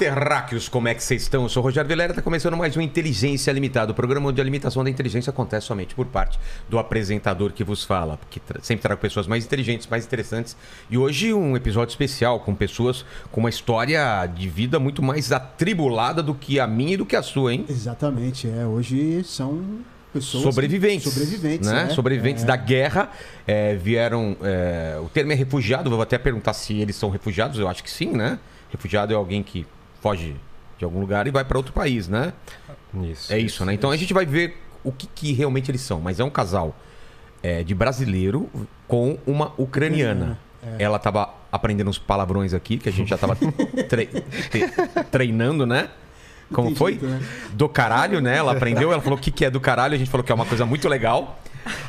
Terráqueos, como é que vocês estão? Eu sou o Rogério Vilera, está começando mais um Inteligência Limitada, o programa onde a limitação da inteligência acontece somente por parte do apresentador que vos fala, porque tra sempre trago pessoas mais inteligentes, mais interessantes. E hoje um episódio especial com pessoas com uma história de vida muito mais atribulada do que a minha e do que a sua, hein? Exatamente, é. Hoje são pessoas sobreviventes, sobreviventes, né? né? Sobreviventes É. da guerra é, vieram. é, o termo é refugiado. Vou até perguntar se eles são refugiados. Eu acho que sim, né? Refugiado é alguém que foge de algum lugar e vai para outro país, né? Isso. É isso, né? Então a gente vai ver o que, que realmente eles são. Mas é um casal é, de brasileiro com uma ucraniana. É. Ela tava aprendendo uns palavrões aqui que a gente já tava tre- treinando, né? Como Tem foi? jeito, né? Do caralho, né? Ela aprendeu, ela falou o que, que é do caralho, a gente falou que é uma coisa muito legal.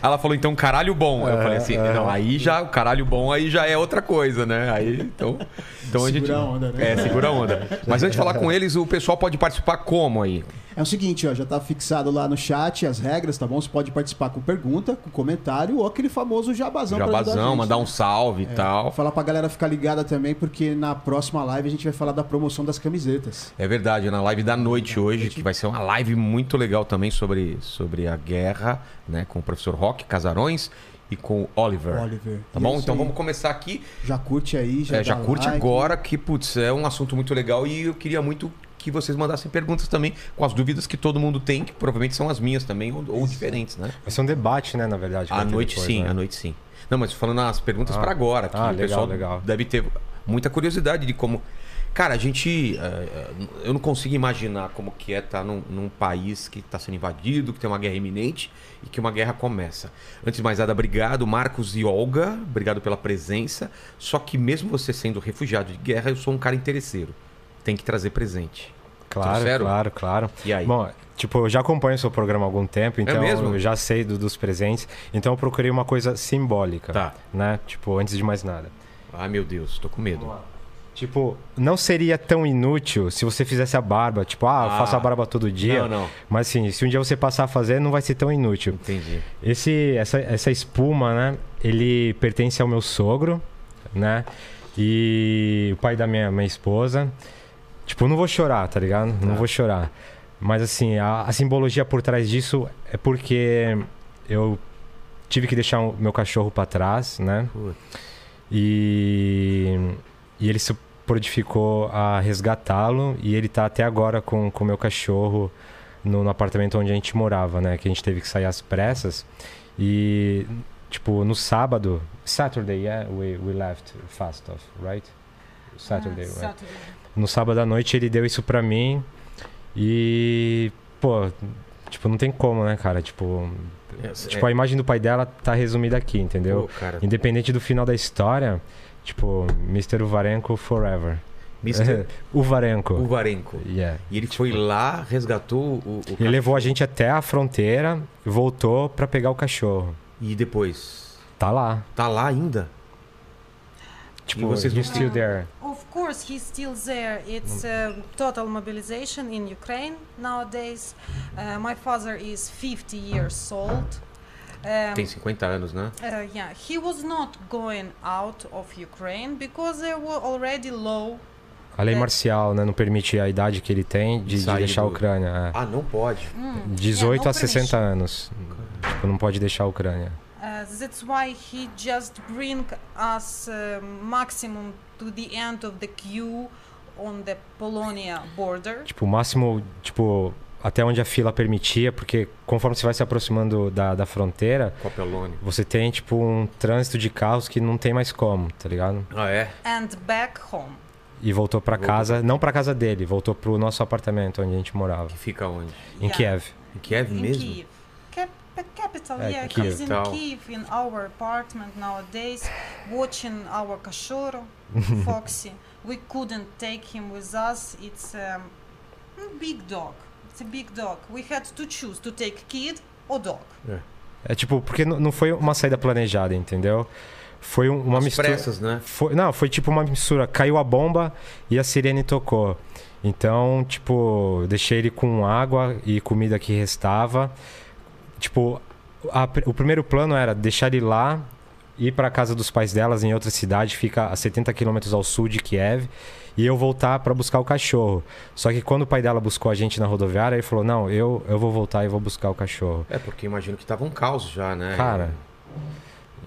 Ela falou, então, caralho bom. Eu falei assim, não, aí já, o caralho bom aí já é outra coisa, né? Aí, então. então a gente, Segura a onda, né? É, segura a onda. Mas antes de falar com eles, o pessoal pode participar como aí? É o seguinte, ó, já tá fixado lá no chat as regras, tá bom? Você pode participar com pergunta, com comentário ou aquele famoso jabazão. Jabazão, gente, mandar né? um salve e Vou tal. falar pra galera ficar ligada também, porque na próxima live a gente vai falar da promoção das camisetas. É verdade, na live da noite hoje, que vai ser uma live muito legal também sobre, sobre a guerra, né? Com o professor Roque Casarões e com o Oliver. Oliver. Tá é bom? isso Então aí. vamos começar aqui. Já curte aí, já É, já curte like. agora que, putz, é um assunto muito legal e eu queria muito que vocês mandassem perguntas também com as dúvidas que todo mundo tem, que provavelmente são as minhas também, ou, ou diferentes, né? Vai ser um debate, né, na verdade. À noite depois, sim, né? à noite sim. Não, mas falando as perguntas Ah. pra agora, que Ah, o legal, pessoal legal. deve ter muita curiosidade de como. Cara, a gente. eh, eu não consigo imaginar como que é estar num, num país que está sendo invadido, que tem uma guerra iminente e que uma guerra começa. Antes de mais nada, obrigado, Marcos e Olga. Obrigado pela presença. Só que mesmo você sendo refugiado de guerra, eu sou um cara interesseiro. Tem que trazer presente. Claro, claro, claro. E aí? Bom, tipo, eu já acompanho o seu programa há algum tempo, então mesmo? eu já sei do- dos presentes. Então eu procurei uma coisa simbólica. Tá. Né? Tipo, antes de mais nada. Ai, meu Deus, tô com medo. Tipo, não seria tão inútil se você fizesse a barba. Tipo, ah, Ah. faço a barba todo dia. Não, não. Mas assim, se um dia você passar a fazer, não vai ser tão inútil. Entendi. Esse, essa, essa espuma, né? Ele pertence ao meu sogro, né? E o pai da minha, minha esposa. Tipo, eu não vou chorar, tá ligado? Não vou chorar. Mas assim, a, a simbologia por trás disso é porque eu tive que deixar o meu cachorro pra trás, né? Putz. E, e ele se prontificou a resgatá-lo e ele tá até agora com o meu cachorro no, no apartamento onde a gente morava, né? Que a gente teve que sair às pressas. E, tipo, no sábado... Saturday, yeah, we, we left fast off, right? Saturday, Ah, right? Saturday. No sábado à noite ele deu isso pra mim e... Pô, tipo, não tem como, né, cara? Tipo, É, tipo a imagem do pai dela tá resumida aqui, entendeu? Pô, cara. Independente do final da história, tipo, Mr. Uvarenko forever. Mr. Uvarenko. Uvarenko. Yeah. E ele foi lá, resgatou o, o Ele levou a gente até a fronteira e voltou pra pegar o cachorro. E depois? Tá lá. Tá lá ainda? Tipo, vocês não he's still there. Of course, he's still there. It's uh, total mobilization in Ukraine nowadays. Uh, my father is 50 years old. Um, Tem 50 anos, né? uh, yeah, he was not going out of Ukraine because there were already law. A lei É. marcial, né, não permite a idade que ele tem de, de deixar a Ucrânia. é. Ah, não pode. Mm, 18 yeah, no a 60 anos. Tipo, não pode deixar a Ucrânia. Uh, that's why he just bring us uh, maximum to the end of the queue on the Polonia border. Tipo, o máximo, tipo, até onde a fila permitia, porque conforme você vai se aproximando da, da fronteira, Com a Pelone. você tem, tipo, um trânsito de carros que não tem mais como, tá ligado? Ah, é? and back home. E voltou Voltou casa, não pra casa dele, voltou pro nosso apartamento onde a gente morava, Que fica onde? em Yeah. Kiev. Em Kiev in mesmo? Kiev. The capital, É, yeah. Kiev. He's in Capital. Kiev in our apartment nowadays, watching our cachorro, Foxy. We couldn't take him with us. It's um, a big dog. It's a big dog. We had to choose to take kid or dog. É tipo, porque não foi uma saída planejada, entendeu? Foi um- uma As mistura. pressas, né? Foi, não, foi tipo uma mistura. Caiu a bomba e a sirene tocou. Então, tipo, deixei ele com água e comida que restava. Tipo, a o primeiro plano era deixar ele lá ir para casa dos pais delas em outra cidade, fica a 70 quilômetros ao sul de Kiev, e eu voltar para buscar o cachorro. Só que quando o pai dela buscou a gente na rodoviária, ele falou: "Não, eu eu vou voltar e vou buscar o cachorro". É, porque imagino que tava um caos já, né? Cara,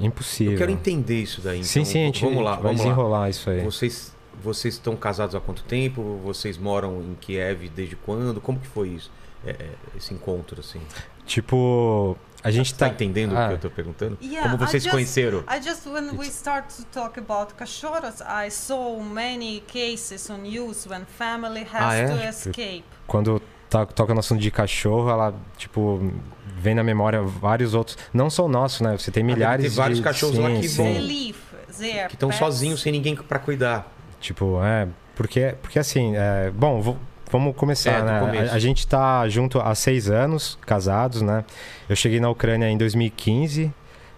impossível. eu quero entender isso daí. Sim, então, sim, a gente vamos lá, vamos lá. desenrolar isso aí. Vocês, vocês estão casados há quanto tempo? Vocês moram em Kiev desde quando? Como que foi isso? É, é, esse encontro, assim. Tipo, a gente tá tá entendendo o Ah. que eu tô perguntando? Yeah, Como I vocês se just- conheceram? I just when we start to talk about cachorros, I saw many cases on news when family has Ah, é? to escape. quando to- toca no assunto de cachorro, ela, tipo, vem na memória vários outros. Não só o nosso, né? Você tem deve milhares ter vários de cachorros lá sim, que sim. vão-. Que estão sozinhos, sem ninguém pra cuidar. Tipo, é. Porque, porque assim, é, bom, vo- vamos começar, É, né? A, a gente tá junto há seis anos, casados, né? Eu cheguei na Ucrânia em 2015,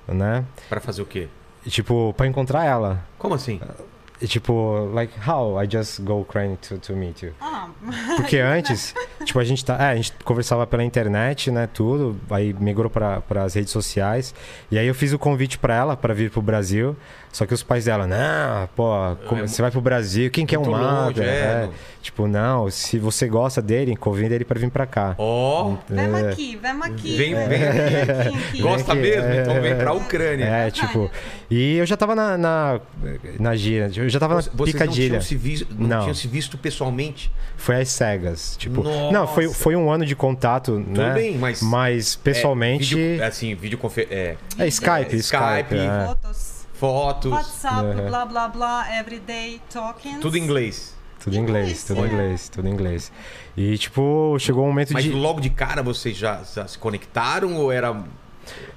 né? Pra fazer o quê? E, tipo, pra encontrar ela. Como assim? E, tipo, like, how I just go Ukraine to, to meet you? Ah, Porque antes, tipo, a gente tá. É, a gente conversava pela internet, né? Tudo. Aí migrou para as redes sociais. E aí eu fiz o convite para ela para vir pro Brasil. Só que os pais dela, não, pô, como- É você vai pro Brasil, quem quer um mago? é. Tipo, não, se você gosta dele, convida ele para vir para cá. Ó, vem É. aqui, vem aqui. Vem- vem aqui, aqui. gosta aqui, mesmo? é. Então vem pra Ucrânia. É, tipo. E eu já tava na, na, na gira, eu já tava Vocês na não picadilha. tinham, se visto, não, Não. tinham se visto pessoalmente? Foi às cegas. Tipo, Nossa. não, foi, foi um ano de contato, Tudo né? bem, mas... Mas pessoalmente. É, vídeo, assim, videoconfer... É, É Skype, É, Skype. Skype. é. Fotos. Fotos, WhatsApp, Uhum. blá blá blá, everyday talking. tudo em inglês. Tudo em inglês, tudo em é. inglês, tudo em inglês. E, tipo, chegou um momento Mas de. logo de cara vocês já, já se conectaram ou era...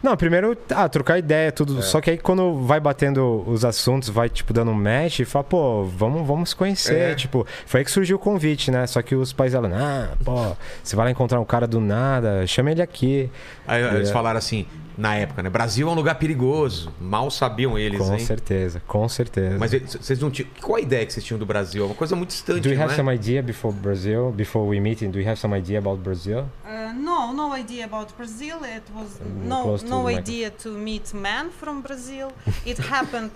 Não, primeiro, ah, trocar ideia, É. tudo. Só que aí quando vai batendo os assuntos, vai, tipo, dando um match, e fala, pô, vamos, vamos se conhecer. É. Tipo, foi aí que surgiu o convite, né? Só que os pais dela, ah, pô, você vai lá encontrar um cara do nada, chama ele aqui. Aí eles É. falaram assim, na época, né? Brasil é um lugar perigoso. Mal sabiam eles, com hein? certeza, com certeza. Mas vocês não tinham... Qual a ideia que vocês tinham do Brasil? É uma coisa muito distante, Do you have é? some idea before Brazil, before we meet? Do you have some idea about Brazil? Uh, no, no idea about Brazil. It was no to no mic. idea to meet men from Brazil. It happened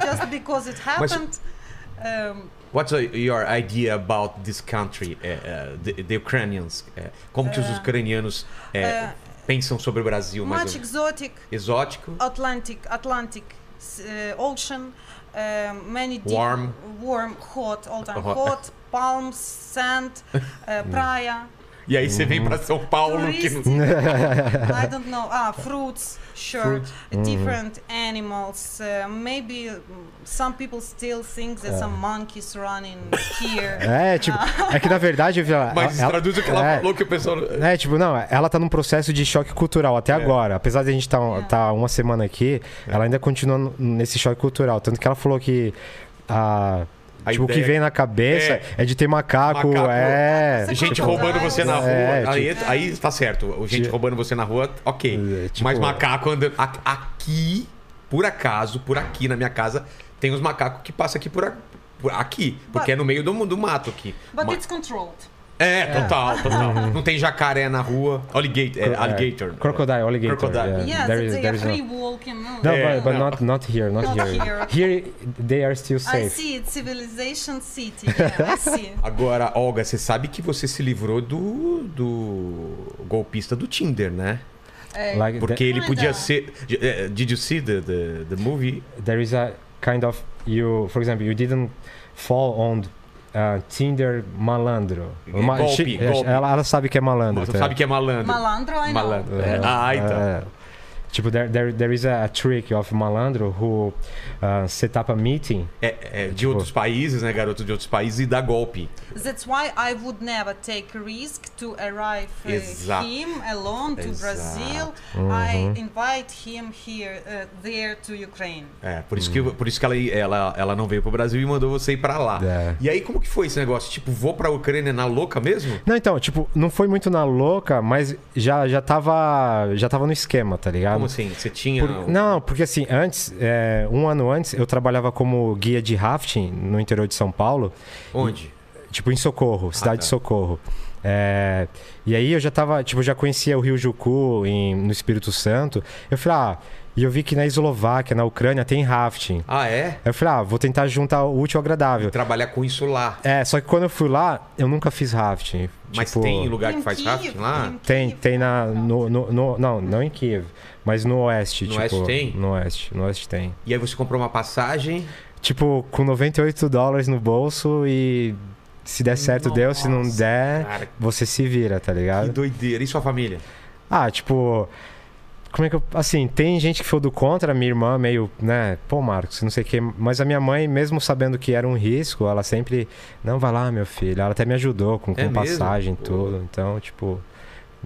just because it Mas- happened. Um, What's uh, your idea about this country, eh, eh, the, the Ukrainians? Eh, como que os Eh, ucranianos eh, pensam sobre o Brasil? Mais much exotic, exótico, Atlantic, Atlantic uh, Ocean. Um, many deep, Warm. warm, hot, all time hot. Palms, sand, uh, praia. E aí você vem pra São Paulo que não... I don't know. Ah, fruits, sure. Fruits. Different animals. Uh, maybe mm, some people still think that some monkeys running here. É, tipo, é que na verdade, eu vi ela- Mas ela- traduz o que ela é, falou que o pessoal... É, tipo, não, ela tá num processo de choque cultural até É. agora. Apesar de a gente tá, É. tá uma semana aqui, ela ainda continua nesse choque cultural. Tanto que ela falou que a. A tipo, o que vem na cabeça É. é, de ter macaco, Macaco. é. Gente Tipo, roubando você na rua. é, aí, aí tá certo. O gente Tipo- roubando você na rua, ok. É, tipo- Mas macaco andando. Aqui, por acaso, por aqui na minha casa, tem os macacos que passam aqui por, aqui. Porque é no meio do, do mato aqui. But Ma- it's controlled. É, total, total. Não tem jacaré na rua. Alligator. É, alligator. Crocodile, alligator. Crocodile. yeah. Yes, There is- they there are is no- free walking. No, No, É, but, but não. not, not here, not, Not here. here. Here, they are still I safe. see it, civilization city. Yeah, I see. Agora, Olga, você sabe que você se livrou do, do golpista do Tinder, né? É, Like, Porque ele podia ser. eh, Did you see the, the, the movie? there is a kind of you for example you didn't fall on uh, Tinder malandro Ma- Golpe, she- golpe. Ela, ela sabe que é malandro Você tá? sabe que é malandro. malandro, I know. Malandro. É, Ah, então. é. Tipo there, there, there is a, a trick of malandro who uh, set up a meeting É, é, de Tipo- outros países, né, garoto? De outros países e dá golpe. That's why I would never take a risk to arrive uh, Exato. him alone to Exato. Brazil. Uhum. I invite him here, uh, there to Ukraine. É, por isso que, por isso que ela, ela, ela não veio pro Brasil e mandou você ir pra lá. É. E aí, como que foi esse negócio? Tipo, vou pra Ucrânia na louca mesmo? não então tipo não foi muito na louca mas já já tava já tava no esquema tá ligado Como assim? Você tinha. Por- não, porque assim, antes, é, um ano antes, eu trabalhava como guia de rafting no interior de São Paulo, Onde? tipo em Socorro, cidade tá. de Socorro. É, e aí eu já tava, tipo, já conhecia o Rio Jucu em- no Espírito Santo. Eu falei, ah, E eu vi que na Eslováquia, na Ucrânia, tem rafting. Ah, é? Eu falei, ah, vou tentar juntar o útil ao agradável. Trabalhar com isso lá. É, só que quando eu fui lá, eu nunca fiz rafting. Mas Tipo, tem lugar que faz Kiev, rafting lá? em Tem, tem na. No, no, no- não, não em Kiev, mas no oeste. No tipo, oeste tem? No oeste, no oeste tem. E aí você comprou uma passagem. Tipo, com 98 dólares no bolso e se der certo, deu. Se não Nossa, der, Cara, você se vira, tá que ligado? doideira. E sua família? Ah, tipo. Como é que eu. Assim, tem gente que foi do contra, minha irmã meio, né? Pô, Marcos, não sei o quê. Mas a minha mãe, mesmo sabendo que era um risco, ela sempre. Não, vai lá, meu filho. Ela até me ajudou com, É com mesmo? passagem e tudo. Então, tipo.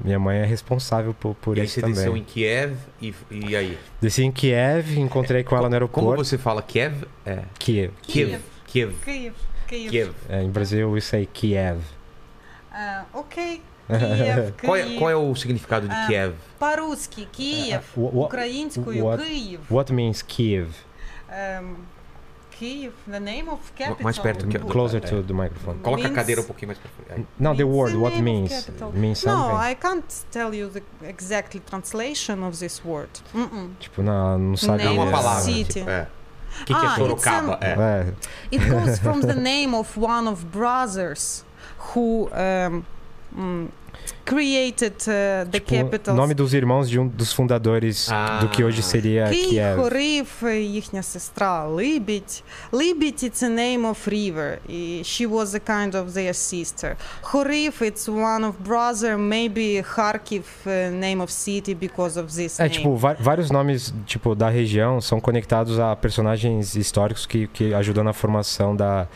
Minha mãe é responsável por, por e aí isso você também. desceu em Kiev e, e aí? Desci em Kiev, encontrei com ela no Como aeroporto. você fala Kiev? É. Kiev. Kiev. Kiev. Kiev. Kiev. Kiev. É, em Brasil, we say Kiev. А, окей. Киев, Qual é, Киев. qual é o significado de А, Kiev? По-русски Киев, Uh, what- українською what- Київ. What means Kiev? Ем, Kiev, the name of capital. Mais perto, do, closer do, to the microphone. Coloca means, a cadeira um pouquinho mais perto. Não, the word, what means? means something. No, I can't tell you the exact translation of this word. Uh -uh. Tipo, não, não sabe. Name é uma palavra. City. Tipo, é. que, é ah, é Sorocaba? Um, é. It comes from the name of one of brothers who um, mm, created uh, the tipo, capital. nome dos irmãos de um dos fundadores Ah. do que hoje seria Київ, Kiev. Хорив, е, їхня сестра Либідь. Либідь it's a name of river. І she was a kind of their sister. Хорив it's one of brother, maybe Kharkiv uh, name of city because of this É, name. tipo, va- vários nomes tipo, da região são conectados a personagens históricos que, que ajudam na formação da,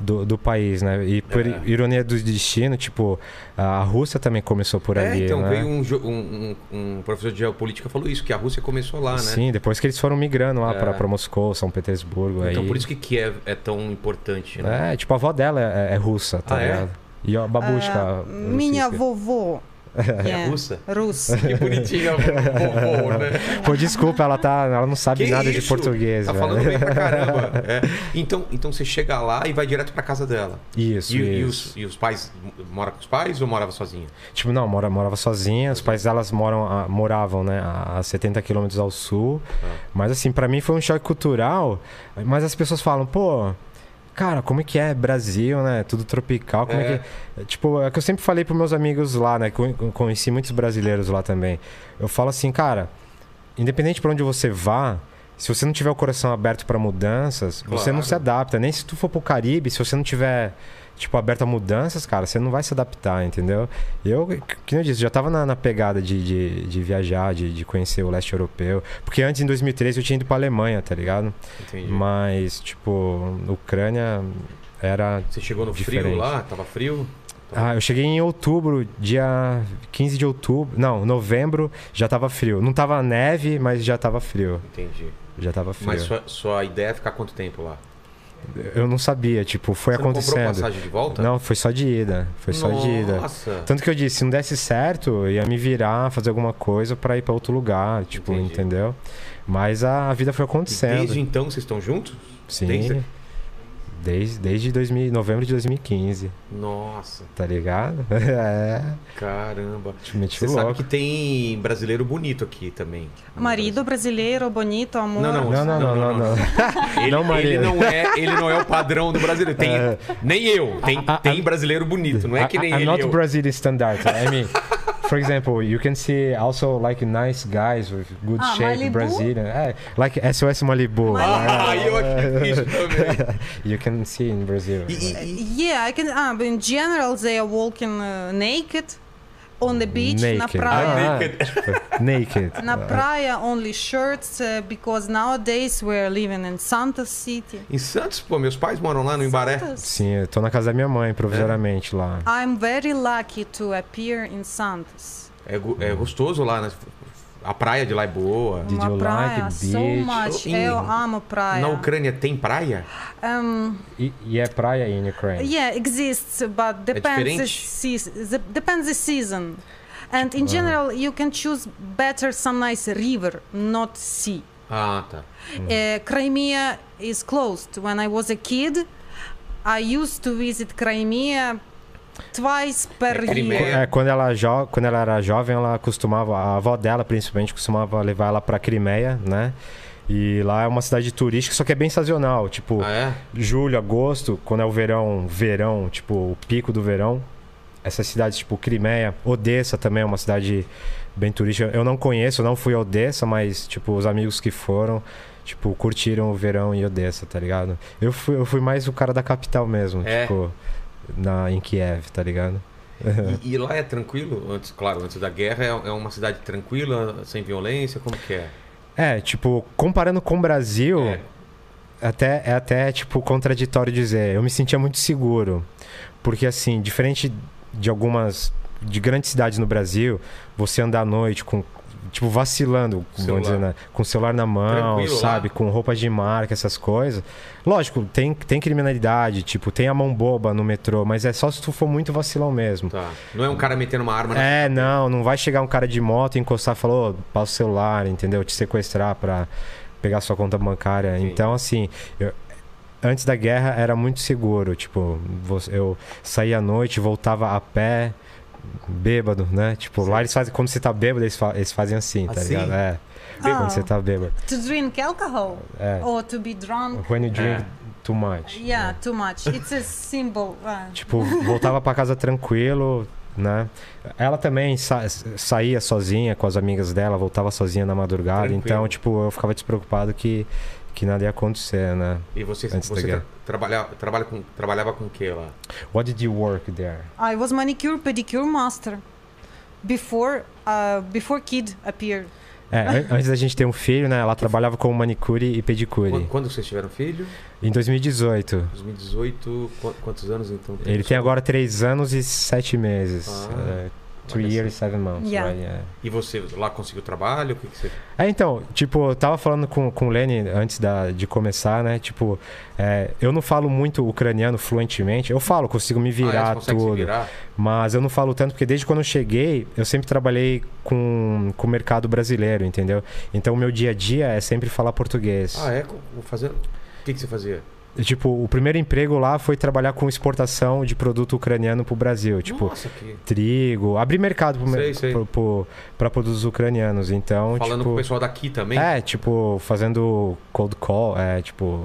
do, do país, né? E por É. ironia do destino, tipo, a Rússia também começou por É, ali, então né? veio um, um- um- professor de geopolítica falou isso, que a Rússia começou lá, né? Sim, depois que eles foram migrando lá É. pra, pra Moscou, São Petersburgo. Então aí... por isso que Kiev é tão importante, né? É, tipo, a avó dela é, é russa, tá Ah, é? ligado? E a babushka. Uh, minha vovó. É, yeah, russa? Rus. Que bonitinha, vovô, né? Pô, desculpa, ela tá. Ela não sabe Que nada de isso? português, Tá velho. falando bem pra caramba. É. Então, então você chega lá e vai direto pra casa dela. Isso, E, e isso. os, e os pais mora com os pais ou morava sozinha? Tipo, não, mora, morava sozinha, os pais delas moram, a- moravam, né, a 70 quilômetros ao sul. Ah. Mas assim, pra mim foi um choque cultural. Mas as pessoas falam, pô, cara, como é que é Brasil, né? Tudo tropical, como é, É. que. Tipo, é que eu sempre falei pros meus amigos lá, né? Conheci muitos brasileiros lá também. Eu falo assim, cara, independente pra onde você vá. Se você não tiver o coração aberto pra mudanças, você não Claro. se adapta. Nem se tu for pro Caribe, se você não tiver tipo, aberto a mudanças, cara, você não vai se adaptar, entendeu? Eu, que eu disse, já tava na, na pegada de, de, de viajar, de, de conhecer o leste europeu. Porque antes, em 2013, eu tinha ido pra Alemanha, tá ligado? Entendi. Mas, tipo, Ucrânia era. Você chegou no frio Diferente. lá? Tava frio? Ah, eu cheguei em outubro, dia 15 de outubro. Não, novembro já tava frio. Não tava neve, mas já tava frio. Entendi. Já tava frio. Mas sua, sua ideia é ficar quanto tempo lá? Eu não sabia, tipo, foi Você não comprou acontecendo. passagem de volta? Não, foi só de ida. Foi só de ida. Nossa. Tanto que eu disse, se não desse certo, ia me virar, fazer alguma coisa pra ir pra outro lugar, tipo, Entendi. entendeu? Mas a, a vida foi E acontecendo. desde então vocês estão juntos? Sim. desde- Desde, desde 2000, novembro de 2015, Nossa, tá ligado? É, caramba. Você sabe que tem brasileiro bonito aqui também. Marido brasileiro, bonito, amor. Não, não, Não, não, não, não, não. Ele Não, ele não é, ele não é o padrão do brasileiro. Tem, É. Nem eu. Tem, A- a- tem brasileiro bonito. Não é que nem I'm ele. not eu. Brazilian standard. I mean, for example, you can see also like nice guys with good Ah, shape Malibu? Brazilian. É, like SOS Malibu. Ah, eu aqui. You can see in Brazil. E- Yeah, I can. Ah, but in general, they are walking uh, naked on the beach. Na Naked. praia. Ah, tipo, naked. Na praia, only shirts, uh, because nowadays we're living in Santa City. Em Santos, pô, meus pais moram lá no. Santos. Sim, eu tô na casa da minha mãe, provisoriamente lá. I'm very lucky to appear in Santos. É, é gostoso lá, né? A praia de lá é boa. Did you praia, like so beach? much. Em- Eu amo praia. Na Ucrânia tem praia? Um, E, e é praia em Ukraine? yeah, exists, but depends the, diferente? seas- the depends the season. And in general, you can choose better some nice river, not sea. Ah, tá. Uh, Crimea is closed. When I was a kid, I used to visit Crimea twice per É year. É, quando, ela jo quando ela era jovem, ela costumava, a avó dela principalmente, costumava levar ela pra Crimeia, né? E lá é uma cidade turística, só que é bem sazonal. Tipo, Ah, é? julho, agosto, quando é o verão, verão, tipo, o pico do verão. Essas cidades, tipo, Crimeia, Odessa também é uma cidade bem turística. Eu não conheço, eu não fui a Odessa, mas, tipo, os amigos que foram, tipo, curtiram o verão em Odessa, tá ligado? Eu fui, eu fui mais o cara da capital mesmo, É. tipo, na, em Kiev, tá ligado? E, e lá é tranquilo? Antes, claro, antes da guerra, é, é uma cidade tranquila, sem violência? Como que é? É, tipo, comparando com o Brasil, É. até, é até, tipo, contraditório dizer. Eu me sentia muito seguro. Porque, assim, diferente de algumas. de grandes cidades no Brasil, você andar à noite com. Tipo, vacilando, vamos dizer, né? com o celular na mão, Tranquilo lá. sabe? Com roupas de marca, essas coisas. Lógico, tem, tem criminalidade, tipo, tem a mão boba no metrô, mas é só se tu for muito vacilão mesmo. Tá. Não é um cara metendo uma arma na É, não, não vai chegar um cara de moto e encostar e falar, ô, passa o celular, entendeu? Te sequestrar pra pegar sua conta bancária. Sim. Então, assim, eu- antes da guerra era muito seguro. Tipo, eu saía à noite, voltava a pé, bêbado, né? Tipo, lá eles fazem, quando você tá bêbado, eles, fa- eles fazem assim, tá Assim? ligado? É, Ah. quando você tá bêbado. To drink alcohol É. or to be drunk. When you drink É. too much. Yeah, too much. It's a symbol. uh, Tipo, voltava pra casa tranquilo, né? Ela também sa- saía sozinha com as amigas dela, voltava sozinha na madrugada. Tranquilo. Então, tipo, eu ficava despreocupado que, que nada ia acontecer, né? E você, Antes você tra trabalha, trabalha com, trabalhava com o que lá? What did you work there? I was manicure pedicure master before uh, before kid appeared. É, an- antes da gente ter um filho, né? Ela trabalhava como manicure e pedicure. Quando, quando vocês tiveram filho? Em 2018. 2018, qu- quantos anos então? Ele tem agora 3 anos e 7 meses. Ah, É, Three olha years, só. seven months, Yeah. right? Yeah. E você lá conseguiu trabalho? O que, que você... É, então, tipo, eu tava falando com, com o Lenny antes da, de começar, né? Tipo, é, eu não falo muito ucraniano fluentemente. Eu falo, consigo me ah, virar você consegue se tudo. virar? Mas eu não falo tanto porque desde quando eu cheguei, eu sempre trabalhei com, com o mercado brasileiro, entendeu? Então o meu dia a dia é sempre falar português. Ah, é? Fazendo... O que, que você fazia? Tipo, o primeiro emprego lá foi trabalhar com exportação de produto ucraniano pro Brasil. Tipo, Nossa, que... trigo, abrir mercado pro, Sei, sei. pro, pro, pra produtos ucranianos. Então, Falando tipo, com o pessoal daqui também? É, tipo, fazendo cold call, é, tipo,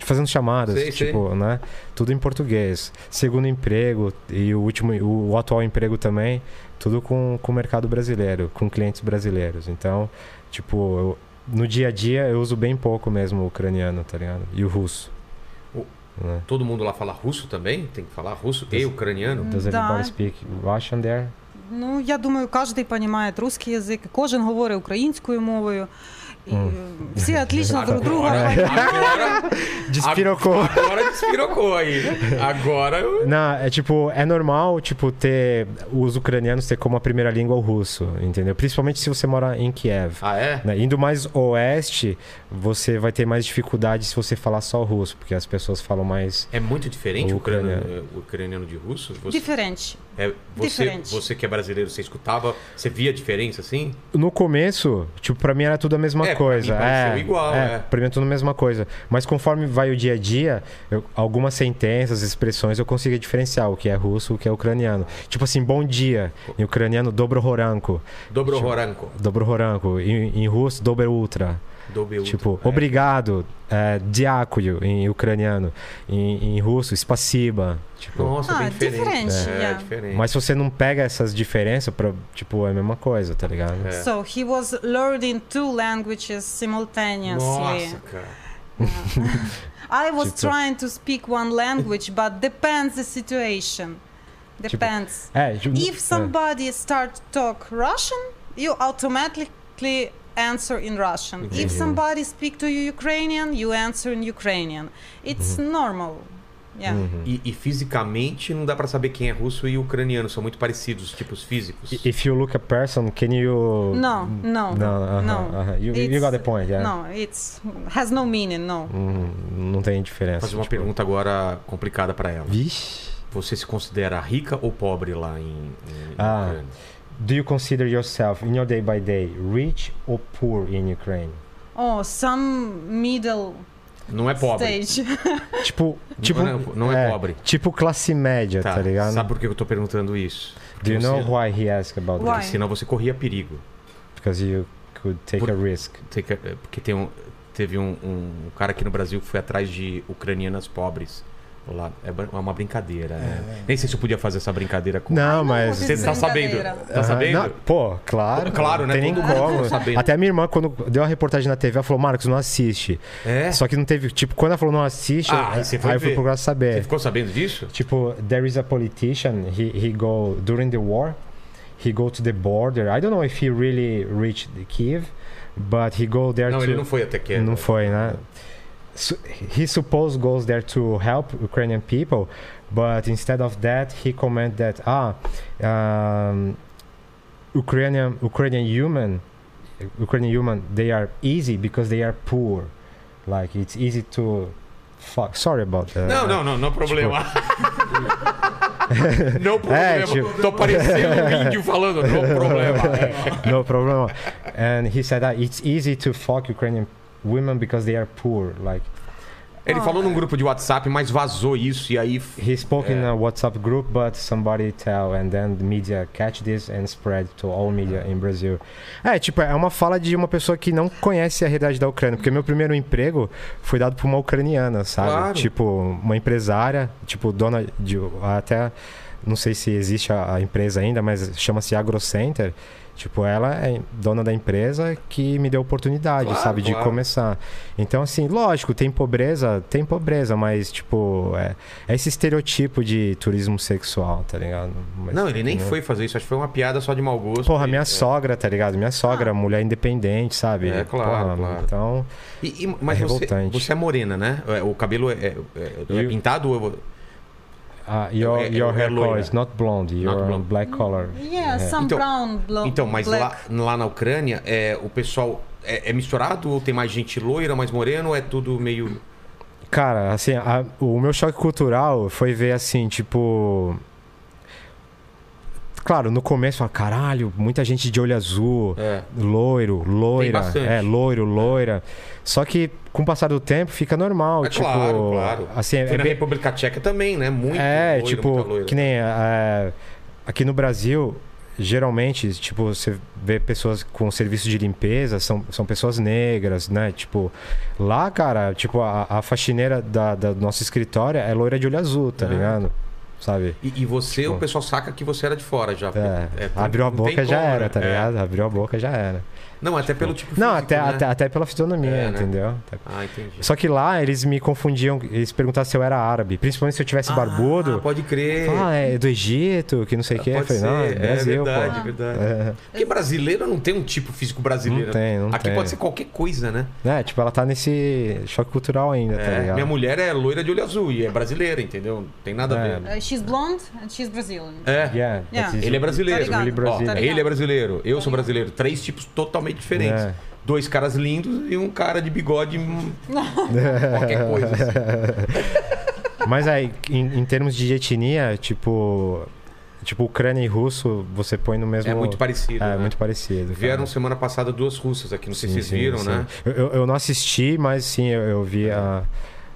fazendo chamadas, Sei, tipo, né? Tudo em português. Segundo emprego e o último, o, o atual emprego também, tudo com, com o mercado brasileiro, com clientes brasileiros. Então, tipo, eu- no dia a dia eu uso bem pouco mesmo o ucraniano, tá ligado? E o russo. Né? Todo mundo lá fala russo também? Tem que falar russo Does, e ucraniano? Does everybody speak Russian there? Ну, я думаю, кожен розуміє русський язик, кожен говорить українською мовою. І Мгм. всі отлично друг друга Agora, розуміють. agora, Despirocou. agora despirocou aí. Agora eu... Não, é tipo, é normal, tipo, ter os ucranianos ter como a primeira língua o russo, entendeu? Principalmente se você mora em Kiev. Ah, é? né? Indo mais oeste, você vai ter mais dificuldade se você falar só russo, porque as pessoas falam mais. É muito diferente O o ucraniano, ucraniano. o ucraniano de russo? Você, Diferente. é, você, diferente. você que é brasileiro, você escutava, você via a diferença assim? No começo, tipo, pra mim era tudo a mesma É, pra coisa. pareceu é, igual, é, é. Pra é tudo a mesma coisa. Mas conforme vai o dia a dia, eu- algumas sentenças, expressões, eu consigo diferenciar o que é russo, o que é ucraniano. Tipo assim, bom dia. Em ucraniano, dobro horanko. Dobro Horanko. Dobro horanko. Em, em russo, dobro ultra. Tipo, é. obrigado, é, diácuio em ucraniano. Em, em russo, spasiba. Tipo, Nossa, Ah, bem diferente. diferente, É, yeah. diferente. mas se você não pega essas diferenças, pra, tipo, é a mesma coisa, tá ligado? É. So he was learning two languages simultaneously. Nossa, cara. I was Tipo- trying to speak one language, but depends the situation. Depends. É, tipo, If é. somebody start to talk Russian, you automatically answer in Russian. Entendi. If somebody speak to you Ukrainian, you answer in Ukrainian. It's normal. Yeah. Uhum. E, e fisicamente não dá pra saber quem é russo e ucraniano, são muito parecidos, os tipos físicos. If you look a person, can you... No, no, Não, aham, no. aham. You, you It's- got the point, yeah. No, it's has no meaning. No. Uhum, não tem diferença. Fazer uma tipo- pergunta agora complicada pra ela. Vixe. Você se considera rica ou pobre lá em, em Ah. Ucrânia? Do you consider yourself, in your day by day, rich or poor in Ukraine? Oh, some middle Não é pobre. stage. Tipo, tipo não, é, não é pobre. Tipo classe média, tá, ligado? Sabe por que eu tô perguntando isso? Do you know você- why he asked about Why? this? Senão você corria perigo. Because you could take Por- a risk. Tem que- Porque tem um, teve um, um cara aqui no Brasil que foi atrás de ucranianas pobres. Lá. É é uma brincadeira, né? Nem sei se eu podia fazer essa brincadeira com. Não, não mas. Você tá sabendo? Tá Aham, sabendo? não, pô, claro. Claro, né? Tem Todo como. sabendo. Até a minha irmã, quando deu a reportagem na TV, ela falou: Marcos, não assiste. É? Só que não teve. Tipo, quando ela falou não assiste, Ah, aí eu- você foi eu fui procurar Você saber. ficou sabendo disso? Tipo, there is a politician, he, he go during the war, he go to the border. I don't know if he really reached Kiev, but he go there Não, to ele não foi até que. não foi, né? He supposed goes there to help Ukrainian people, but instead of that, he comment that ah, um, Ukrainian Ukrainian human, Ukrainian human, they are easy because they are poor, like it's easy to fuck. Sorry about that. Não, não, no, no problema. não problema. É, tipo- Tô parecendo um índio falando, não problema. No problem. And he said that it's easy to fuck Ukrainian women because they are poor. Like Ele falou num grupo de WhatsApp, mas vazou isso e aí. he spoke in É. a WhatsApp group, but somebody tell, and then the media catch this and spread to all media in Brazil. É, tipo, é uma fala de uma pessoa que não conhece a realidade da Ucrânia, porque meu primeiro emprego foi dado por uma ucraniana, sabe? Claro. Tipo, uma empresária, tipo, dona de até não sei se existe a, a empresa ainda, mas chama-se AgroCenter. Tipo, ela é dona da empresa que me deu oportunidade, Claro, sabe, de claro. começar. Então, assim, lógico, tem pobreza, tem pobreza, mas, tipo, é, é esse estereotipo de turismo sexual, tá ligado? Mas, Não, ele nem entendeu? foi fazer isso, acho que foi uma piada só de mau gosto. Porra, minha é. sogra, tá ligado? Minha sogra, mulher independente, sabe? É, claro, Porra, claro. Então, E, e- mas É você, você é morena, né? É, O cabelo é, é- é- pintado ou uh, your, É- é- your é hair color is not blonde, Not you're blonde. black color. Yeah, É. some Então- brown, blo- Então, mas black. lá, lá na Ucrânia, é, o pessoal é, é misturado ou tem mais gente loira, mais morena ou é tudo meio. Cara, assim, a- o meu choque cultural foi ver assim, tipo. Claro, no começo, fala, caralho, muita gente de olho azul, É. loiro, loira, é, loiro, loira. Só que com o passar do tempo fica normal, É tipo, claro, claro. assim, é, na bem- República Tcheca também, né? Muito é, loiro, tipo, que nem é, aqui no Brasil, geralmente, tipo, você vê pessoas com serviço de limpeza, são, são pessoas negras, né? Tipo, lá, cara, tipo, a, a faxineira da, da do nosso escritório é loira de olho azul, tá Ah. ligado? Sabe? E, e você, Tipo- o pessoal saca que você era de fora já. É, É, abriu a boca já como, era, né? tá É. ligado? Abriu a boca já era. Não, até pelo tipo Não, físico, até, né? até, até pela fisionomia, É, né? entendeu? Ah, entendi. Só que lá eles me confundiam, eles perguntavam se eu era árabe. Principalmente se eu tivesse barbudo. Ah, pode crer. Ah, é do Egito, que não sei o que. Eu Pode falei, não, é ser, Brasil, é verdade, pô. é verdade. É, Porque brasileiro não tem um tipo físico brasileiro. Não tem, não Aqui tem. pode ser qualquer coisa, né? né, tipo, ela tá nesse choque cultural ainda, tá É, ligado? minha mulher é loira de olho azul e é brasileira, entendeu? Não tem nada a É. ver. Uh, she's blonde and she's Brazilian. É. Yeah, Yeah. is- Ele é brasileiro. Tá ligado, Ele brasileiro. Ó, tá ele é brasileiro, eu Tá sou brasileiro. Três tipos totalmente diferentes. É. Dois caras lindos e um cara de bigode. hum, qualquer coisa. assim. Mas aí, em, em termos de etnia, tipo. Tipo, Ucrânia e russo, você põe no mesmo. É muito parecido. É, né? muito parecido. Vieram cara. semana passada duas russas aqui, não sei se vocês viram, sim. né? Eu, eu- não assisti, mas sim, eu, eu vi a.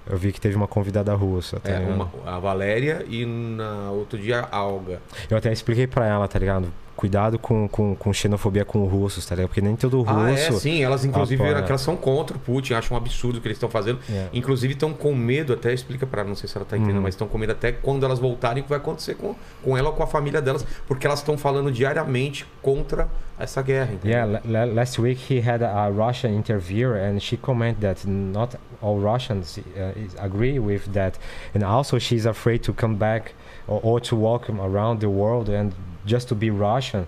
Eu vi que teve uma convidada russa, tá É, uma- a Valéria e na outro dia a Alga. Eu até expliquei pra ela, tá ligado? Cuidado com, com, com xenofobia com russos, tá ligado? Porque nem todo russo. Ah, é, sim, elas inclusive apoia. elas são contra o Putin, acham um absurdo o que eles estão fazendo. É. Inclusive estão com medo, até explica pra ela, não sei se ela tá entendendo, Uhum. mas estão com medo até quando elas voltarem o que vai acontecer com, com ela ou com a família delas, porque elas estão falando diariamente contra essa guerra, entendeu? Yeah, la- la- last week he had a Russian interviewer, and she commented that not all Russians uh, agree with that, and also she's afraid to come back or, or to walk around the world and just to be Russian.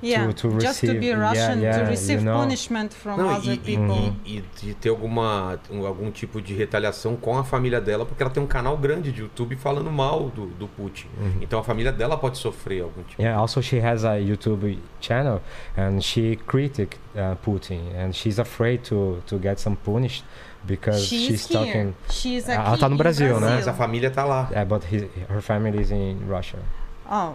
Yeah, to just to receive- be yeah, Russian, yeah, to you receive know. punishment from Não, other e, people. e- e de ter alguma, um- algum tipo de retaliação com a família dela, porque ela tem um canal grande de YouTube falando mal do, do Putin. Então a família dela pode sofrer algum tipo. Yeah, also she has a YouTube channel, and she critic uh, Putin, and she's afraid to to get some punished because She's, she's here. talking. She's Ela aqui tá no em Brasil, né? Mas a família tá lá. Yeah, but his, her family is in Russia. Oh,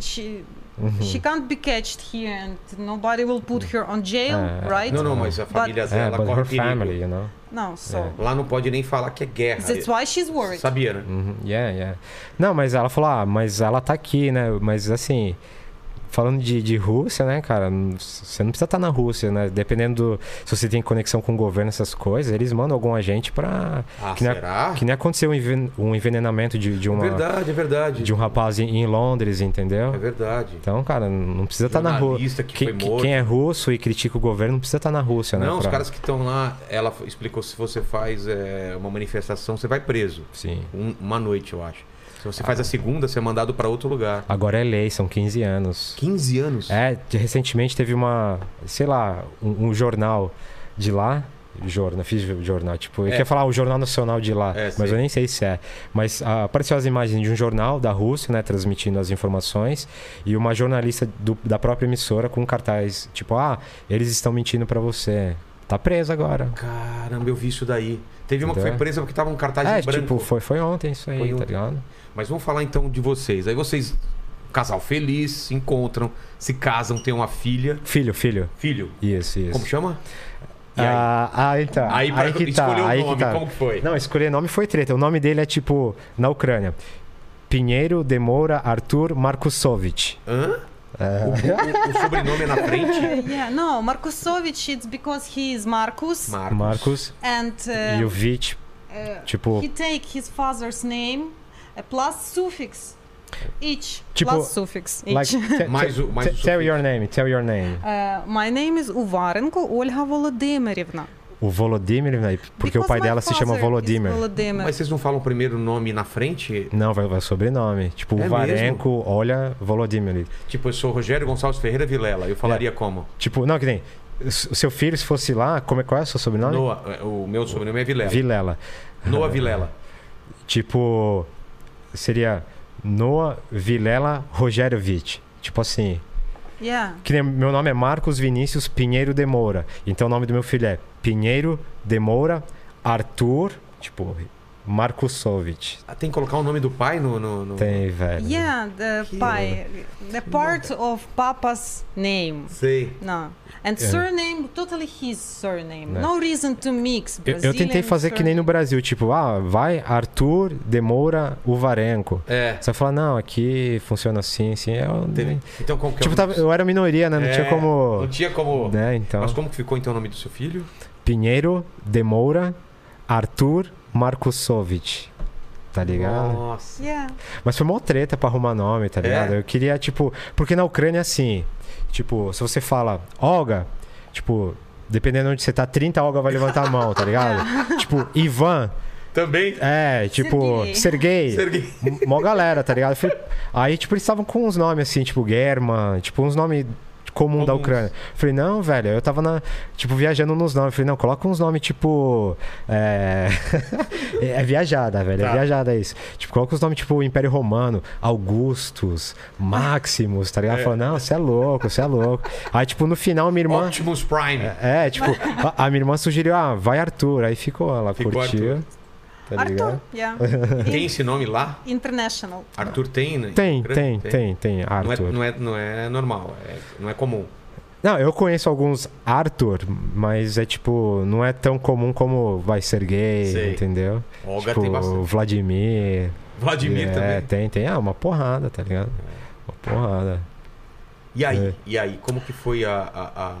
she Uhum. she can't be catched here and nobody will put her on jail, É. right? Não, não, mas a família É, dela but corre her perigo. family, you know. No, so É. Lá não pode nem falar que é guerra. that's why she's worried. Sabia, né? Uhum, Yeah, yeah. Não, mas ela falou, ah, mas ela tá aqui, né? Mas assim, falando de, de Rússia, né, cara? Você não precisa estar na Rússia, né? Dependendo do, se você tem conexão com o governo, essas coisas, eles mandam algum agente pra. Ah, Que nem- será? Que nem aconteceu um enven- envenenamento de, de, É uma, verdade, é verdade. de um rapaz em, em Londres, É entendeu? verdade. Então, cara, não precisa estar na Rússia. Que Quem, quem é russo e critica o governo não precisa estar na Rússia, né? Não, os pra- caras que estão lá, ela explicou se você faz é, uma manifestação, você vai preso. Sim. Um- uma noite, eu acho. Se você faz a segunda, você é mandado para outro lugar. Agora é lei, são 15 anos. 15 anos? É, recentemente teve uma, sei lá, um, um jornal de lá. Jornal, fiz jornal, tipo, eu É. queria falar o Jornal Nacional de lá, É, mas eu nem sei se é. Mas ah, apareceu as imagens de um jornal da Rússia, né, transmitindo as informações, e uma jornalista do- da própria emissora com cartaz, tipo, ah, eles estão mentindo pra você. Tá preso agora. Caramba, eu vi isso daí. Teve uma que foi presa porque tava um cartaz é, branco. tipo, foi, foi ontem isso aí, Foi tá ontem. ligado? Mas vamos falar então de vocês. Aí vocês, casal feliz, se encontram, se casam, têm uma filha. Filho, filho. Filho, Isso, isso. como chama? E aí? Ah, ah, então. Aí, pra que tá, escolher o aí nome, que tá. como que foi? Não, escolher nome foi treta. O nome dele é tipo, na Ucrânia. Pinheiro Demora Arthur Markusovich. Hã? É. O, o- o sobrenome é na frente? yeah, no, Markusovich, it's because he is Marcus, Marcos. Marcos and e uh, o Vich, uh, tipo, he take his father's name uh, plus suffix each Tipo, plus suffix each. like, Mais o- mais o tell your name, tell your name. Uh, my name is Uvarenko Olga Volodymyrivna. O Volodymyr, né, porque o Because pai my dela se chama Volodymyr. Volodymyr. Mas vocês não falam o primeiro nome na frente? Não, vai, vai sobrenome. Tipo, É o Varenko, olha, Volodymyr. Tipo, eu sou Rogério Gonçalves Ferreira Vilela. Eu falaria como? Tipo, não, que nem. O seu filho, se fosse lá, como é, qual é o seu sobrenome? Noah. é, O meu sobrenome é Vilela. Vilela. Noah Vilela. Tipo, seria Noah Vilela Rogério Vitt. Tipo assim. Yeah. Que meu nome é Marcos Vinícius Pinheiro de Moura. Então o nome do meu filho é Pinheiro de Moura Arthur, tipo, Markusovich. Ah, Tem que colocar o nome do pai no. no, no- Tem, velho. Yeah, the Que pai, the part of Papa's name. Sei. No. And surname, totally his surname. Né. No reason to mix Eu, eu tentei fazer que nem no surname. Brasil, tipo, ah, vai Arthur de Moura Uvarenko. É. Você vai falar, não, aqui funciona assim, assim. Eu, Então, como que é tipo, tava- eu era minoria, né? Não É, tinha como. Não tinha como. Né, então. Mas como que ficou então o nome do seu filho? Pinheiro de Moura Arthur Markusovich. Tá ligado? Nossa. Yeah. Mas foi mó treta pra arrumar nome, tá É? ligado? Eu queria, tipo. Porque na Ucrânia, assim. Tipo, se você fala Olga, tipo. Dependendo de onde você tá, 30 Olga vai levantar a mão, tá ligado? tipo, Ivan, Também? é, tipo, Sergei. Serguei. M- Mó galera, tá ligado? Aí, tipo, eles estavam com uns nomes assim, tipo, German, tipo, uns nomes comum da Comuns. Ucrânia. Eu falei, não, velho, eu tava na, tipo, viajando nos nomes. Eu falei, não, coloca uns nomes, tipo. É, é viajada, velho. Tá. É viajada isso. Tipo, coloca os nomes, tipo, Império Romano, Augustus, Maximus, tá ligado? É. Falou, não, você é louco, você é louco. Aí, tipo, no final, minha irmã. Optimus Prime. É, tipo, a, a minha irmã sugeriu, ah, vai Arthur. Aí ficou, ela Ficou curtiu. Arthur. Tá ligado? Arthur, yeah. Tem esse nome lá? International. Arthur tem, né? Tem, Grande? tem, tem, tem, Não é, Arthur. não, é, não é normal, é- não é comum. Não, eu conheço alguns Arthur, mas é tipo, não é tão comum como vai ser gay, Sei. entendeu? Olga tipo, tem bastante. Vladimir. Vladimir é, também. tem, tem. Ah, uma porrada, tá ligado? Uma porrada. E aí? É. E aí? Como que foi a, a- a-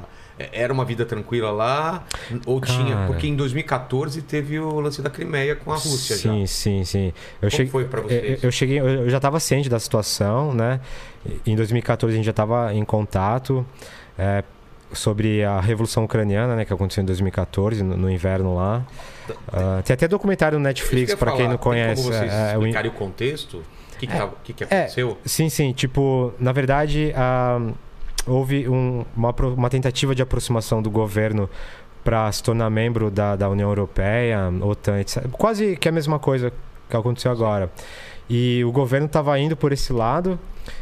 Era uma vida tranquila lá? Ou tinha. Cara. Porque em 2014 teve o lance da Crimeia com a Rússia sim, já. sim, sim. Eu Como cheguei, foi eu, vocês? eu cheguei, eu já estava ciente da situação, né? Em 2014 a gente já estava em contato é, sobre a Revolução Ucraniana, né? Que aconteceu em 2014, no, no inverno lá. Ah, tem até documentário no Netflix, para quem não tem conhece. Como vocês é, é, explicarem o contexto? O que, que, tava- o que, que É, aconteceu? Sim, sim. Tipo, na verdade, ah, houve um- uma, uma tentativa de aproximação do governo para se tornar membro da, da União Europeia, OTAN, etc. Quase que a mesma coisa que aconteceu agora. E o governo estava indo por esse lado,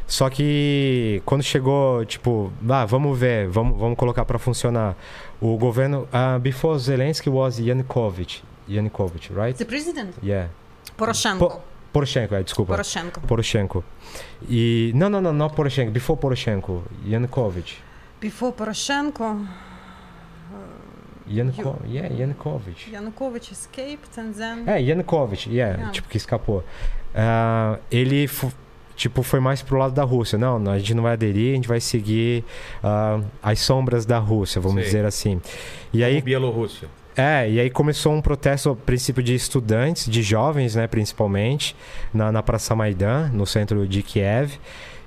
só que quando chegou, tipo, ah, vamos ver, vamos, vamos colocar para funcionar. O governo, ah, before Zelensky was Yanukovych, Yanukovych, right? The president, Yeah. Poroshenko. Po- Poroshenko, é, desculpa. Poroshenko. Poroshenko. E não, não, não, não Poroshenko. Before Poroshenko, Yanukovych. Before Poroshenko, Yanuko... Yeah, Yanukovych. Yanukovych escaped and then É, Yanukovych, yeah, Yeah. tipo que escapou. Ah, ele tipo foi mais pro lado da Rússia. Não, não, a gente não vai aderir, a gente vai seguir ah, as sombras da Rússia, vamos Sim. dizer assim. E aí Bielorrússia. É, e aí começou um protesto, a princípio, de estudantes, de jovens, né, principalmente, na, na Praça Maidan, no centro de Kiev.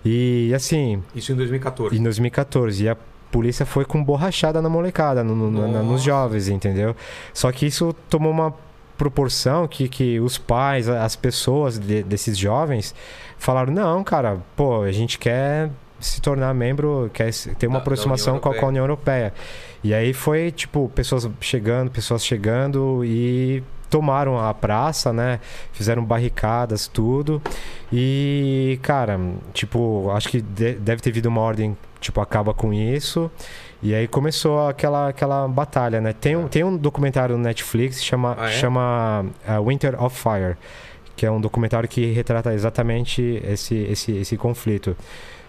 E assim, Isso em 2014. em 2014. E a polícia foi com borrachada na molecada, no- no- na- nos jovens, entendeu? Só que isso tomou uma proporção que, que os pais, as pessoas de- desses jovens falaram: não, cara, pô, a gente quer se tornar membro, quer ter uma Da- da aproximação União com a, com a União Europeia. E aí foi, tipo, pessoas chegando, pessoas chegando e tomaram a praça, né? Fizeram barricadas, tudo. E, cara, tipo, acho que de- deve ter vindo uma ordem, tipo, acaba com isso. E aí começou aquela, aquela batalha, né? Tem um, tem um documentário no Netflix que chama, Ah, é? chama uh, Winter of Fire, que é um documentário que retrata exatamente esse, esse, esse conflito.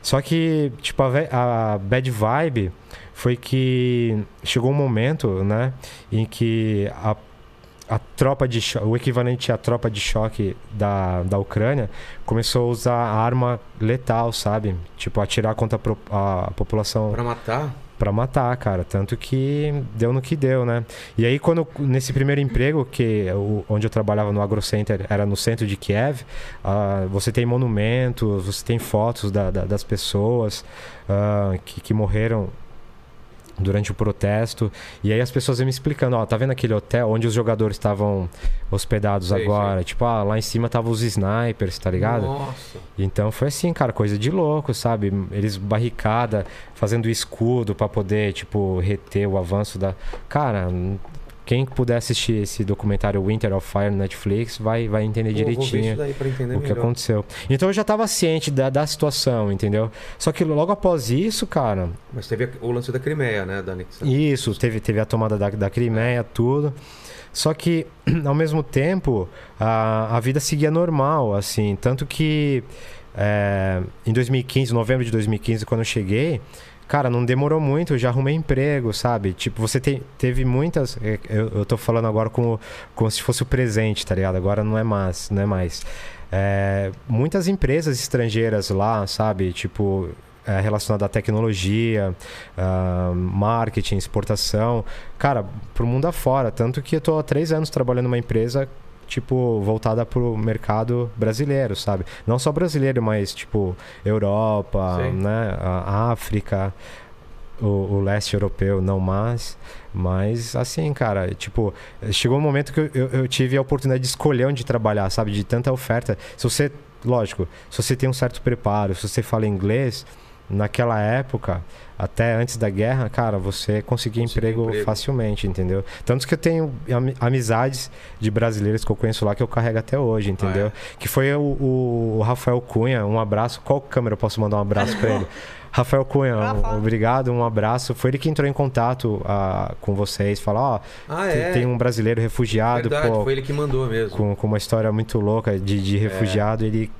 Só que, tipo, a, a bad vibe foi que chegou um momento, né, em que a, a tropa de o equivalente à tropa de choque da, da Ucrânia começou a usar arma letal, sabe? Tipo, atirar contra a, a população Pra matar? Pra matar, cara. Tanto que deu no que deu, né? E aí, quando nesse primeiro emprego, que o- onde eu trabalhava no AgroCenter, era no centro de Kiev, ah, você tem monumentos, você tem fotos da- da- das pessoas ah, que, que morreram durante o protesto. E aí as pessoas iam me explicando, ó, tá vendo aquele hotel onde os jogadores estavam hospedados Sei, agora? Tipo, ah, lá em cima estavam os snipers, tá ligado? Nossa. Então foi assim, cara, coisa de louco, sabe? Eles barricada, fazendo escudo pra poder, tipo, reter o avanço da. Cara, quem puder assistir esse documentário Winter of Fire no Netflix vai, vai entender Pô, direitinho entender o que melhor. aconteceu. Então eu já tava ciente da, da situação, entendeu? Só que logo após isso, cara, Mas teve o lance da Crimeia, né? Da anexação. isso, teve, teve a tomada da, da Crimeia, tudo. Só que, ao mesmo tempo, a, a vida seguia normal, assim. Tanto que é, em 2015, novembro de 2015, quando eu cheguei, cara, não demorou muito, eu já arrumei emprego, sabe? Tipo, você tem, teve muitas. é, Eu, eu tô falando agora como, como se fosse o presente, tá ligado? Agora não é mais, não é mais. É, muitas empresas estrangeiras lá, sabe? Tipo, é, relacionada à tecnologia, ah, marketing, exportação, cara, pro mundo afora. Tanto que eu tô há três anos trabalhando numa empresa, tipo, voltada pro mercado brasileiro, sabe? Não só brasileiro, mas, tipo, Europa, Sim. né? A África, o, o leste europeu, não mais. Mas, assim, cara, tipo, chegou um momento que eu, eu, eu tive a oportunidade de escolher onde trabalhar, sabe? De tanta oferta. Se você, lógico, se você tem um certo preparo, se você fala inglês, naquela época, até antes da guerra, cara, você conseguia Conseguia emprego, emprego. facilmente, entendeu? Tanto que eu tenho ami- amizades de brasileiros que eu conheço lá que eu carrego até hoje, entendeu? Que foi o, o- Rafael Cunha, um abraço. Qual câmera eu posso mandar um abraço pra ele? Rafael Cunha, um- Rafa. obrigado, um abraço. Foi ele que entrou em contato ah, com vocês, falou, ó, Ah, tem- é? tem um brasileiro refugiado, Verdade, pô, foi ele que mandou mesmo. com, com uma história muito louca de, É. de refugiado, ele,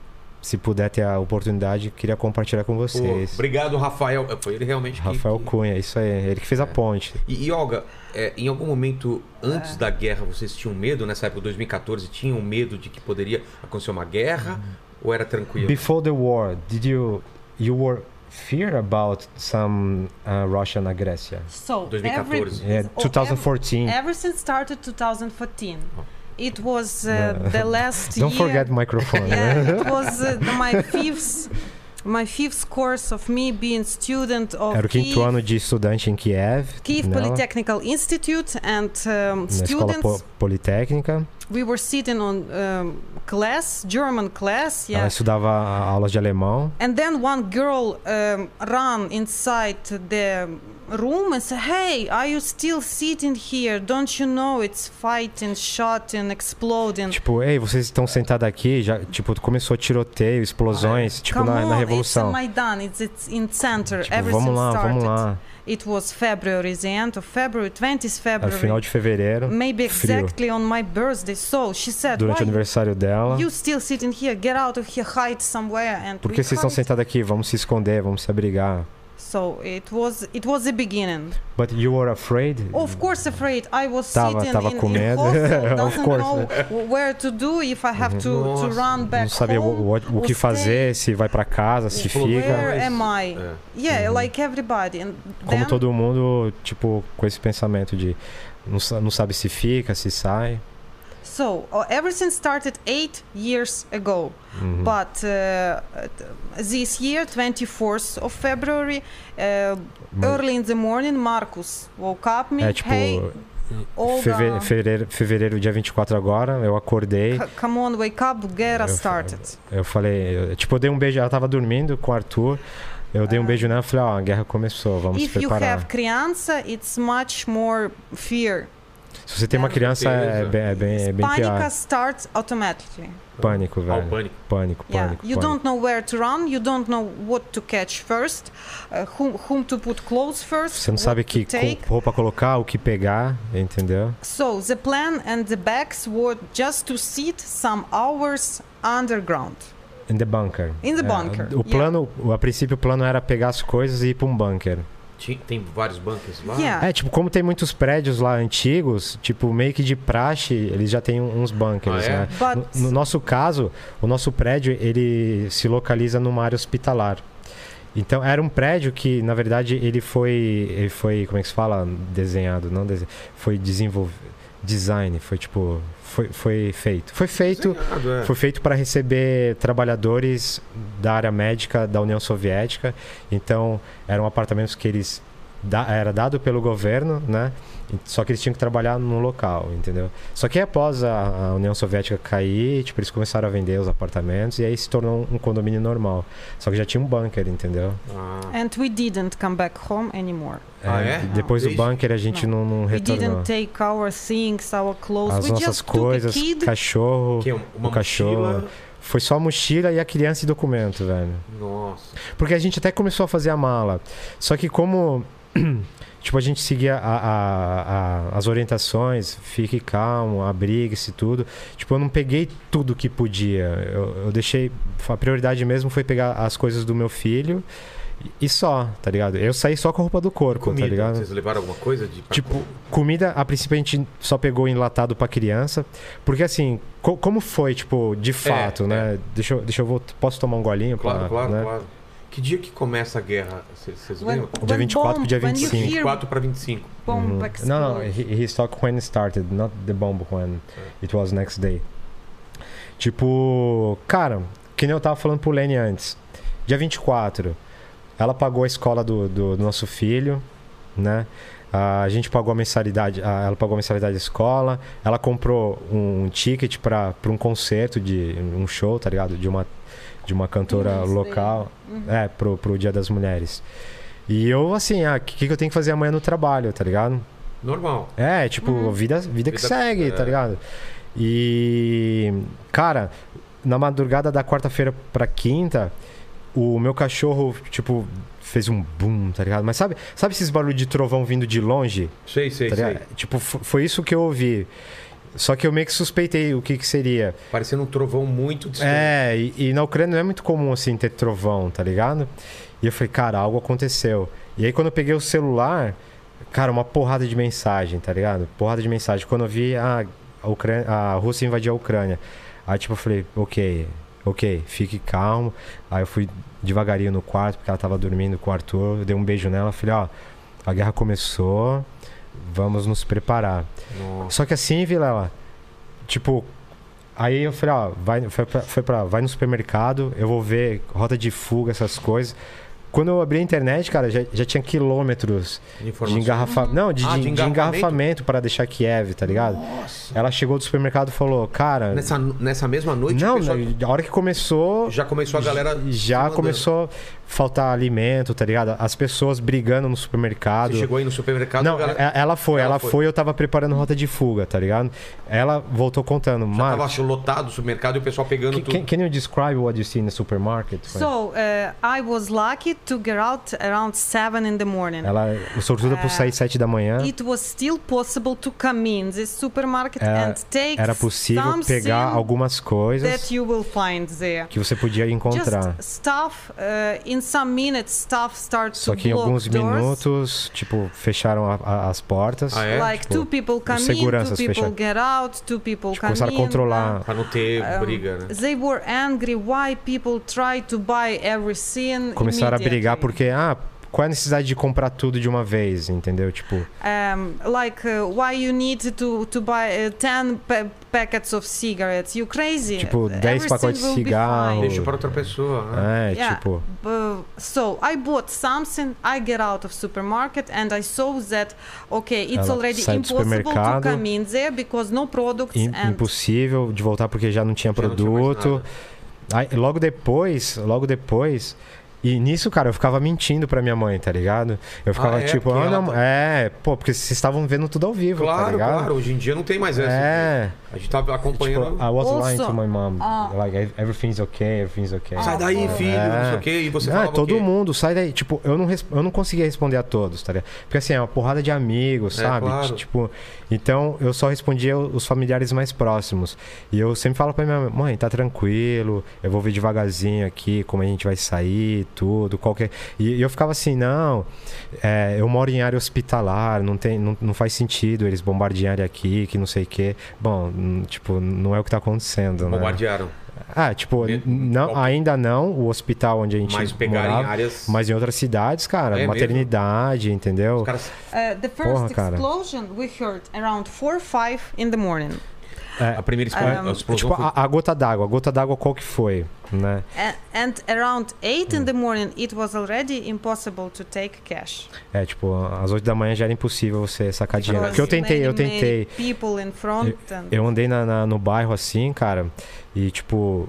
se puder ter a oportunidade, queria compartilhar com vocês. obrigado, Rafael. Foi ele realmente que- Rafael que... Cunha, isso aí, ele que fez a ponte. E, e Olga, é, em algum momento antes da guerra vocês tinham medo, nessa época de 2014, tinham medo de que poderia acontecer uma guerra? Ou era tranquilo? Before the war, did you you were fear about some uh, Russian aggression? So 2014. every, Yeah, oh, 2014. ev- everything started 2014. It was uh, the last Don't year. forget microphone. yeah, it was uh, my fifth, my fifth course of me being student of Era o quinto Kiev, ano de estudante em Kiev, Kiev não? Polytechnical Institute, and um, na escola students. po- politécnica. we were sitting on um, class, German class, Ela yeah. estudava aulas de alemão. And then one girl um, ran inside the room and say, "Hey, are you still sitting here? Don't you know it's fighting, shooting, exploding?" Tipo, ei, vocês estão sentados aqui, já, tipo, começou tiroteio, explosões, tipo, Come na, na on, Revolução. it's Maidan. It's, it's in center. Tipo, Everything vamos lá, started. vamos lá. It was February, the end of February, 20th Era February. final de fevereiro, Maybe frio. exactly on my birthday. So she said, durante o "Why aniversário dela. you still sitting here? Get out of here, hide somewhere." And Por que vocês estão sentados aqui? Vamos se esconder, vamos se abrigar. So it was it was the beginning. But you were afraid? Of course, afraid. I was Tava- sitting tava in, com in medo. hostel, Of doesn't course. know where to do if I have to, to run back Não sabia home. o, o- que fazer, se vai pra casa, se fica. Where am I? É. Yeah, Uhum. like everybody. And Como then, todo mundo, tipo, com esse pensamento de não, não sabe se fica, se sai. So uh, everything started eight years ago. Uhum. But uh, uh, this year, 24th of February, uh, early in the morning, Marcus woke up me. é tipo, hey, Olga, feve- fevereiro, fevereiro, dia 24 agora, eu acordei, c- come on, wake up, get Eu us started. eu falei, eu- tipo, eu dei um beijo, ela tava dormindo com o Arthur, eu dei um beijo nela e falei, ó, a guerra começou, vamos If se you preparar. have criança, it's much more fear. Se você tem uma criança, é bem, é bem, é bem Panica pior. starts automatically. Pânico, Ah, o velho. pânico. Pânico, Yeah, pânico, you pânico. don't know where to run. You don't know what to catch first, uh, whom, whom to put clothes first. Você não sabe que roupa colocar, o que pegar, entendeu? So the plan and the bags were just to sit some hours underground. In the bunker. In the É, bunker, O yeah. plano, o- a princípio o plano era pegar as coisas e ir pra um bunker. Tem vários bunkers lá. Yeah. É, tipo, como tem muitos prédios lá antigos, tipo, meio que de praxe, eles já têm uns bunkers, Ah, é? né? But No, no nosso caso, o nosso prédio, ele se localiza numa área hospitalar. Então, era um prédio que, na verdade, ele foi, ele foi, como é que se fala? Desenhado, não desenhado. Foi desenvolvido, design, foi tipo, foi, foi feito. Foi feito, Desenhado, é. foi feito para receber trabalhadores da área médica da União Soviética. Então, eram apartamentos que eles da, era dado pelo governo, né? Só que eles tinham que trabalhar no local, entendeu? Só que após a, a União Soviética cair, tipo, eles começaram a vender os apartamentos e aí se tornou um condomínio normal. Só que já tinha um bunker, entendeu? Ah. and we didn't come back home anymore. Ah, é? Depois do bunker a gente não, não We retornou. didn't take our things, our clothes. As we nossas just took a coisas, kid. cachorro. Que é uma o cachorro. mochila. Foi só a mochila e a criança e documento, velho. Nossa. Porque a gente até começou a fazer a mala. Só que como tipo, a gente seguia a- a- a- as orientações, fique calmo, abrigue-se tudo. Tipo, eu não peguei tudo que podia. Eu, eu deixei. A prioridade mesmo foi pegar as coisas do meu filho e só, tá ligado? Eu saí só com a roupa do corpo, Comida. tá ligado? Vocês levaram alguma coisa? De, Tipo, comida, a princípio a gente só pegou enlatado pra criança. Porque assim, co- como foi, tipo, de fato, né? Deixa eu, deixa eu voltar. Posso tomar um golinho? Claro, pra- claro, né? claro. Que dia que começa a guerra? Vocês lembram? Dia when 24 bomb, dia when you 25. hear 24 para 25. bomb Uhum. Não, não, he, he's talking when it started, not the bomb when it was next day. Tipo, cara, que nem eu tava falando pro Lenny antes. Dia 24, ela pagou a escola do, do, do nosso filho, né? A gente pagou a mensalidade, a- ela pagou a mensalidade da escola, ela comprou um, ticket para um concerto de um show, tá ligado? De uma de uma cantora Women's Day. local, Uhum. é, pro, pro Dia das Mulheres. E eu, assim, ah, o que, que eu tenho que fazer amanhã no trabalho, tá ligado? Normal. É, tipo, Uhum. vida, vida que Vida- segue, é. tá ligado? E, cara, na madrugada da quarta-feira pra quinta, o meu cachorro, tipo, fez um boom, tá ligado? Mas sabe, sabe esses barulhos de trovão vindo de longe? Sei, sei, Tá sei. Tipo, foi isso que eu ouvi. Só que eu meio que suspeitei o que que seria. Parecendo um trovão muito distante. É, e, e na Ucrânia não é muito comum assim ter trovão, tá ligado? E eu falei, cara, algo aconteceu. E aí quando eu peguei o celular, cara, uma porrada de mensagem, tá ligado? Porrada de mensagem. Quando eu vi a, Ucrânia, a Rússia invadiu a Ucrânia. Aí tipo eu falei, ok, ok, fique calmo. Aí eu fui devagarinho no quarto, porque ela tava dormindo com o Arthur. Eu dei um beijo nela, falei, ó, a guerra começou, vamos nos preparar. Nossa. Só que assim, Vilela, tipo, aí eu falei, ó, vai, foi, pra, foi pra- vai no supermercado, eu vou ver rota de fuga, essas coisas. Quando eu abri a internet, cara, já, já tinha quilômetros de engarrafamento. Não, de, Ah, de, de engarrafamento? engarrafamento para deixar Kiev, tá ligado? Nossa. Ela chegou do supermercado e falou, cara. Nessa, nessa mesma noite, não, pessoal na- a hora que começou. já começou a galera. Já mandando. Faltar alimento, tá ligado? As pessoas brigando no supermercado. Você chegou aí no supermercado. Não, a galera- é- ela foi, Ela ela, foi. foi. eu tava preparando rota de fuga, tá ligado? Ela voltou contando, já Marcos, tava acho, lotado o supermercado e o pessoal pegando can, tudo. can you describe what you see in the supermarket? So uh, I was lucky to get out around seven in the morning. Ela, o sortudo por sair sete da manhã, It was still possible to come in this supermarket Era- and take era possível pegar algumas coisas that you will find there. que você podia encontrar. Just stuff. Uh, in some minutes, stuff starts Só to que em alguns doors. minutos, tipo, fecharam a- a- as portas. Ah, é? Like Tipo, two people come in, two people fecharam. get out, two people Tipo, come começaram a in. controlar. Pra não ter Um, briga, né? They were angry why people try to buy everything. Começaram a brigar porque, ah, qual é a necessidade de comprar tudo de uma vez, entendeu? Tipo, um, like uh, why you need to to buy uh, 10 pa- packets of cigarettes you crazy Tipo, 10 Everything pacotes de cigarro. Deixa para outra pessoa. né? é, Yeah. tipo, Uh, so I bought something. I get out of supermarket and I saw that okay, it's Ela already impossible to supermercado. come in there because no products im- and impossível de voltar porque já não tinha Já não tinha produto. Aí, logo depois, logo depois. E nisso, cara, eu ficava mentindo pra minha mãe, tá ligado? Eu ficava Ah, é? tipo, ah, não, tá- é, pô, porque vocês estavam vendo tudo ao vivo, tá Claro, ligado? claro. Hoje em dia não tem mais essa. É, A gente tava acompanhando. tipo, I was lying Also- to my mom. Ah. Like, everything's okay, everything's okay. Sai daí, filho, não sei o quê. E você Ah, falava o todo quê? mundo, sai daí. Tipo, eu não, eu não conseguia responder a todos, tá ligado? Porque assim, é uma porrada de amigos, É, sabe? claro. Tipo, então eu só respondia os familiares mais próximos. E eu sempre falo pra minha mãe, mãe, tá tranquilo, eu vou ver devagarzinho aqui como a gente vai sair, tudo, qualquer. E, e eu ficava assim, não, é, eu moro em área hospitalar, não, tem, não, não faz sentido eles bombardearem aqui, que não sei o quê. Bom, tipo, não é o que tá acontecendo, né? Bombardearam. Ah, tipo, Me- não, ainda não o hospital onde a gente Mas pegarem morava, áreas. mas em outras cidades, cara, É mesmo? maternidade, entendeu? Os caras. uh, the first Porra, cara. explosion we heard around 4 5 in the morning É, A primeira explo- Um, a explosão tipo, foi- a, a gota d'água, a gota d'água qual que foi, né? A- and around 8 Hum. in the morning it was already impossible to take cash É, tipo, às 8 da manhã já era impossível você sacar dinheiro. Porque eu tentei, eu many, many tentei. people in front and Eu andei na, na- no bairro assim, cara, e tipo.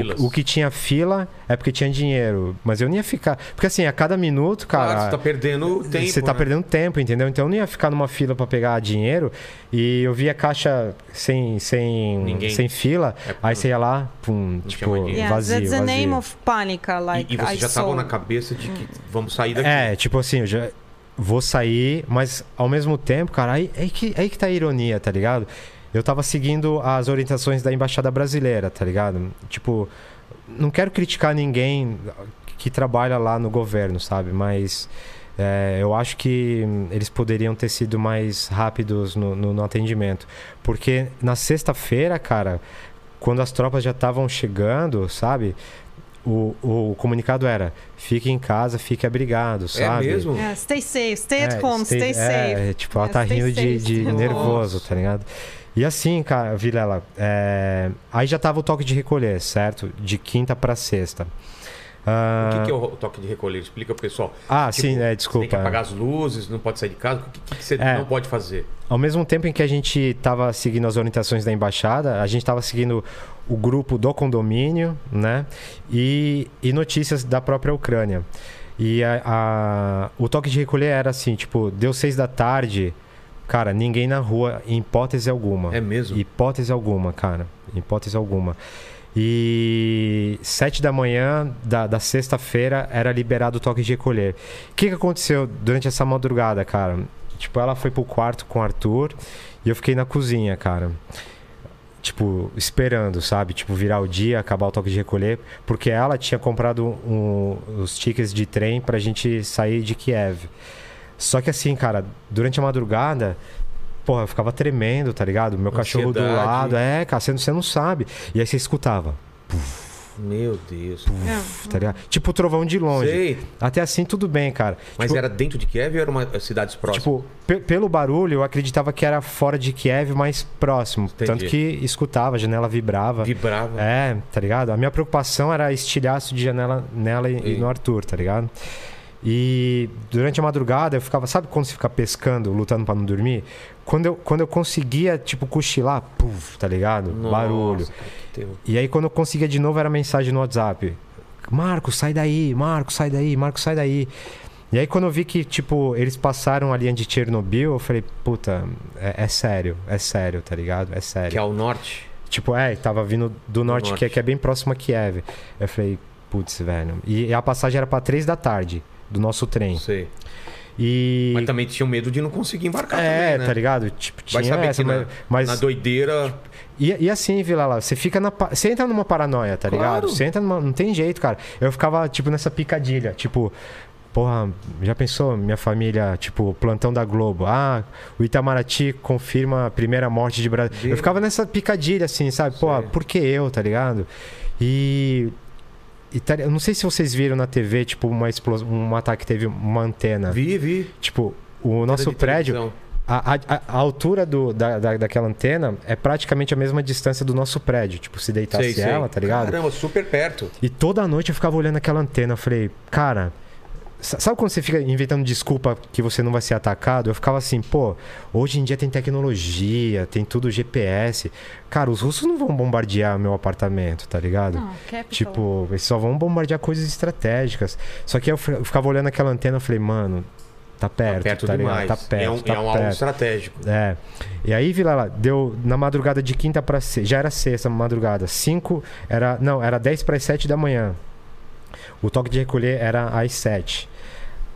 Filas. O, o que tinha fila é porque tinha dinheiro. Mas eu não ia ficar. Porque assim, a cada minuto, cara. Claro, você tá perdendo tempo. Você tá né? perdendo tempo, entendeu? Então eu não ia ficar numa fila pra pegar dinheiro e eu via caixa sem, sem, Ninguém. sem fila, É, aí você ia lá, pum, tipo, dinheiro. yeah, vazio, that's the vazio. name of panica like E, e você I já saw. tava na cabeça de que vamos sair daqui. É, tipo assim, eu já vou sair, mas ao mesmo tempo, cara, aí, aí, que, aí que tá a ironia, tá ligado? Eu tava seguindo as orientações da Embaixada Brasileira, tá ligado? Tipo, não quero criticar ninguém que trabalha lá no governo, sabe? Mas é, eu acho que eles poderiam ter sido mais rápidos no, no- no atendimento. Porque na sexta-feira, cara, quando as tropas já estavam chegando, sabe? O, o comunicado era: fique em casa, fique abrigado, É sabe? mesmo? Yeah, stay safe, stay at É, home, stay, safe. É, tipo, ela tá stay rindo de, de nervoso, tá ligado? E assim, cara, Vilela, é, aí já tava o toque de recolher, certo? De quinta pra sexta. Ah, O que, que é o toque de recolher? Explica pro pessoal. Ah, Tipo, sim, é, Você tem desculpa. que apagar as luzes, não pode sair de casa. O que, que, que você É. não pode fazer? Ao mesmo tempo em que a gente tava seguindo as orientações da embaixada, a gente tava seguindo o grupo do condomínio, né? E, e notícias da própria Ucrânia. E a, a- o toque de recolher era assim, tipo, deu seis da tarde, cara, ninguém na rua, em hipótese alguma. É mesmo? Hipótese alguma, cara. Hipótese alguma. E sete da manhã da, da sexta-feira era liberado o toque de recolher. O que, que aconteceu durante essa madrugada, cara? Tipo, ela foi pro quarto com o Arthur e eu fiquei na cozinha, cara. Tipo, esperando, sabe? Tipo, virar o dia, acabar o toque de recolher. Porque ela tinha comprado um- os tickets de trem pra gente sair de Kiev. Só que assim, cara, durante a madrugada, porra, eu ficava tremendo, tá ligado? Meu cachorro do Ansiedade. lado. É, cara, você não, você não sabe. E aí você escutava, Meu Deus. Yeah. tá ligado? Tipo trovão de longe. Sei. Até assim, tudo bem, cara. Mas Tipo, era dentro de Kiev ou era uma cidades próximas? Tipo, pe- pelo barulho, eu acreditava que era fora de Kiev, mas próximo. Entendi. Tanto que escutava, a janela vibrava. Vibrava. É, tá ligado? A minha preocupação era estilhaço de janela nela e, e no Arthur, tá ligado? E durante a madrugada eu ficava, sabe quando você fica pescando, lutando pra não dormir? Quando eu, quando eu conseguia, tipo, cochilar, puf, tá ligado? Nossa, Barulho. E aí quando eu conseguia de novo era mensagem no WhatsApp. Marco, sai daí, Marco, sai daí, Marco, sai daí. E aí quando eu vi que, tipo, eles passaram a linha de Chernobyl, eu falei, puta, é, é sério, é sério, tá ligado? É sério. Que é o norte. Tipo, é, tava vindo do norte, norte. Que, é, que é bem próximo a Kiev. Eu falei, putz, velho. E a passagem era pra três da tarde, do nosso trem. Sei. E. Mas também tinha medo de não conseguir embarcar é, também, né? tá ligado? Tipo, Vai tinha saber essa, que na, mas, na doideira... E, e assim, Vila lá, você fica na. Você entra numa paranoia, tá Claro. ligado? Você entra numa. Não tem jeito, cara. Eu ficava, tipo, nessa picadilha, tipo. Porra, já pensou minha família, tipo, plantão da Globo? Ah, o Itamaraty confirma a primeira morte de Brasil. Eu ficava nessa picadilha, assim, sabe? Pô, por que eu, tá ligado? E. eu não sei se vocês viram na TV, tipo, uma explosão, um ataque que teve uma antena. Vi, vi. Tipo, o nosso prédio, a, a- a altura do, da, da- daquela antena é praticamente a mesma distância do nosso prédio. Tipo, se deitasse Sei, sei. ela, tá ligado? Caramba, super perto. E toda noite eu ficava olhando aquela antena. Eu falei, cara. Sa- Sabe quando você fica inventando desculpa que você não vai ser atacado? Eu ficava assim, pô, hoje em dia tem tecnologia, tem tudo GPS. Cara, os russos não vão bombardear meu apartamento, tá ligado? Não. Tipo, eles só vão bombardear coisas estratégicas. Só que eu, ficava olhando aquela antena e falei, mano, tá perto, Tá perto tá demais. ligado? Tá perto, é um, tá é um alvo perto. estratégico. É. E aí, Vila lá, deu na madrugada de quinta pra sexta. Já era sexta madrugada. Cinco. Era. Não, era 10 para 7 da manhã. O toque de recolher era às 7.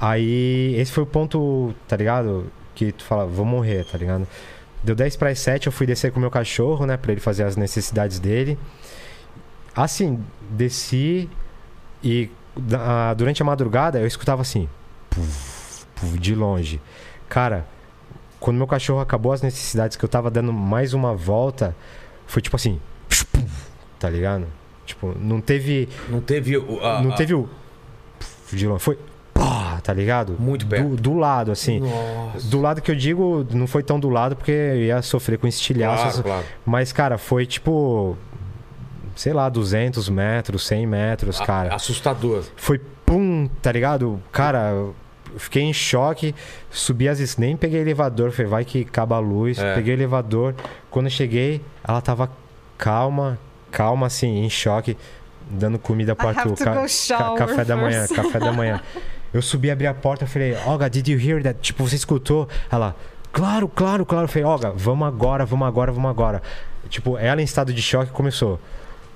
Aí, esse foi o ponto, tá ligado? Que tu fala, vou morrer, tá ligado? Deu 10 para 7, eu fui descer com o meu cachorro, né? Pra ele fazer as necessidades dele. Assim, desci e durante a madrugada eu escutava assim. puf, puf, de longe. Cara, quando meu cachorro acabou as necessidades, que eu tava dando mais uma volta, foi tipo assim. Tá ligado? Tipo, não teve. Não teve o. a- não a- teve o. De longe. Foi. pá, Tá ligado? Muito Do, perto. do lado, assim. Nossa. Do lado que eu digo, não foi tão do lado porque eu ia sofrer com estilhaços. Claro, claro. Mas, cara, foi tipo. Sei lá, 200 metros, 100 metros, A- cara. Assustador. Foi pum, tá ligado? Cara, fiquei em choque. Subi as es- nem peguei elevador, falei, vai que acaba a luz. É. Peguei elevador. Quando eu cheguei, ela tava calma, calma assim, em choque, dando comida pro Arthur. go shower café da manhã, first. café da manhã. Eu subi, abri a porta, falei, Olga, did you hear that? Tipo, você escutou? Ela, claro, claro, claro. Eu falei, Olga, vamos agora, vamos agora, vamos agora. Tipo, ela em estado de choque começou.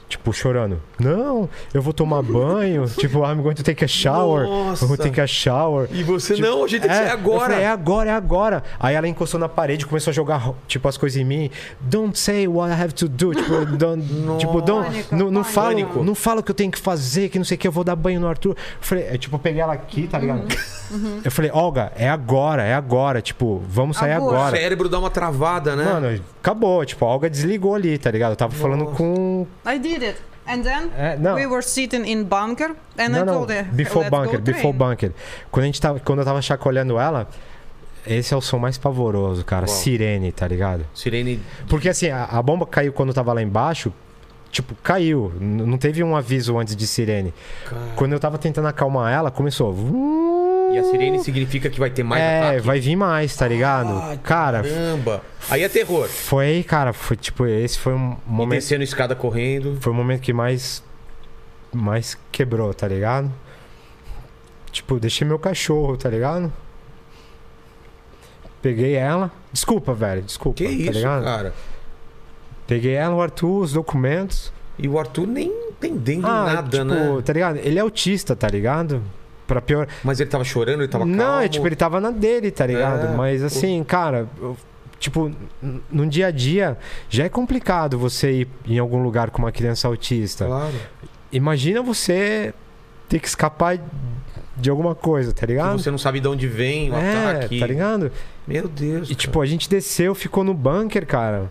Tipo, chorando. Não, eu vou tomar banho. tipo, I'm going to take a shower. Nossa. Eu vou take a shower. E você, Tipo, não, a gente tem que ser agora. falei, é agora, é agora. Aí ela encostou na parede, começou a jogar, tipo, as coisas em mim. Don't say what I have to do. Tipo, don't, tipo, don't, Pânico, não, não, pânico. fala, não fala o que eu tenho que fazer, que não sei o que, eu vou dar banho no Arthur. Eu falei, é, tipo, eu peguei ela aqui, tá ligado? Eu falei, Olga, é agora, é agora. Tipo, vamos sair Agora. O agora. cérebro dá uma travada, né? Mano, acabou. Tipo, a Olga desligou ali, tá ligado? Eu tava falando Nossa. com. I did it. And then É, não. we were sitting in bunker and I não, não, told her, before bunker, before train. bunker. Quando, a gente tava, quando eu tava chacoalhando ela, esse é o som mais pavoroso, cara. Qual? Sirene, tá ligado? Sirene. Porque assim, a, a bomba caiu quando eu tava lá embaixo. Tipo, caiu. N- não teve um aviso antes de sirene. Cara. Quando eu tava tentando acalmar ela, começou. E a sirene significa que vai ter mais é, ataque? vai vir mais, tá ligado? Ai, cara, Caramba. Aí é terror. foi cara. Foi tipo, esse foi um E momento. descendo escada correndo. Foi o momento que mais. Mais quebrou, tá ligado? Tipo, deixei meu cachorro, tá ligado? Peguei ela. Desculpa, velho. Desculpa. Que tá isso, ligado? cara? Peguei ela, o Arthur, os documentos. E o Arthur nem entendendo Ah, nada, tipo, né? tá ligado? Ele é autista, tá ligado? Pra pior. Mas ele tava chorando, ele tava Não, calmo. é tipo, ele tava na dele, tá ligado? É, Mas assim, cara, eu- tipo, n- num dia a dia já é complicado você ir em algum lugar com uma criança autista. Claro. Imagina você ter que escapar de alguma coisa, tá Que ligado? você não sabe de onde vem o é, ataque. tá ligado? Meu Deus. E tipo, a gente desceu, ficou no bunker, cara.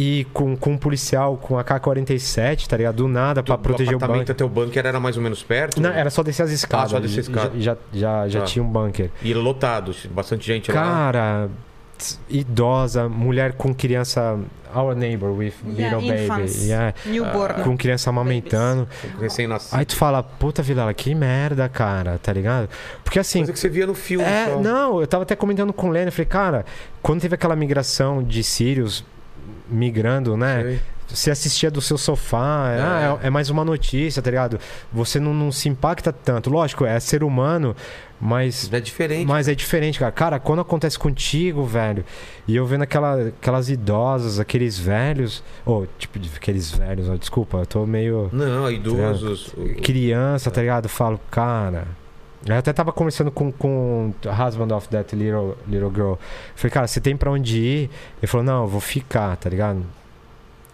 E com, com um policial com a K-47, tá ligado? Do nada, pra do, proteger o apartamento até o bunker era mais ou menos perto? Não, era só descer as escadas. só descer a escada. Já, já, já, já Tá. tinha um bunker. E lotado, bastante gente lá. Cara, idosa, mulher com criança. Our neighbor with Yeah, little infants. baby. Yeah, Newborn. com criança amamentando. Recém-nascido. Aí tu fala, puta Vilela, que merda, cara, tá ligado? Porque assim. Coisa que você via no filme É, só. não, eu tava até comentando com o Lênin, eu falei, cara, quando teve aquela migração de sírios migrando, né? Sei. você assistia do seu sofá, é, ah, é- é mais uma notícia, tá ligado? Você não, não se impacta tanto. Lógico, é ser humano, mas É diferente. mas é diferente, cara. Cara, quando acontece contigo, velho, e eu vendo aquela, aquelas idosas, aqueles velhos. Ou, tipo, de- aqueles velhos, ó, desculpa, eu tô meio. Não, idosos. o- Criança, tá ligado? Eu falo, cara. Eu até tava conversando com, com o husband of that little, little girl. Eu falei, cara, você tem pra onde ir? Ele falou, não, eu vou ficar, tá ligado?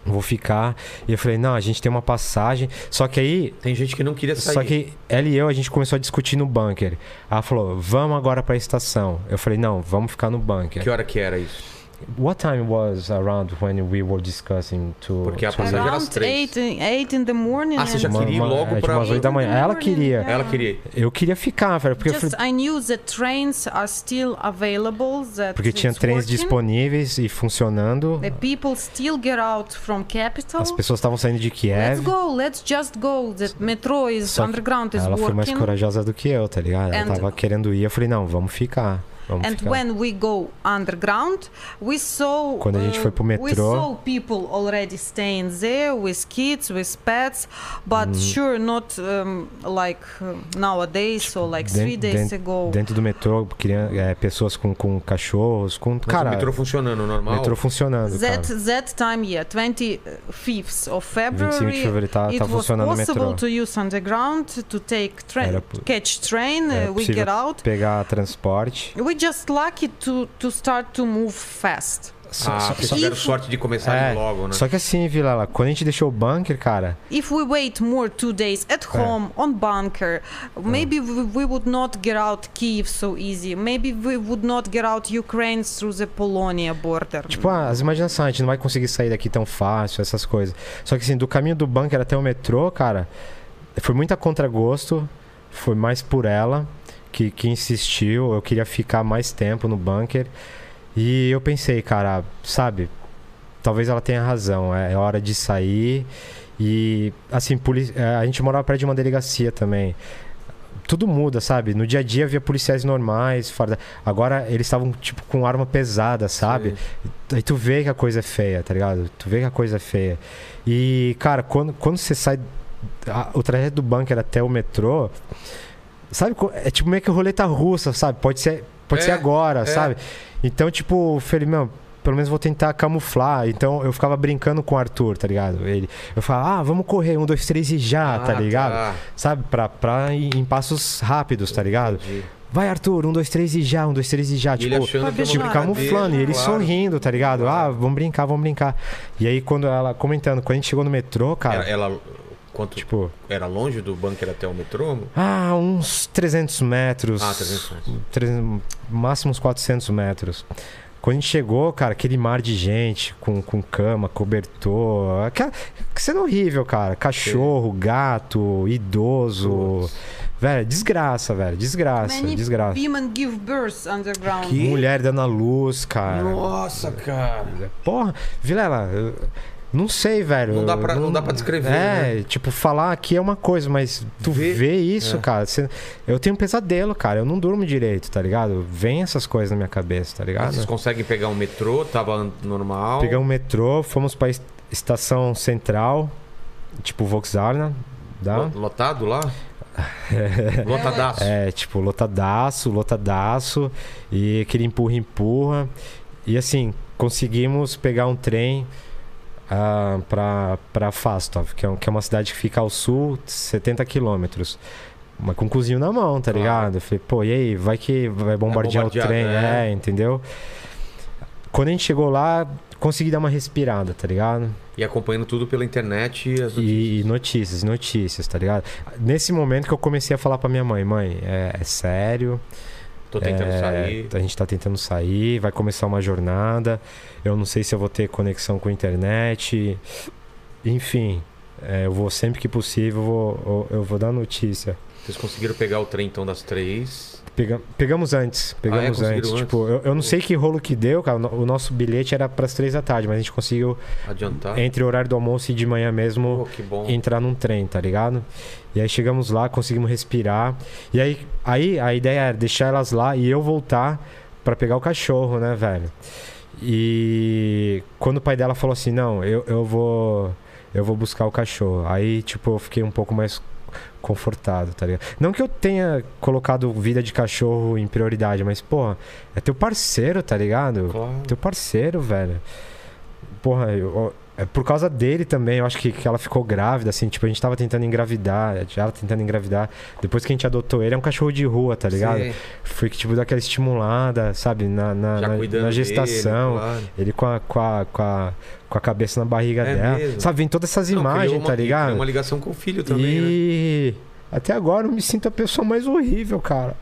Vou ficar. E eu falei, não, a gente tem uma passagem. Só que aí Tem gente que não queria sair. só que ela e eu, a gente começou a discutir no bunker. Ela falou, vamos agora pra estação. Eu falei, não, vamos ficar no bunker. Que hora que era isso? What time was around when we were discussing to... Porque a to- passagem era às Around três. 8 8 in the morning. Ah, você já queria ir logo pra... umas oito da manhã. Ela queria. Yeah. Ela queria. Eu queria ficar, velho, porque, Just I knew that trains are still available. That porque tinha trens working. disponíveis e funcionando. The people still get out from capital. As pessoas estavam saindo de Let's Kiev. go, let's just go. The metro is Só underground is Ela foi mais working. corajosa do que eu, tá ligado? Ela And- tava querendo ir. Eu falei, não, vamos ficar. Vamos And ficar. when we go underground, we saw Quando a gente uh, foi pro we metrô- saw people already staying there with kids, with pets, but Uhum. sure not um, like uh, nowadays or like three Den- days den- ago. Dentro do metrô, crian- é, pessoas com, com cachorros, com. Mas cara, o metrô funcionando normal. metrô funcionando, That cara. that time, yeah, 25th of 25 de February. fevereiro tá, It tá was funcionando o possible metrô. to use underground to take train, catch train. uh, we get out. Pegar transporte. We just lucky to to start to move fast. Só, Ah, só- porque só- If- sorte de começar É, logo, né? só que assim, Vilela, quando a gente deixou o bunker, cara, If we wait more two days at É. home on bunker, maybe we, we would not get out Kiev so easy. Maybe we would not get out Ukraine through the Polonia border. tipo, ah, as imaginações, a gente não vai conseguir sair daqui tão fácil, essas coisas. Só que assim, do caminho do bunker até o metrô, cara, foi muito a contragosto, foi mais por ela que, que insistiu. Eu queria ficar mais tempo no bunker. E eu pensei, cara, sabe, talvez ela tenha razão, é, é hora de sair. E, assim, é, a gente morava perto de uma delegacia também. Tudo muda, sabe? No dia a dia havia policiais normais, fora da- agora eles estavam, tipo, com arma pesada, sabe? Aí tu vê que a coisa é feia, tá ligado? Tu vê que a coisa é feia. E, cara, quando, quando você sai. a- o trajeto do bunker até o metrô. Sabe? É tipo meio que roleta russa, sabe? Pode ser, pode É, ser agora, é. sabe? Então, tipo, falei, meu, pelo menos vou tentar camuflar. Então eu ficava brincando com o Arthur, tá ligado? Ele, eu falava, ah, vamos correr, um, dois, três e já, tá Ah, ligado? tá. Sabe? Pra, pra ir em passos rápidos, tá ligado? Entendi. Vai, Arthur, um, dois, três e já, um, dois, três e já. E tipo, Tipo, camuflando, e ele claro. sorrindo, tá ligado? Ah, vamos brincar, vamos brincar. E aí, quando ela comentando, quando a gente chegou no metrô, cara, Era, ela, quanto, tipo, era longe do bunker até o metrô? ah, uns 300 metros. Ah, 300 metros. 300, máximo uns 400 metros. Quando a gente chegou, cara, aquele mar de gente com, com cama, cobertor. Aquela que cena horrível, cara. Cachorro, gato, idoso. Putz. Velho, desgraça, velho. Desgraça, Many desgraça. women give birth underground. Que- Mulher dando a luz, cara. Nossa, cara. Porra, Vilela, eu não sei, velho. Não dá pra- não dá pra descrever, É, né? tipo, falar aqui é uma coisa, mas tu Ver- vê isso, é. cara. cê- eu tenho um pesadelo, cara. Eu não durmo direito, tá ligado? Vem essas coisas na minha cabeça, tá ligado? Vocês conseguem pegar um metrô? Tava normal. Pegamos o metrô, fomos pra est- estação central, tipo Volkswagen, dá? Lo- Lotado lá? Lotadaço. É, tipo, lotadaço, lotadaço, e aquele empurra-empurra. E assim, conseguimos pegar um trem ah, pra, pra Fastov, que é, que é uma cidade que fica ao sul, 70 quilômetros. Mas com um cozinho na mão, tá ligado? Eu falei, pô, e aí, vai que vai bombardear o bombardeado, trem, é. é, entendeu? Quando a gente chegou lá, consegui dar uma respirada, tá ligado? E acompanhando tudo pela internet e as notícias. E notícias, notícias, tá ligado? Nesse momento que eu comecei a falar pra minha mãe, mãe, é, é sério, Tô tentando é, sair. A gente tá tentando sair, vai começar uma jornada. Eu não sei se eu vou ter conexão com a internet. Enfim, é, eu vou sempre que possível, eu vou, eu vou dar notícia. Vocês conseguiram pegar o trem então das três. Pega- pegamos antes, pegamos Ah, conseguiram antes. antes? Tipo, eu, eu não sei que rolo que deu, cara. O nosso bilhete era pras três da tarde, mas a gente conseguiu, Adiantar. entre o horário do almoço e de manhã mesmo, bom. entrar num trem, tá ligado? E aí chegamos lá, conseguimos respirar. E aí, aí a ideia era deixar elas lá e eu voltar pra pegar o cachorro, né, velho? E quando o pai dela falou assim, não, eu, eu vou. Eu vou buscar o cachorro. Aí, tipo, eu fiquei um pouco mais confortado, tá ligado? Não que eu tenha colocado vida de cachorro em prioridade, mas, porra, é teu parceiro, tá ligado? Claro. Teu parceiro, velho. Porra, eu- é por causa dele também, eu acho que, que ela ficou grávida, assim, tipo, a gente tava tentando engravidar, ela tentando engravidar. Depois que a gente adotou ele, é um cachorro de rua, tá ligado? Foi que, tipo, daquela estimulada, sabe? Na, na, na- na dele, gestação. claro. Ele com a, com, a, com, a, com a cabeça na barriga É dela. mesmo? Sabe, vem todas essas Não, imagens, uma- tá ligado? uma ligação com o filho também, né? e até agora eu me sinto a pessoa mais horrível, cara.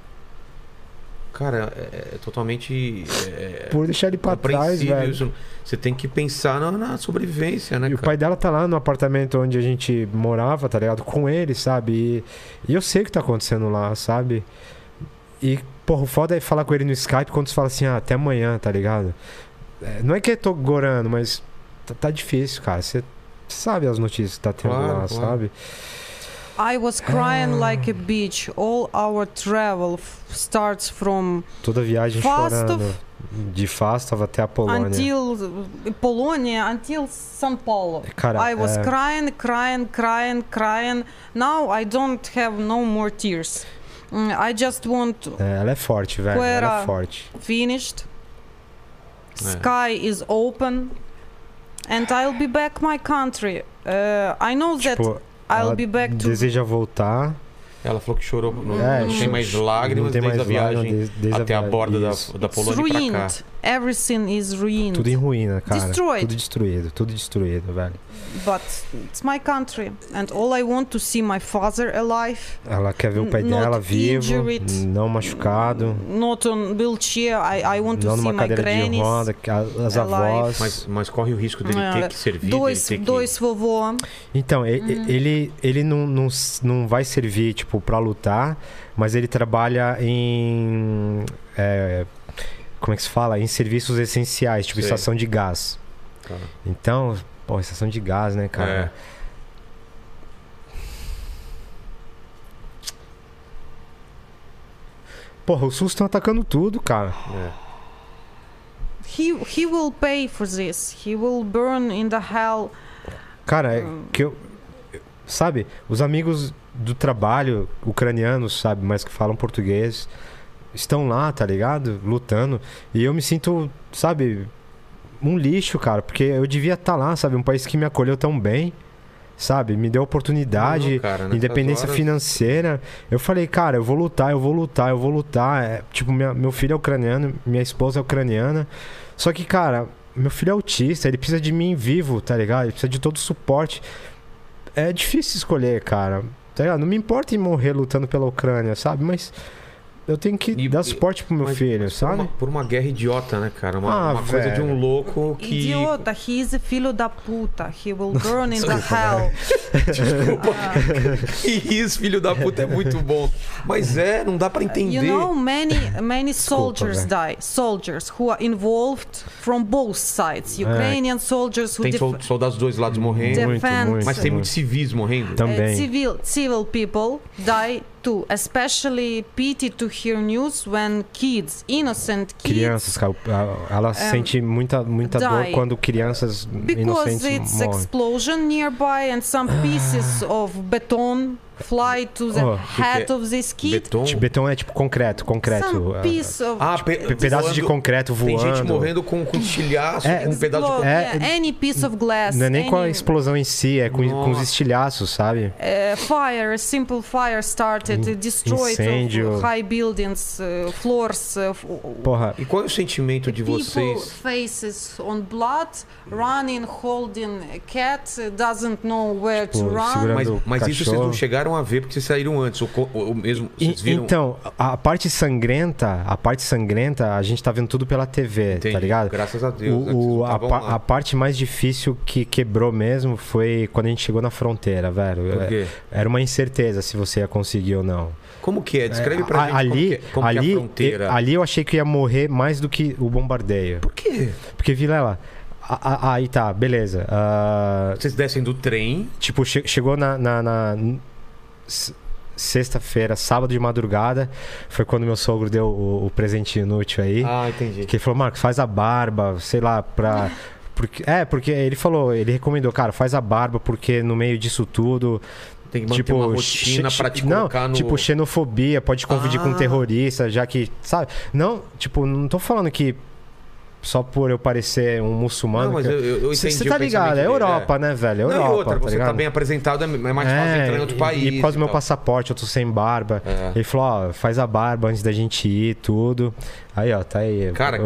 Cara, é, é totalmente é, Por deixar ele pra trás, velho. isso. Você tem que pensar na, na sobrevivência, né, E o cara? pai dela tá lá no apartamento onde a gente morava, tá ligado? Com ele, sabe? E, e eu sei o que tá acontecendo lá, sabe? E, porra, o foda é falar com ele no Skype quando você fala assim, ah, até amanhã, tá ligado? É, não é que eu tô gorando, mas tá, tá difícil, cara. Você você sabe as notícias que tá tendo Claro, lá, claro. sabe? I was crying like a bitch. All our travel f- starts from Toda viagem Fastov. De Fastov até a Polônia. until Polonia until São Paulo. Cara, I was é- crying, crying, crying, crying. Now I don't have no more tears. Mm, I just want É, ela é forte, velho. Ela é forte. finished. É. Sky is open, and I'll be back my country. Uh, I know that Tipo, I'll ela be back to deseja voltar. Ela falou que chorou, não, É, não tem mais lágrimas tem desde mais a viagem desde- desde até a, viagem. borda da, da Polônia pra cá. Everything is ruined. Tudo em ruína, cara. Destroyed. Tudo destruído, tudo destruído, velho. But it's my country, and all I want to see my father alive, Ela quer ver o pai Not dela vivo, injured. não machucado, not on wheelchair. I, I want to não see numa my cadeira de grannies. roda, que a- as alive. avós. Mas, mas corre o risco dele É, ter que servir, Dois, ter que... dois vovô. Então, e- Uhum. ele, ele não, não, não vai servir, tipo, pra lutar, mas ele trabalha em. é, como é que se fala? Em serviços essenciais, tipo Sei. estação de gás. Tá. Então, pô, estação de gás, né, cara? É. Porra, os SUS estão atacando tudo, cara. É. He he will pay for this. He will burn in the hell. Cara, é Hum. que eu. Sabe, os amigos do trabalho ucranianos, sabe, mas que falam português, estão lá, tá ligado? Lutando. E eu me sinto, sabe, um lixo, cara, porque eu devia estar lá, sabe? Um país que me acolheu tão bem, sabe? Me deu oportunidade. Não, cara, Independência horas- financeira. Eu falei, cara, eu vou lutar, eu vou lutar, eu vou lutar. É, tipo, minha- meu filho é ucraniano, minha esposa é ucraniana. Só que, cara, meu filho é autista, ele precisa de mim vivo, tá ligado? Ele precisa de todo o suporte. É difícil escolher, cara. Tá ligado? Não me importa em morrer lutando pela Ucrânia, sabe? Mas eu tenho que E- dar suporte pro meu Mas- filho, mas por sabe? Uma, por uma guerra idiota, né, cara? Uma, Ah, uma coisa de um louco que. Idiota, he is a filho da puta. He will burn in the hell. Que isso, filho da puta, é muito bom. Mas é, não dá pra entender. You know, many many Desculpa, soldiers die. Soldiers who are involved from both sides. Ukrainian soldiers who Tem soldados dos dois lados morrendo. Muito, defend- muito. Mas tem muito. muitos civis morrendo. Também. Uh, civil civil people die too. Especially pity to hear news when kids, innocent kids, Crianças, ela sente muita, muita dor die. quando crianças because inocentes it's morrem. explosion nearby and some pieces of beton fly to the Oh, head of this kid. Beton. De beton é tipo concreto, concreto. Some ah, piece of Ah, pe- pe- pedaços de voando. concreto voando. Tem gente morrendo com, com estilhaço, É, com um pedaço de É, any piece of glass. Não é nem com a any- explosão em si, é com, com os estilhaços, sabe? Uh, fire, a simple fire started, In- destroyed incêndio. high buildings, uh, floors. Uh, Porra, E qual é o sentimento de people vocês? faces on blood, running, holding a cat, doesn't know where to Tipo, run. segurando- Mas, mas isso vocês não chegaram a ver porque vocês saíram antes. Ou, ou mesmo. Viram. então, a parte sangrenta, a parte sangrenta, a gente tá vendo tudo pela TV, Entendi. tá ligado? Graças a Deus. né, O, vocês o- a, a parte mais difícil que quebrou mesmo foi quando a gente chegou na fronteira, velho. Por É- quê? Era uma incerteza se você ia conseguir ou não. Como que é? Descreve pra A- gente ali, como, é- como ali, que é a fronteira. ali eu achei que ia morrer mais do que o bombardeio. Por quê? Porque, Vilela, aí tá, beleza. ah, Vocês descem do trem. tipo, che- chegou na. na- na- sexta-feira, sábado de madrugada, foi quando meu sogro deu o, o presente inútil aí. Ah, entendi. Que ele falou, Marcos, faz a barba, sei lá, pra. Porque, é, porque ele falou, ele recomendou, cara, faz a barba, porque no meio disso tudo. Tem que manter tipo, uma rotina pra te não, colocar no... Tipo, xenofobia, pode confundir com Ah. terrorista, já que, sabe? Não, tipo, não tô falando que só por eu parecer um muçulmano. Não, mas que eu, eu Você tá ligado, é dele, Europa, né, velho? É Não, Europa, e outra, tá você tá bem apresentado, é mais fácil É, entrar em outro e- país. E por causa do meu passaporte, eu tô sem barba. É. Ele falou, ó, faz a barba antes da gente ir, tudo. Aí, ó, tá aí. Cara,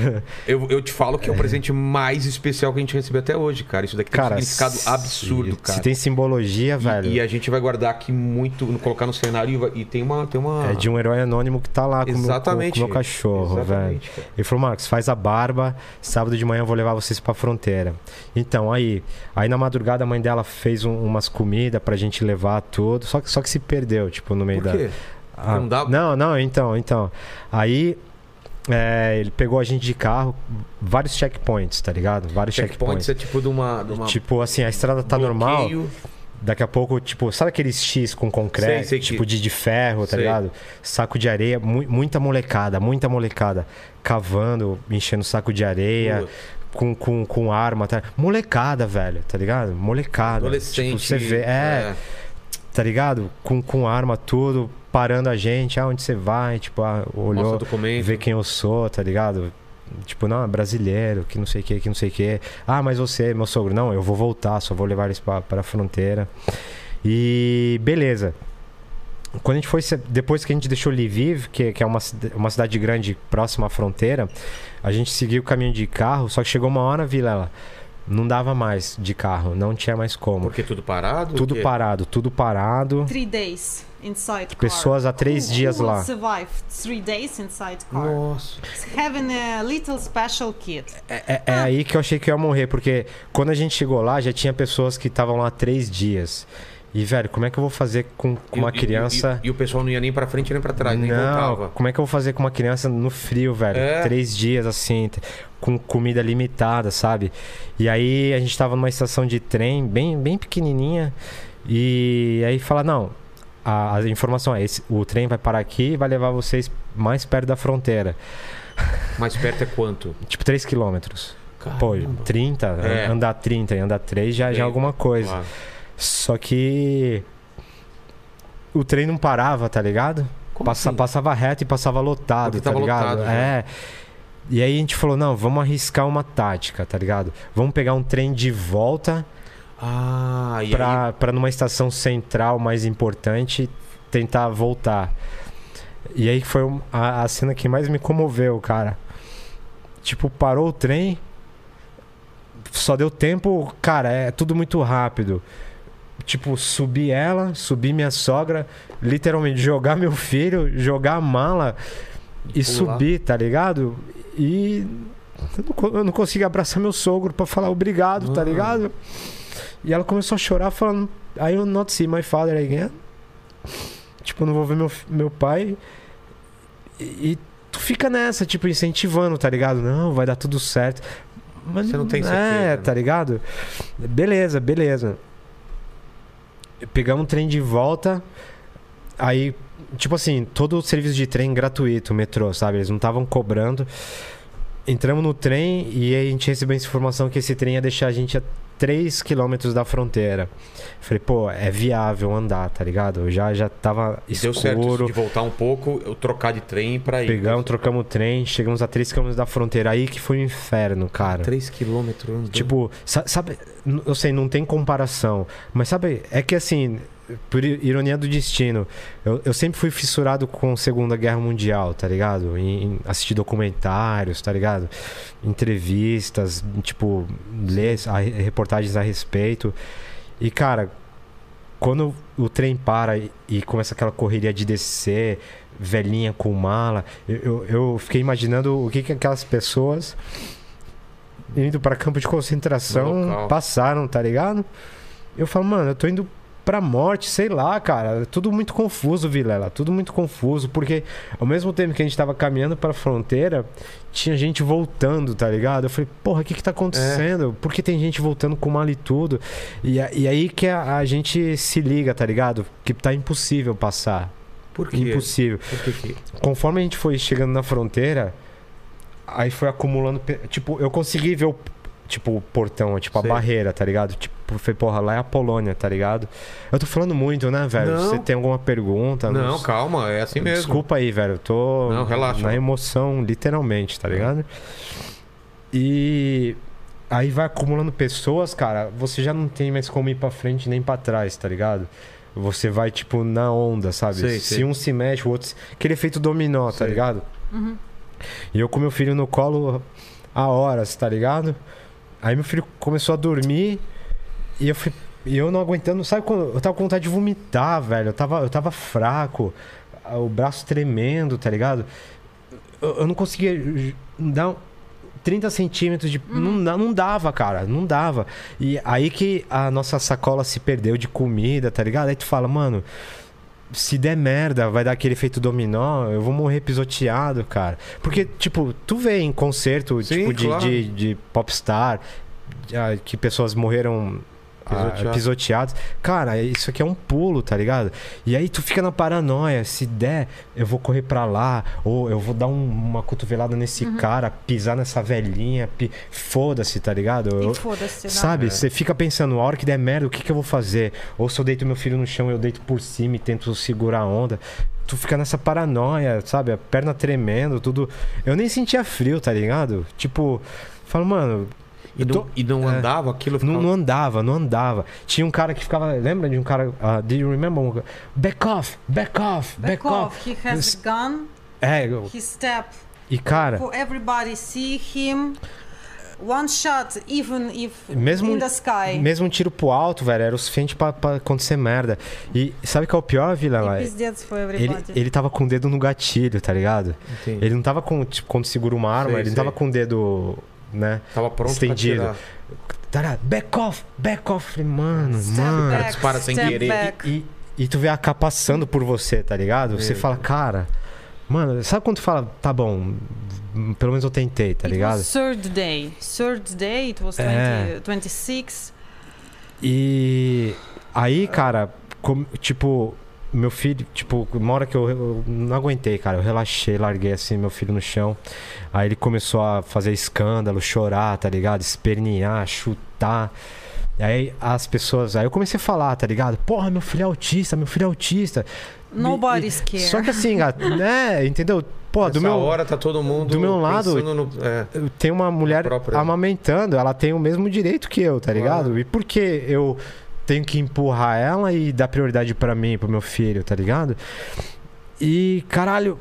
Eu, eu te falo que é o presente mais especial que a gente recebeu até hoje, cara. Isso daqui tem cara, um significado absurdo, se, cara. Se tem simbologia, E- velho. E, a gente vai guardar aqui muito, colocar no cenário e, e tem uma. Tem uma... É de um herói anônimo que tá lá com o meu- Exatamente. com o meu cachorro, velho. Exatamente, cara. Ele falou, Marcos, faz a barba, sábado de manhã eu vou levar vocês pra fronteira. Então, aí, aí na madrugada a mãe dela fez um- umas comidas pra gente levar tudo, só que, só que se perdeu, tipo, no meio Por da... quê? Ah, Não dá- Não, não, então, então. Aí é, ele pegou a gente de carro, vários checkpoints, tá ligado? Vários Checkpoints checkpoints. é tipo de uma. De uma Tipo assim, a estrada tá normal, bloqueio. daqui a pouco, tipo, sabe aqueles X com concreto, Sei, sei que- tipo de, de ferro, tá Sei. ligado? Saco de areia, mu- muita molecada, muita molecada, cavando, enchendo saco de areia, com, com, com arma, tá? Molecada, velho, tá ligado? Molecada. Adolescente. Tipo, você vê, é, tá ligado? Com, com arma, tudo, parando a gente, ah, onde você vai? Tipo, ah, olhou, ver quem eu sou, tá ligado? Tipo, não, é brasileiro, que não sei o que, que não sei o que. Ah, mas você, meu sogro, não, eu vou voltar, só vou levar eles pra, pra fronteira. E beleza. Quando a gente foi, depois que a gente deixou Lviv, que, que é uma, uma cidade grande próxima à fronteira, a gente seguiu o caminho de carro, só que chegou uma hora, Vilela, não dava mais de carro, não tinha mais como. Porque tudo parado? Tudo parado, tudo parado. Three days inside car. Pessoas há três Who- dias who lá. survive three days inside car. Nossa. Having a little special kit. É, é- é aí que eu achei que eu ia morrer, porque quando a gente chegou lá, já tinha pessoas que estavam lá três dias. E, velho, como é que eu vou fazer com, com E- uma e- criança. E, e o pessoal não ia nem pra frente nem pra trás, nem não, voltava. como é que eu vou fazer com uma criança no frio, velho? É. Três dias assim, com comida limitada, sabe? E aí a gente tava numa estação de trem bem, bem pequenininha. E aí fala: não, a, a informação é: esse, o trem vai parar aqui e vai levar vocês mais perto da fronteira. Mais perto é quanto? Tipo, 3 quilômetros. Pô, Caramba. 30, É. andar 30 e andar 3 já, já é alguma coisa. Claro. Só que o trem não parava, tá ligado? Passa- assim? Passava reto e passava lotado, tá ligado? lotado é. E aí a gente falou, não, vamos arriscar uma tática, tá ligado? Vamos pegar um trem de volta Ah, e aí... pra, pra numa estação central mais importante tentar voltar. E aí foi a, a cena que mais me comoveu, cara. Tipo, parou o trem, só deu tempo, cara, é tudo muito rápido. Tipo, subir ela, subir minha sogra, literalmente jogar meu filho, jogar a mala e pular. subir, tá ligado? E eu não, co- eu não consegui abraçar meu sogro pra falar obrigado, tá Mano. ligado? E ela começou a chorar, falando: I will not see my father again. Tipo, eu não vou ver meu, meu pai. E, e tu fica nessa, tipo, incentivando, tá ligado? Não, vai dar tudo certo. Mas Você não tem É, certeza, né? tá ligado? Beleza, beleza. Pegamos um trem de volta. Aí, tipo assim, todo o serviço de trem gratuito, metrô, sabe? Eles não estavam cobrando. Entramos no trem e a gente recebeu essa informação que esse trem ia deixar a gente 3 quilômetros da fronteira. Falei, pô, é viável andar, tá ligado? Eu já, já tava E Deu certo isso escuro. de voltar um pouco, eu trocar de trem pra ir. Pegamos, trocamos o trem, chegamos a 3 km da fronteira. Aí que foi um inferno, cara. 3 quilômetros. Tipo, sa- sabe, eu sei, não tem comparação, mas sabe, é que assim, por ironia do destino, eu, eu sempre fui fissurado com Segunda Guerra Mundial, tá ligado? Em, em assistir documentários, tá ligado? Entrevistas, tipo, ler a- reportagens a respeito. E, cara, quando o trem para e, e começa aquela correria de descer, velhinha com mala, eu, eu, eu fiquei imaginando o que, que aquelas pessoas indo para campo de concentração passaram, tá ligado? Eu falo, mano, eu tô indo pra morte, sei lá, cara. Tudo muito confuso, Vilela. Tudo muito confuso, porque ao mesmo tempo que a gente tava caminhando pra fronteira, tinha gente voltando, tá ligado? Eu falei, porra, o que que tá acontecendo? Por que tem gente voltando com mal e tudo? E, e aí que a, a gente se liga, tá ligado? Que tá impossível passar. Por quê? Impossível. Por que que- Conforme a gente foi chegando na fronteira, aí foi acumulando. Tipo, eu consegui ver o. Tipo, o portão, tipo, Sei. a barreira, tá ligado? Tipo, foi, porra, lá é a Polônia, tá ligado? Eu tô falando muito, né, velho? Não. Você tem alguma pergunta? Não, calma, é assim mesmo. Desculpa aí, velho. Eu tô Não, relaxa. na emoção, literalmente, tá ligado? E aí vai acumulando pessoas, cara. Você já não tem mais como ir pra frente nem pra trás, tá ligado? Você vai, tipo, na onda, sabe? Sei, se sei. um se mexe, o outro. se- Aquele efeito dominó, tá Sei. ligado? E eu com meu filho no colo há horas, tá ligado? Aí meu filho começou a dormir e eu fui. E eu não aguentando, sabe quando. Eu tava com vontade de vomitar, velho. Eu tava, eu tava fraco, o braço tremendo, tá ligado? Eu, eu não conseguia dar 30 centímetros de. Não, dá- não dava, cara. Não dava. E aí que a nossa sacola se perdeu de comida, tá ligado? Aí tu fala, mano. Se der merda, vai dar aquele efeito dominó, eu vou morrer pisoteado, cara. Porque, tipo, tu vê em concerto, Sim, tipo, de, claro. de, de popstar, ah, que pessoas morreram Pisoteado. pisoteadas. Cara, isso aqui é um pulo, tá ligado? E aí tu fica na paranoia. Se der, eu vou correr pra lá. Ou eu vou dar um- uma cotovelada nesse cara, pisar nessa velhinha. pi- Foda-se, tá ligado? Eu- foda-se, né? Sabe, É. você fica pensando, a hora que der merda, o que, que eu vou fazer? Ou se eu deito meu filho no chão, eu deito por cima e tento segurar a onda. Tu fica nessa paranoia, sabe? A perna tremendo, tudo. Eu nem sentia frio, tá ligado? Tipo, falo, mano, e, tô... não, e não é. andava aquilo? Ficava... Não, não, andava, não andava. Tinha um cara que ficava. Lembra de um cara. Uh, do you remember? Back off, back off, back, back off. off. He has This... gun. É, he step. E cara. For everybody see him. One shot, even if mesmo, in the sky. Mesmo um tiro pro alto, velho, era o suficiente pra, pra acontecer merda. E sabe qual é o pior, Vila? Lá? Ele, ele tava com o dedo no gatilho, tá ligado? Entendi. Ele não tava com, tipo, quando segura uma arma, sei, ele sei. não tava com o dedo né? Tava pronto Estendido. pra tirar. Back off, back off. Falei, mano, Step mano. back, dispara sem querer. back. E, e tu vê a AK passando por você, tá ligado? Você fala, cara, mano, sabe quando tu fala, tá bom, pelo menos eu tentei, tá It ligado? was third day. Third day, it was 20, É. 26. E aí, cara, com- tipo, meu filho, tipo, uma hora que eu, eu não aguentei, cara, eu relaxei, larguei assim meu filho no chão. Aí ele começou a fazer escândalo, chorar, tá ligado? Espernear, chutar. Aí as pessoas, aí eu comecei a falar, tá ligado? Porra, meu filho é autista, meu filho é autista. Nobody's care. Só que assim, gato, né, entendeu? Pô, do Nessa meu hora tá todo mundo do meu lado- no- é. tem uma mulher própria- amamentando, ela tem o mesmo direito que eu, tá ligado? E por que eu tenho que empurrar ela e dar prioridade pra mim, pro meu filho, tá ligado? E caralho,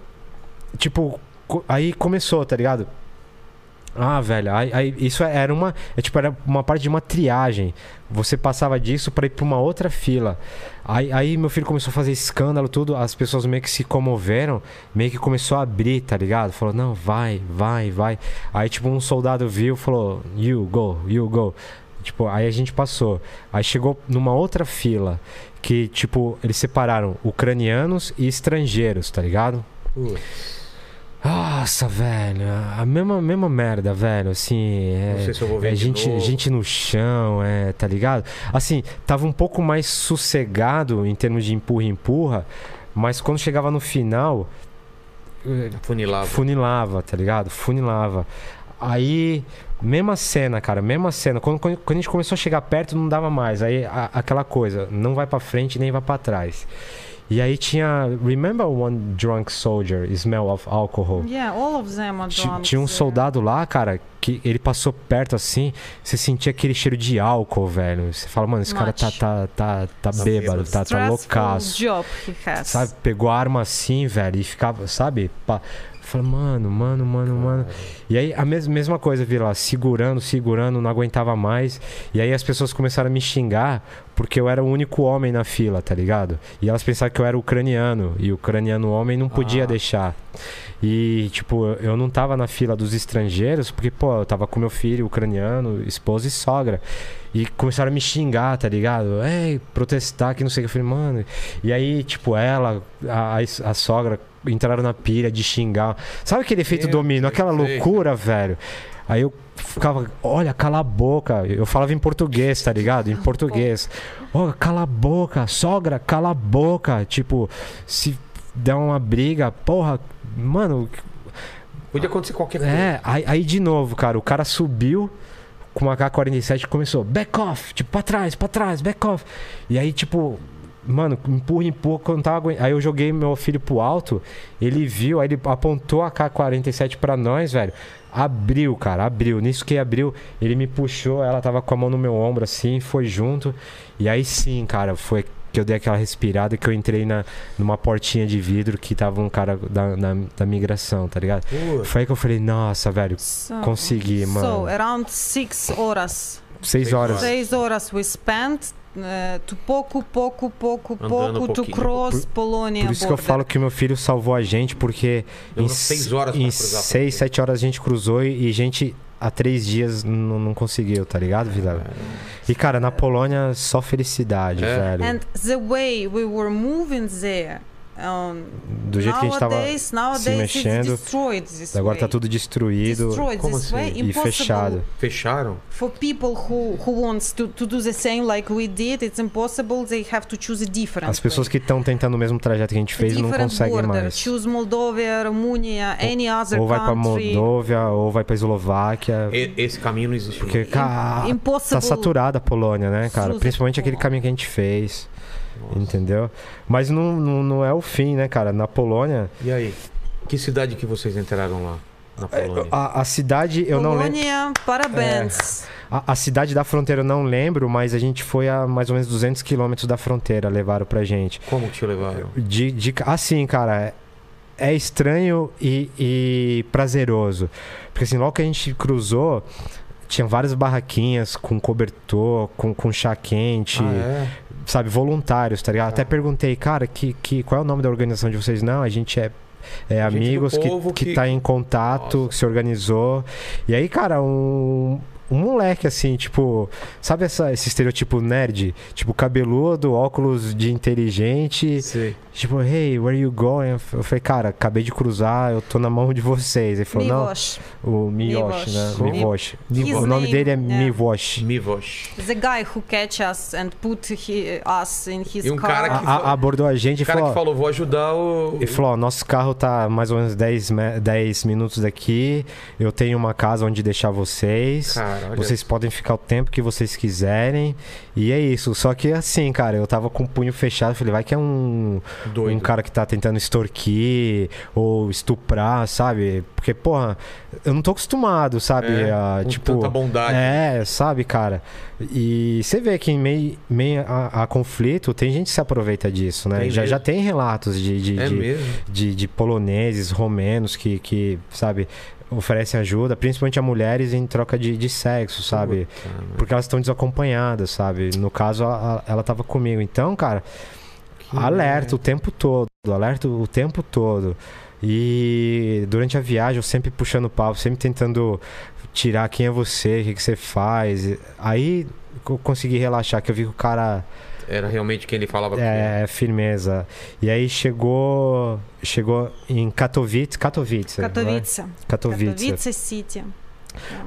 tipo, aí começou, tá ligado? Ah, velho, aí, aí isso era uma, é, tipo, era uma parte de uma triagem. Você passava disso pra ir pra uma outra fila. Aí, aí meu filho começou a fazer escândalo, tudo. As pessoas meio que se comoveram, meio que começou a abrir, tá ligado? Falou, não, vai, vai, vai. Aí, tipo, um soldado viu, falou, you go, you go. Tipo, aí a gente passou. Aí chegou numa outra fila que, tipo, eles separaram ucranianos e estrangeiros, tá ligado? Putz, Nossa, velho, a mesma, mesma merda, velho, assim. É, não sei se eu vou ver é, gente, novo. gente no chão, é, tá ligado? Assim, tava um pouco mais sossegado em termos de empurra-empurra, mas quando chegava no final, Funilava. funilava, tá ligado? Funilava. Aí, mesma cena, cara, mesma cena. Quando, quando a gente começou a chegar perto, não dava mais. Aí, a- aquela coisa, não vai pra frente nem vai pra trás. E aí tinha. Remember one drunk soldier, smell of alcohol? Yeah, all of them are drunk. Tinha um soldado lá, cara, que ele passou perto assim, você sentia aquele cheiro de álcool, velho. Você fala, mano, esse cara tá, Much. tá, tá, tá Tá bêbado, tá, tá loucaço. job he has. Sabe? Pegou a arma assim, velho, e ficava, sabe? Pa... Fala, mano, mano, mano, mano. E aí a mes mesma coisa, vi lá, segurando, segurando, não aguentava mais. E aí as pessoas começaram a me xingar porque eu era o único homem na fila, tá ligado? E elas pensavam que eu era ucraniano. E o ucraniano homem não podia Ah. deixar. E, tipo, eu não tava na fila dos estrangeiros, porque, pô, eu tava com meu filho ucraniano, esposa e sogra. E começaram a me xingar, tá ligado? Ei, protestar, que não sei o que. Eu falei, mano. E aí, tipo, ela, a, a sogra, entraram na pilha de xingar. Sabe aquele efeito Meu domínio? Aquela loucura, velho. Aí eu ficava, olha, cala a boca. Eu falava em português, tá ligado? Em português. Ó, cala a boca, sogra, cala a boca. Tipo, se der uma briga, porra, mano, Podia acontecer qualquer coisa. é, aí, aí de novo, cara, o cara subiu com uma K-47 e começou, back off, tipo, pra trás, pra trás, back off. E aí, tipo, mano, empurra, empurra, quando tava aguent- Aí eu joguei meu filho pro alto, ele viu, aí ele apontou a K-47 pra nós, velho. Abriu, cara, abriu. Nisso que abriu, ele me puxou, ela tava com a mão no meu ombro assim, foi junto. E aí sim, cara, foi que eu dei aquela respirada que eu entrei na, numa portinha de vidro que tava um cara da, da, da migração, tá ligado? Pô, Foi aí que eu falei, nossa, velho, So, Consegui, So, mano. around six horas. seis horas. Seis horas we spent uh, to pouco, pouco, pouco, Andando pouco to pouquinho. cross Polonia Por isso que eu falo que o meu filho salvou a gente, porque em, Demorou seis horas em a seis, sete horas a gente cruzou e, e gente há três dias não, não conseguiu, tá ligado, Vidal? E cara, na Polônia só felicidade, É. velho. And the way we were moving there, um, Do jeito que a gente tava nowadays, nowadays se mexendo, destroyed this agora tá tudo destruído destroyed Como assim? way. e Impossible fechado. Fecharam? for people who who wants to, to do the same like we did. It's impossible. They have to choose a different. As pessoas way. que estão tentando o mesmo trajeto que a gente fez não different conseguem border. mais. Choose Moldova, Romania, any other Ou vai pra country. Moldóvia, ou vai pra Eslováquia. E- esse caminho não existe. Porque, cara, tá Impossible. saturada a Polônia, né, cara? Principalmente aquele caminho que a gente fez. Nossa. Entendeu? Mas não, não, não é o fim, né, cara? Na Polônia. E aí? Que cidade que vocês entraram lá? Na Polônia? A, a cidade, eu não lembro. Polônia, parabéns. A, a cidade da fronteira eu não lembro, mas a gente foi a mais ou menos 200 quilômetros da fronteira, levaram pra gente. Como te levaram? De, de, assim, cara, é estranho e, e prazeroso. Porque assim, logo que a gente cruzou, tinha várias barraquinhas com cobertor, com, com chá quente. Ah, é? Sabe, voluntários, tá ligado? Tá. Até perguntei, cara, que, que, qual é o nome da organização de vocês? Não, a gente é, é amigos que, que que- tá em contato, Nossa. que se organizou. E aí, cara, um, um moleque assim, tipo, sabe essa, esse estereotipo nerd? Tipo, cabeludo, óculos de inteligente. Sei. Tipo, hey, where you going? Eu falei, cara, acabei de cruzar, eu tô na mão de vocês. Ele falou, não, o Miyoshi, né? Mivosh. O nome dele é yeah. Mivosh. Mivosh. the guy who catch us and put he, us in his E um car. cara que- a- abordou a gente e O cara falou, que falou, vou ajudar o. Ele falou, ó, nosso carro tá mais ou menos 10, me- 10 minutos daqui. Eu tenho uma casa onde deixar vocês. Cara, Vocês podem ficar o tempo que vocês quiserem. E é isso. Só que assim, cara, eu tava com o punho fechado. Falei, vai que é um, doido. um cara que tá tentando extorquir ou estuprar, sabe? Porque, porra, eu não tô acostumado, sabe? É, a, tipo, tanta bondade. é, sabe, cara? E você vê que em meio, meio a, a conflito, tem gente que se aproveita disso, né? Tem já, mesmo. já tem relatos de, de, É de, de, de poloneses, romenos que, que, sabe, oferecem ajuda, principalmente a mulheres em troca de, de sexo, sabe? Puta. Porque elas estão desacompanhadas, sabe? No caso, a- a- ela tava comigo. Então, cara, alerta o tempo todo, alerta o tempo todo. E durante a viagem eu sempre puxando papo, sempre tentando tirar quem é você, o que, que você faz. Aí eu consegui relaxar, que eu vi que o cara Era realmente quem ele falava é firmeza. E aí chegou chegou em Katowice, Katowice, né? Katowice. Katowice. Katowice City.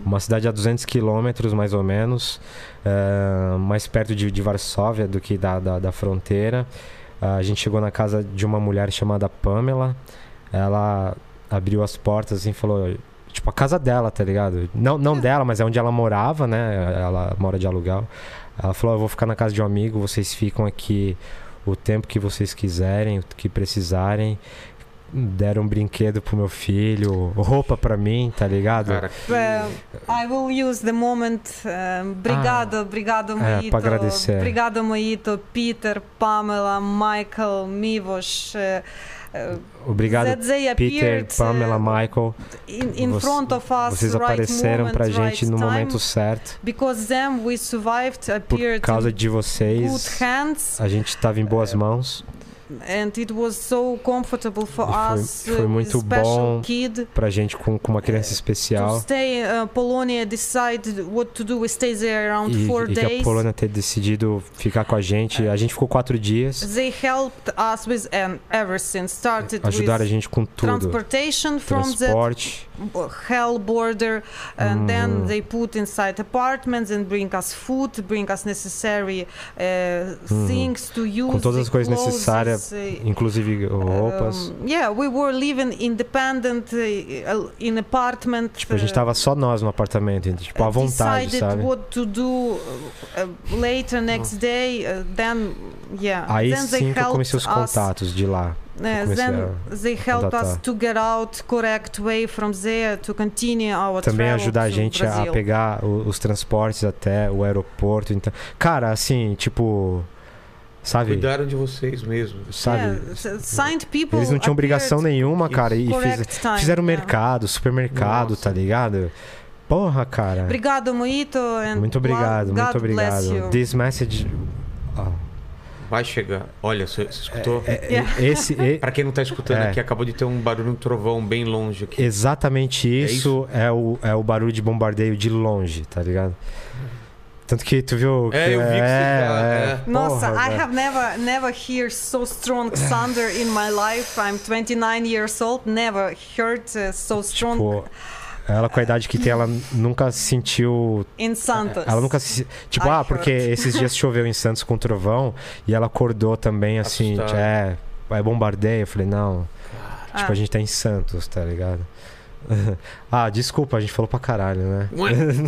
Uma cidade a 200 quilômetros, mais ou menos, eh, mais perto de, de Varsóvia do que da, da, da fronteira. Ah, a gente chegou na casa de uma mulher chamada Pamela. Ela abriu as portas assim, e falou... Tipo, a casa dela, tá ligado? Não, não dela, mas é onde ela morava, né? Ela mora de aluguel. Ela falou, eu vou ficar na casa de um amigo, vocês ficam aqui o tempo que vocês quiserem, o que precisarem. Deram um brinquedo pro meu filho, roupa pra mim, tá ligado? Cara, que- Uh, I will use the moment. Obrigado, obrigado, é, Moito. pra agradecer. Obrigado, Moito, Peter, Pamela, Michael, Mivos. Uh, uh, Obrigado, Peter, appeared, Pamela, uh, Michael. in, in front of us, Vocês right apareceram moment, pra right gente no time, momento certo. Because them we survived, Por appeared causa in de good vocês, hands. a gente tava em boas mãos. And it was so comfortable for foi- us foi uh, muito bom kid Pra gente com, com uma criança to especial. stay. Uh, Polonia decided what to do. We stayed there around E, four e que a days. Polônia ter decidido ficar com a gente. A gente ficou quatro dias. They helped us with everything. Started Ajudaram a with gente com tudo. transportation from the Transporte. Hell border, and then Uhum. they put inside apartments and bring us food, bring us necessary uh, Uhum. things to use. Com todas as coisas necessárias, uh, inclusive roupas. um, yeah, we were living independent uh, in apartment. Tipo, a gente tava só nós no apartamento, tipo, à vontade, decided sabe? what to do later next day. Uh, then, yeah. Aí then they sim comecei os contatos de lá. Then a they helped us to get out correct way from there to continue our Também ajudar a gente a Brazil. pegar o- os transportes até o aeroporto. Então, cara, assim, tipo, sabe? Cuidaram de vocês mesmo. Sabe? Yeah, people Eles não tinham obrigação nenhuma, cara, e fiz- time, fizeram yeah. mercado, supermercado, Nossa. tá ligado? Porra, cara. Obrigado, Moito. And Muito obrigado, God muito obrigado. This message. Ah, Vai chegar. Olha, você, você escutou? é- é- Yeah. esse, e- Pra quem não tá escutando É. aqui, acabou de ter um barulho, um trovão bem longe aqui. exatamente isso, é, o, é o barulho de bombardeio de longe, tá ligado? Tanto que tu viu. É, eu vi que você tá- é. Nossa, porra, I have never never hear so strong thunder in my life. I'm 29 years old. Never heard uh, so strong Tipo, ela com a idade que tem, ela nunca sentiu. in Santos. Ela nunca se. Tipo, I ah, porque heard. esses dias choveu em Santos com trovão e ela acordou também assim, Assustada. é, é bombardeio. Eu falei, não, tipo, Ah. a gente tá em Santos, tá ligado? ah, desculpa, a gente falou pra caralho, né?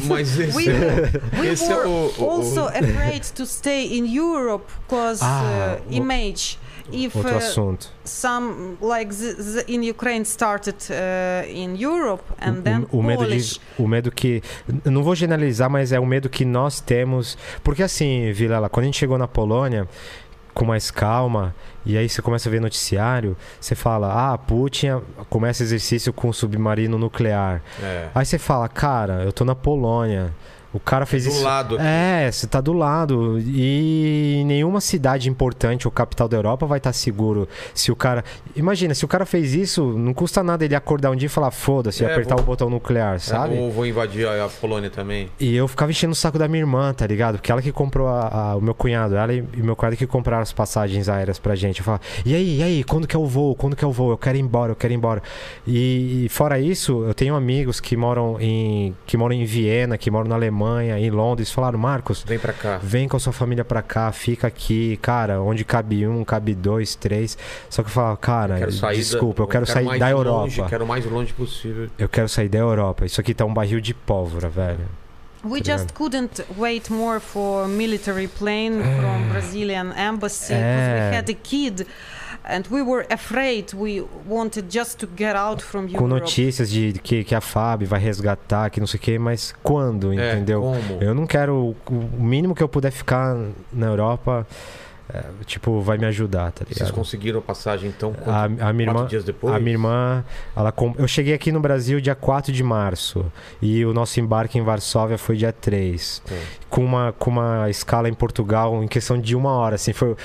Mas esse, We, we esse é o, o- also afraid to stay in Europe because Ah, uh, o- image. If Outro uh, assunto. some like the, the in Ukraine started uh, in Europe and O- then o, o medo de, o medo que não vou generalizar, mas é o medo que nós temos, porque assim, Vilela, quando a gente chegou na Polônia com mais calma e aí você começa a ver noticiário, você fala: "Ah, Putin começa exercício com submarino nuclear". É. Aí você fala: "Cara, eu tô na Polônia. O cara fez do isso lado aqui. é, você tá do lado. E nenhuma cidade importante ou capital da Europa vai estar seguro se o cara. Imagina, se o cara fez isso, não custa nada ele acordar um dia e falar foda-se É, apertar vou- o botão nuclear, sabe? Ou vou invadir a Polônia também. E eu ficava enchendo o saco da minha irmã, tá ligado? Porque ela que comprou a- a- o meu cunhado, ela e, meu cunhado que compraram as passagens aéreas pra gente. Eu falava, e aí, e aí, quando que é o voo? Quando que é o voo? Eu quero ir embora, eu quero ir embora. E, e fora isso, eu tenho amigos que moram em que moram em Viena, que moram na Alemanha, em Londres, falaram, Marcos, Vem pra cá. Vem com a sua família pra cá, fica aqui, cara, onde cabe um, cabe dois, três. Só que eu falava, cara, Quero sair desculpa, da, eu quero sair mais da longe, Europa. Quero o mais longe possível. Eu quero sair da Europa. Isso aqui tá um barril de pólvora, velho. We Tá just couldn't wait more for military plane from Brazilian embassy because É. we had a kid and we were afraid. We wanted just to get out from Com notícias de que, que a FAB vai resgatar, que não sei o quê, mas quando, É, entendeu? como? Eu não quero. O mínimo que eu puder ficar na Europa, é, tipo, vai me ajudar, tá Vocês ligado? conseguiram a passagem então quanto, A, a minha quatro irmã. dias depois? A minha irmã, ela com- eu cheguei aqui no Brasil dia 4 de março e o nosso embarque em Varsóvia foi dia 3, Tá. com uma com uma escala em Portugal em questão de uma hora, assim, foi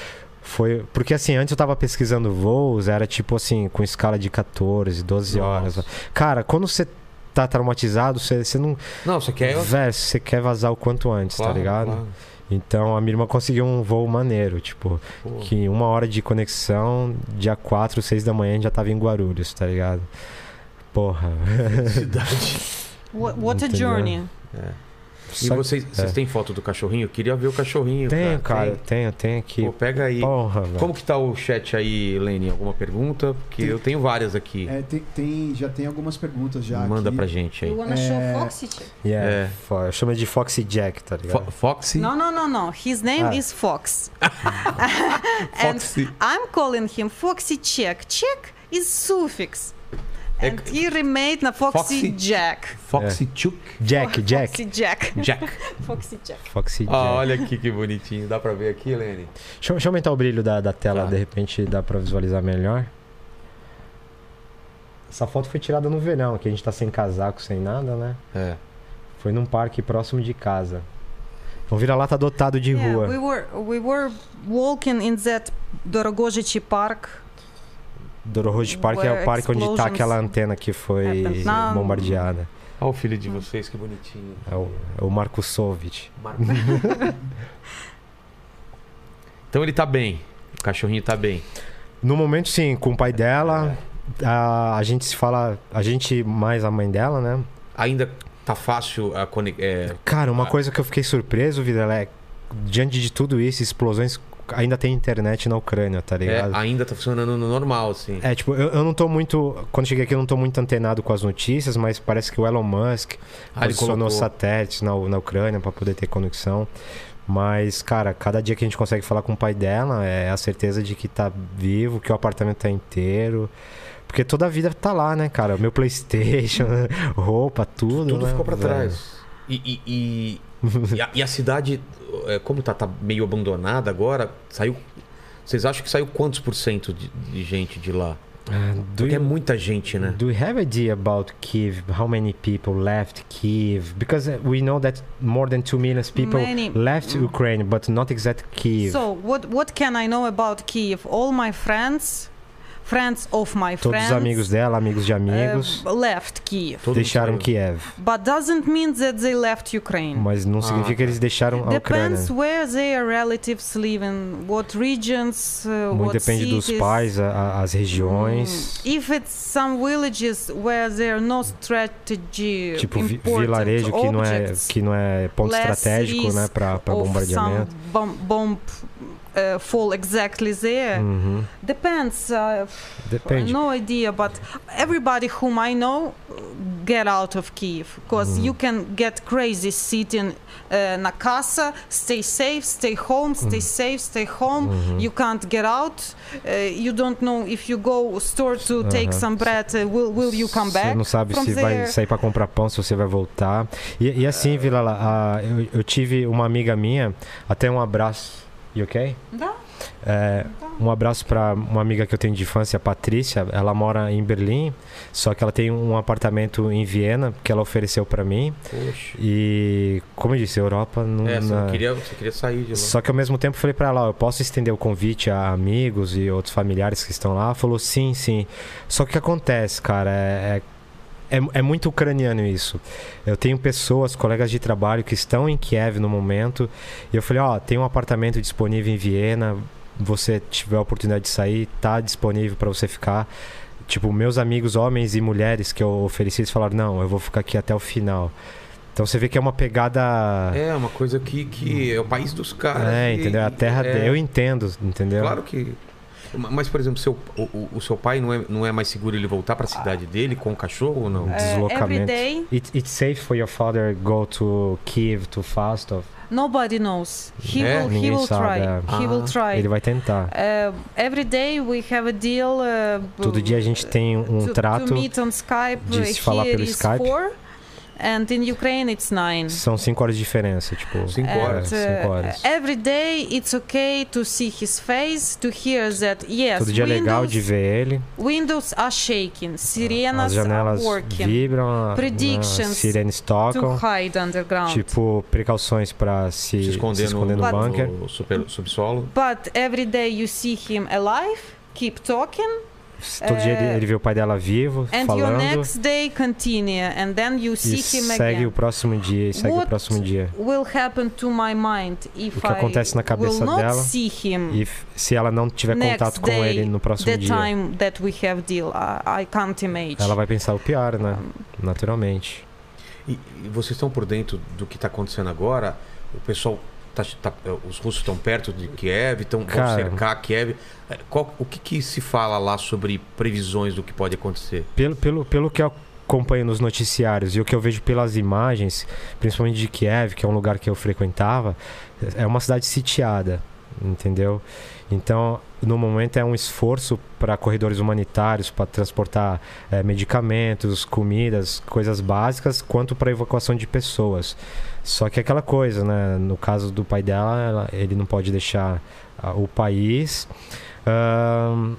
foi porque assim, antes eu tava pesquisando voos, era tipo assim, com escala de 14, 12 horas. Nossa. Cara, quando você tá traumatizado, você, você não, Não, você quer. Você quer vazar o quanto antes, Claro, tá ligado? claro. Então a minha irmã conseguiu um voo maneiro, tipo, Pô. que uma hora de conexão, dia 4, 6 da manhã a gente já tava em Guarulhos, tá ligado? Porra. Cidade. What, what a Entendeu? journey. É. E vocês, vocês é. têm foto do cachorrinho? Eu queria ver o cachorrinho. Tenho, cara, Tem? tenho, tenho aqui. Pô, pega aí. Porra. Como que tá o chat aí, Lene? Alguma pergunta? Porque Tem- eu tenho várias aqui. É, tem, tem- já tem algumas perguntas já Manda aqui. pra gente aí. You wanna É. show Foxy? Yeah, É. fo- eu chamo de Foxy Jack, tá ligado? Fo Foxy? No, no, no, no. His name Ah. is Fox. and Foxy. I'm calling him Foxy Czech. Czech is suffix. É- And he remade na Foxy, Foxy- Jack. Foxy Chuk? Jack, Jack. Foxy Jack. Jack. Foxy Jack. Foxy Jack. Ah, olha aqui que bonitinho. Dá pra ver aqui, Lene? Deixa, eu- deixa eu aumentar o brilho da, da tela, Tá. de repente dá pra visualizar melhor. Essa foto foi tirada no verão, que a gente tá sem casaco, sem nada, né? É. Foi num parque próximo de casa. Um vira-lata adotado de Yeah, rua. we were we were walking in that Dorogojichi Park. Dorohoj Park é o parque onde tá explosions aquela antena que foi bombardeada. Olha o filho de vocês, que bonitinho. É o, é o Marco Sovic. Marco. então ele tá bem. O cachorrinho tá bem. No momento, sim, com o pai dela, a, a gente se fala, a gente mais a mãe dela, né? Ainda tá fácil a conex... é, Cara, uma Ah. coisa que eu fiquei surpreso, Vidal, é diante de tudo isso, explosões, ainda tem internet na Ucrânia, tá é, ligado? ainda tá funcionando no normal, assim. É, tipo, eu, eu não tô muito. Quando cheguei aqui, eu não tô muito antenado com as notícias, mas parece que o Elon Musk Ah, posicionou satélites na, na Ucrânia pra poder ter conexão. Mas, cara, cada dia que a gente consegue falar com o pai dela, é a certeza de que tá vivo, que o apartamento tá inteiro. Porque toda a vida tá lá, né, cara? Meu Playstation, roupa, tudo. Tudo né, ficou pra velho? trás. E, e, e, e a, e a cidade, é, como tá, tá meio abandonada agora, saiu. Vocês acham que saiu quantos por cento de, de gente de lá? Do Porque é you- muita gente, né? Do you have idea about Kiev? How many people left Kiev? Because uh, we know that more than 2 million people Many. left Ukraine, but not exact Kiev. So what what can I know about Kiev? All my friends, friends of my Todos friends, os amigos dela, amigos de amigos, uh, left Kiev. Todo mundo deixaram. Kiev. But doesn't mean that they left Ukraine. Mas não significa que eles deixaram a Ucrânia. Depends where their relatives live in, what regions, uh, Muito what depende dos cities. pais, a- a- as regiões. Mm, If it's some villages where there are no strategy Tipo, vi- vilarejo que não é, objects que não é ponto estratégico, né, of bombardeamento. bomb uh, fall exactly there. Uhum. Depends. Uh, Depende. No idea, but everybody whom I know get out of Kiev because Mhm. you can get crazy sitting uh, na casa, stay safe, stay home, stay Mhm. safe, stay home. Uhum. You can't get out. Uh, you don't know if you go store to take Aham. some bread, uh, will will you come Você back? não sabe from se vai there? sair pra comprar pão, se você vai voltar. E, e assim, Vila, lá, a- eu, eu tive uma amiga minha, até um abraço. You ok? Dá. É, um abraço pra uma amiga que eu tenho de infância, a Patrícia. Ela mora em Berlim, só que ela tem um apartamento em Viena que ela ofereceu pra mim. Poxa. E, como eu disse, a Europa não. É, você, na- não queria, você queria sair de lá. Só que ao mesmo tempo eu falei pra ela, ó, eu posso estender o convite a amigos e outros familiares que estão lá? Ela falou, sim, sim. Só que o que acontece, cara, é, é, é- é muito ucraniano isso. Eu tenho pessoas, colegas de trabalho que estão em Kiev no momento, e eu falei, ó, tem um apartamento disponível em Viena, você tiver a oportunidade de sair, tá disponível pra você ficar. Tipo, meus amigos, homens e mulheres que eu ofereci, eles falaram, não, eu vou ficar aqui até o final. Então você vê que é uma pegada... É, uma coisa que, que é o país dos caras. É, e- entendeu? A terra é, dele. Eu entendo, entendeu? Claro que. Mas, por exemplo, seu, o, o- o seu pai não é, não é mais seguro ele voltar pra cidade dele com o cachorro ou não? Uh, every Deslocamento. day, It, it's safe for your father go to Kiev to Fastov. nobody knows. He É? will. He Ninguém will sabe, try. é. He will Ah, try. Ele vai tentar. Uh, every day we have a deal. Uh, Todo dia a gente tem um to, trato. to meet on Skype. de se falar pelo Skype. four, and in Ukraine it's nine. São cinco horas de diferença, tipo. Cinco é, horas. cinco uh, horas. every day it's okay to see his face, to hear that yes, Todo dia é legal windows, de ver ele. windows are shaking, As sirenas are janelas working vibram, Predictions as sirenes to tocam. hide underground. Tipo, precauções pra se, Se esconder, se esconder no, no, bunker. no super, subsolo. But every day you see him alive, keep talking, Todo dia ele, É. ele vê o pai dela vivo, and your falando. next day continue, and then you E see him segue again. o próximo dia, e segue o What próximo dia. will happen to my mind if O que acontece na I cabeça dela see him E se ela não tiver contato com day, ele no próximo the dia, time that we have deal? I, I can't imagine. ela vai pensar o pior, né? Naturalmente. E, e vocês estão por dentro do que está acontecendo agora? O pessoal. Tá, tá- os russos estão perto de Kiev, estão vão cercar Kiev. É, qual- o que, que se fala lá sobre previsões do que pode acontecer? Pelo, pelo, pelo que eu acompanho nos noticiários e o que eu vejo pelas imagens, principalmente de Kiev, que é um lugar que eu frequentava, é uma cidade sitiada, entendeu? Então, no momento é um esforço para corredores humanitários, para transportar eh, medicamentos, comidas, coisas básicas, quanto para evacuação de pessoas. Só que é aquela coisa, né? No caso do pai dela, ela- ele não pode deixar ah, o país. Ahn,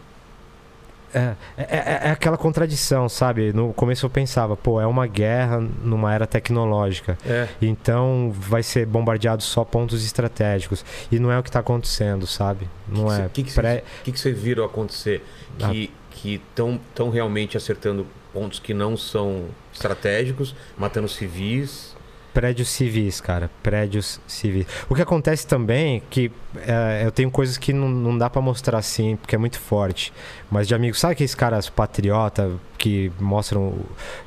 É, é, é- é aquela contradição, sabe? No começo eu pensava, pô, é uma guerra numa era tecnológica. É. Então vai ser bombardeado só pontos estratégicos. E não é o que está acontecendo, sabe? Não que é. cê- que que pré- O que, que vocês viram acontecer? Que estão tão realmente acertando pontos que não são estratégicos, matando civis. Prédios civis, cara. Prédios civis. O que acontece também é que é, eu tenho coisas que não, não dá pra mostrar assim, porque é muito forte. Mas de amigos, sabe aqueles caras patriota que mostram,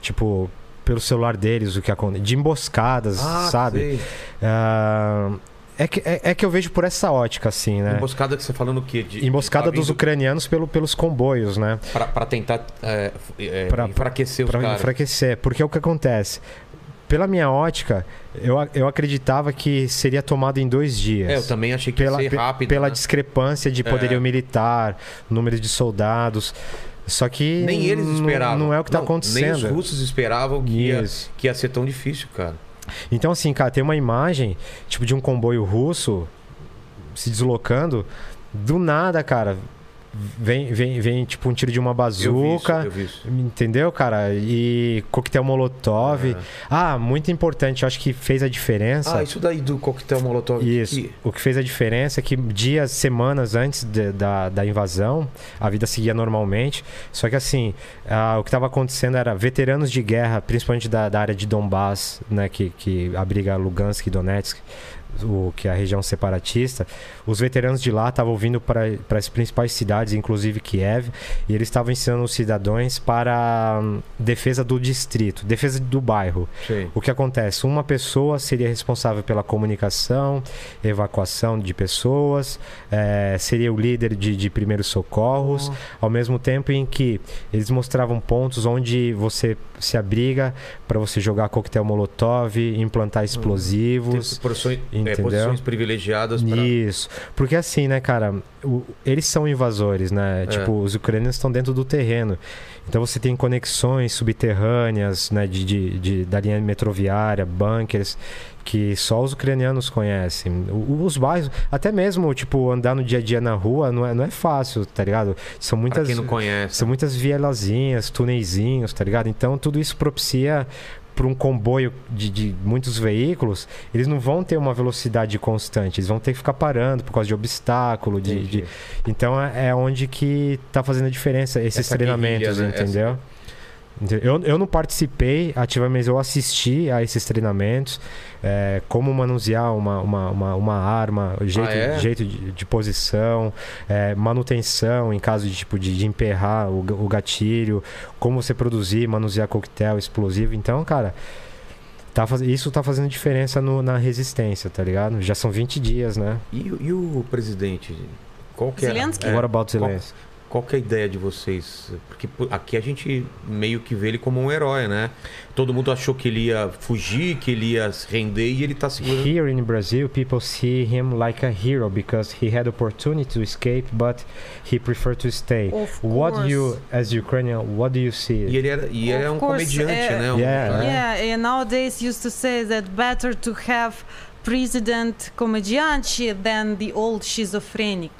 tipo, pelo celular deles o que acontece? De emboscadas, sabe? Ah, sei. Ah, é, que, é, é que eu vejo por essa ótica, assim, né? Emboscada que você falando o quê? De, Emboscada tá dos vindo ucranianos pelo, pelos comboios, né? pra, pra tentar é, é, Pra- enfraquecer os Pra caras. enfraquecer. Porque o que acontece? Pela minha ótica, eu, eu acreditava que seria tomado em dois dias. É, eu também achei que pela, ia ser rápido. pela né? discrepância de poderio É. militar, número de soldados. Só que Nem eles esperavam. Não é o que está Nem os acontecendo. russos esperavam que ia, que ia ser tão difícil, cara. Então, assim, cara, tem uma imagem, tipo, de um comboio russo se deslocando. Do nada, cara, vem, vem, vem tipo, um tiro de uma Eu vi isso, bazuca. eu vi isso. Entendeu, cara? E coquetel molotov. É. Ah, muito importante, eu acho que fez a diferença. Ah, isso daí do coquetel molotov. Isso. que- O que fez a diferença é que dias, semanas antes de- da, da invasão, a vida seguia normalmente. Só que assim, ah, o que estava acontecendo era veteranos de guerra, principalmente da, da área de Donbass, né, que, que abriga Lugansk e Donetsk, o, que é a região separatista, os veteranos de lá estavam vindo para as principais cidades, inclusive Kiev, e eles estavam ensinando os cidadãos para hum, defesa do distrito, defesa do bairro. Sei. O que acontece? Uma pessoa seria responsável pela comunicação, evacuação de pessoas, eh, seria o líder de, de primeiros socorros, ao mesmo tempo em que eles mostravam pontos onde você se abriga para você jogar coquetel molotov, implantar explosivos. Tem posições, é, posições privilegiadas para. Isso. Porque assim, né, cara, o- eles são invasores, né? É. Tipo, os ucranianos estão dentro do terreno. Então você tem conexões subterrâneas, né, de, de, de- da linha metroviária, bunkers, que só os ucranianos conhecem. Os bairros, até mesmo, tipo, andar no dia a dia na rua não é, não é fácil, tá ligado? São Pra muitas. quem não conhece. São muitas vielazinhas, tuneizinhos, tá ligado? Então tudo isso propicia para um comboio de, de muitos veículos, eles não vão ter uma velocidade constante, eles vão ter que ficar parando por causa de obstáculo, de, de- então é é onde que tá fazendo a diferença esses Essa treinamentos, né? entendeu? Ente- Eu, eu não participei ativamente, eu assisti a esses treinamentos, é, como manusear uma, uma, uma, uma arma, jeito, Ah, é? jeito de, de posição, é, manutenção em caso de, tipo, de, de emperrar o, o gatilho, como você produzir, manusear coquetel explosivo. Então, cara, tá, faz- isso tá fazendo diferença no- na resistência, tá ligado? Já são 20 dias, né? E, o- e o presidente? Qual que é, Zelensky? é, What about Zelensky? Qual que é a ideia de vocês? Porque aqui a gente meio que vê ele como um herói, né? Todo mundo achou que ele ia fugir, que ele ia se render e ele tá segurando. Here in Brazil, people see him like a hero because he had opportunity to escape, but he preferred to stay. Of What do you, course. as Ukrainian, what do you see? E ele era, e ele é um course, comediante, é- né? Um Yeah. cara- Yeah, and nowadays used to say that better to have president comediante than the old schizophrenic.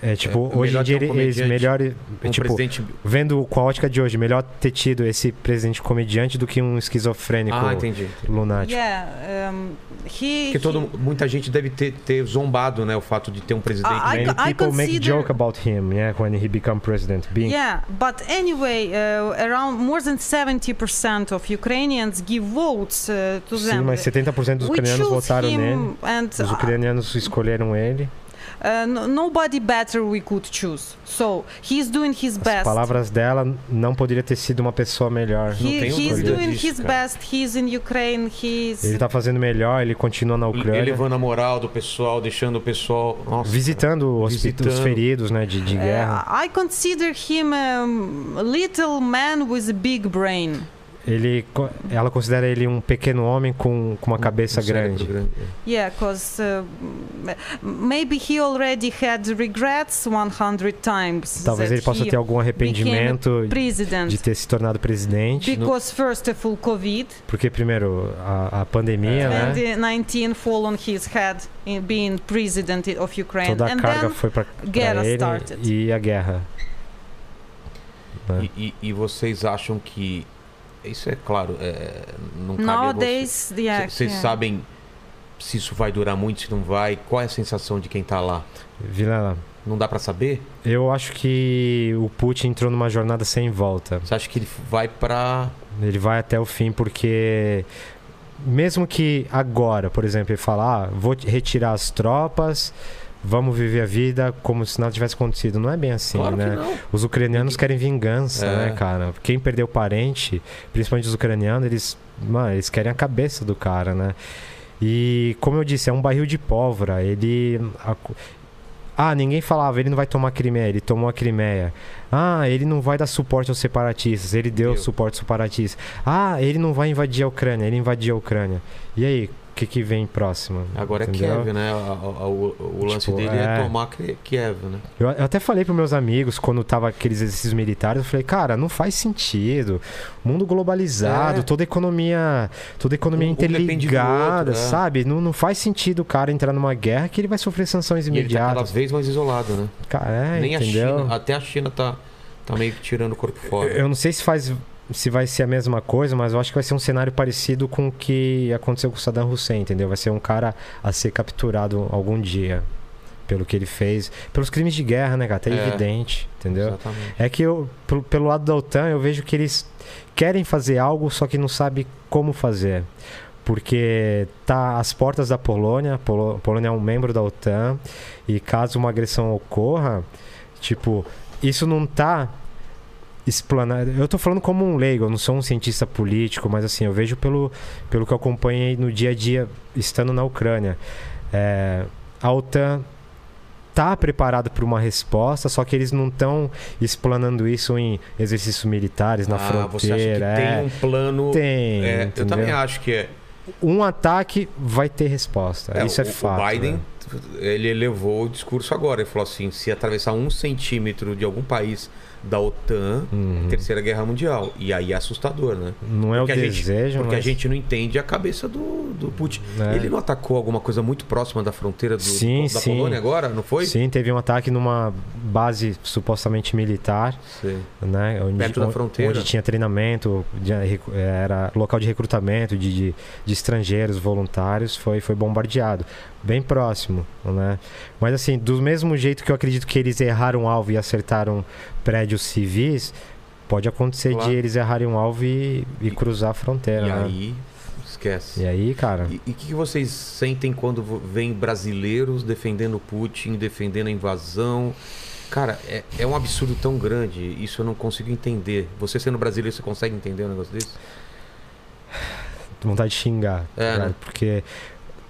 É tipo, É, hoje melhor em dia um eles comediante, melhor, um tipo, presidente. vendo com a ótica de hoje, melhor ter tido esse presidente comediante do que um esquizofrênico Ah, entendi. lunático. Yeah, um, he. Porque todo, he- muita gente deve ter, ter zombado, né? O fato de ter um presidente. Ah, I Many co- people make consider- joke about him, yeah, when he become president, being Yeah, but anyway, uh, around more than 70% of Ukrainians give votes uh, to Sim, them. mas 70% dos ucranianos votaram nele. and Os ucranianos escolheram ele. Uh, no- nobody better we could choose. So he's doing his As best. palavras dela não poderia ter sido uma pessoa melhor. Não He, he's doing disso, his cara. best. He's in Ukraine. He's Ele tá fazendo melhor, ele continua na Ucrânia. Elevando a moral do pessoal, deixando o pessoal. Nossa, Visitando os, feridos né, de, de Uh, guerra. I consider him um, a little man with a big brain. Ele, ela considera ele um pequeno homem com, com uma cabeça um cérebro grande. Yeah, because uh, maybe he already had regrets 100 times Talvez ele possa ter algum arrependimento de ter se tornado presidente. Because first of all, COVID Porque, primeiro, a, a pandemia, né? 2019 fall on his head in being president of Ukraine, Toda a and carga then foi pra, pra guerra ele started. e a guerra. né? E, e- e vocês acham que. Isso é claro, é, não cabe a Nowadays, yeah, vocês. Vocês yeah. sabem se isso vai durar muito, se não vai? Qual é a sensação de quem tá lá? Vilela, Não dá pra saber? eu acho que o Putin entrou numa jornada sem volta. Você acha que ele vai pra. Ele vai até o fim porque mesmo que agora, por exemplo, ele falar, ah, vou retirar as tropas, vamos viver a vida como se nada tivesse acontecido, não é bem assim, claro né? Os ucranianos querem vingança, É. né, cara? Quem perdeu parente, principalmente os ucranianos, eles, mano, eles querem a cabeça do cara, né? E como eu disse, é um barril de pólvora. Ele a- ah, ninguém falava, ele não vai tomar a Crimeia, ele tomou a Crimeia. Ah, ele não vai dar suporte aos separatistas, ele deu Deu. suporte aos separatistas. Ah, ele não vai invadir a Ucrânia, ele invadiu a Ucrânia. E aí, que, que vem próximo? Agora Entendeu? é Kiev, né? A- o, o lance Tipo, dele é, é. tomar Ki- Kiev, né? Eu, eu até falei para meus amigos quando tava aqueles exercícios militares, eu falei, cara, não faz sentido. Mundo globalizado, É. toda economia, toda economia Um- interligada, outro, é. sabe? Não, não faz sentido o cara entrar numa guerra que ele vai sofrer sanções E ele tá cada imediatas. vez mais isolado, né? Cara, é, Nem entendeu? a China, até a China tá, tá meio que tirando o corpo fora. Eu não sei se faz se vai ser a mesma coisa, mas eu acho que vai ser um cenário parecido com o que aconteceu com o Saddam Hussein, entendeu? Vai ser um cara a ser capturado algum dia pelo que ele fez, pelos crimes de guerra, né, cara? Até É. evidente, entendeu? Exatamente. É que eu, pelo, lado da OTAN, eu vejo que eles querem fazer algo, só que não sabe como fazer. Porque tá às portas da Polônia, a Polônia é um membro da OTAN, e caso uma agressão ocorra, tipo, isso não tá explanado. Eu tô falando como um leigo, eu não sou um cientista político, mas assim, eu vejo pelo, pelo que eu acompanhei no dia a dia estando na Ucrânia. É, a OTAN tá preparada para uma resposta, só que eles não estão explanando isso em exercícios militares na ah, fronteira. você acha que é. tem um plano. Tem, É, eu também acho que é. Um ataque vai ter resposta. isso é o, fato. O Biden, né? ele elevou o discurso agora. Ele falou assim: se atravessar um centímetro de algum país da OTAN, Uhum. Terceira Guerra Mundial. E aí é assustador, né? Não é o Porque a gente- desejo, Porque mas... a gente não entende a cabeça do, do Putin. É. Ele não atacou alguma coisa muito próxima da fronteira do, Sim, da sim. Polônia agora, não foi? Sim, teve um ataque numa base supostamente militar, Sim. né? Onde, Perto da fronteira. Onde tinha treinamento, de- recu- era local de recrutamento de, de, de estrangeiros voluntários, foi, foi bombardeado. Bem próximo, né? Mas assim, do mesmo jeito que eu acredito que eles erraram o alvo e acertaram prédios civis, pode acontecer Claro. de eles errarem um alvo e, e E- cruzar a fronteira, E né? aí, esquece. E aí, cara... E o que, vocês sentem quando vem brasileiros defendendo o Putin, defendendo a invasão? Cara, é, é um absurdo tão grande, isso eu não consigo entender. Você sendo brasileiro, você consegue entender um negócio desse? vontade de xingar. É, tá né? Porque.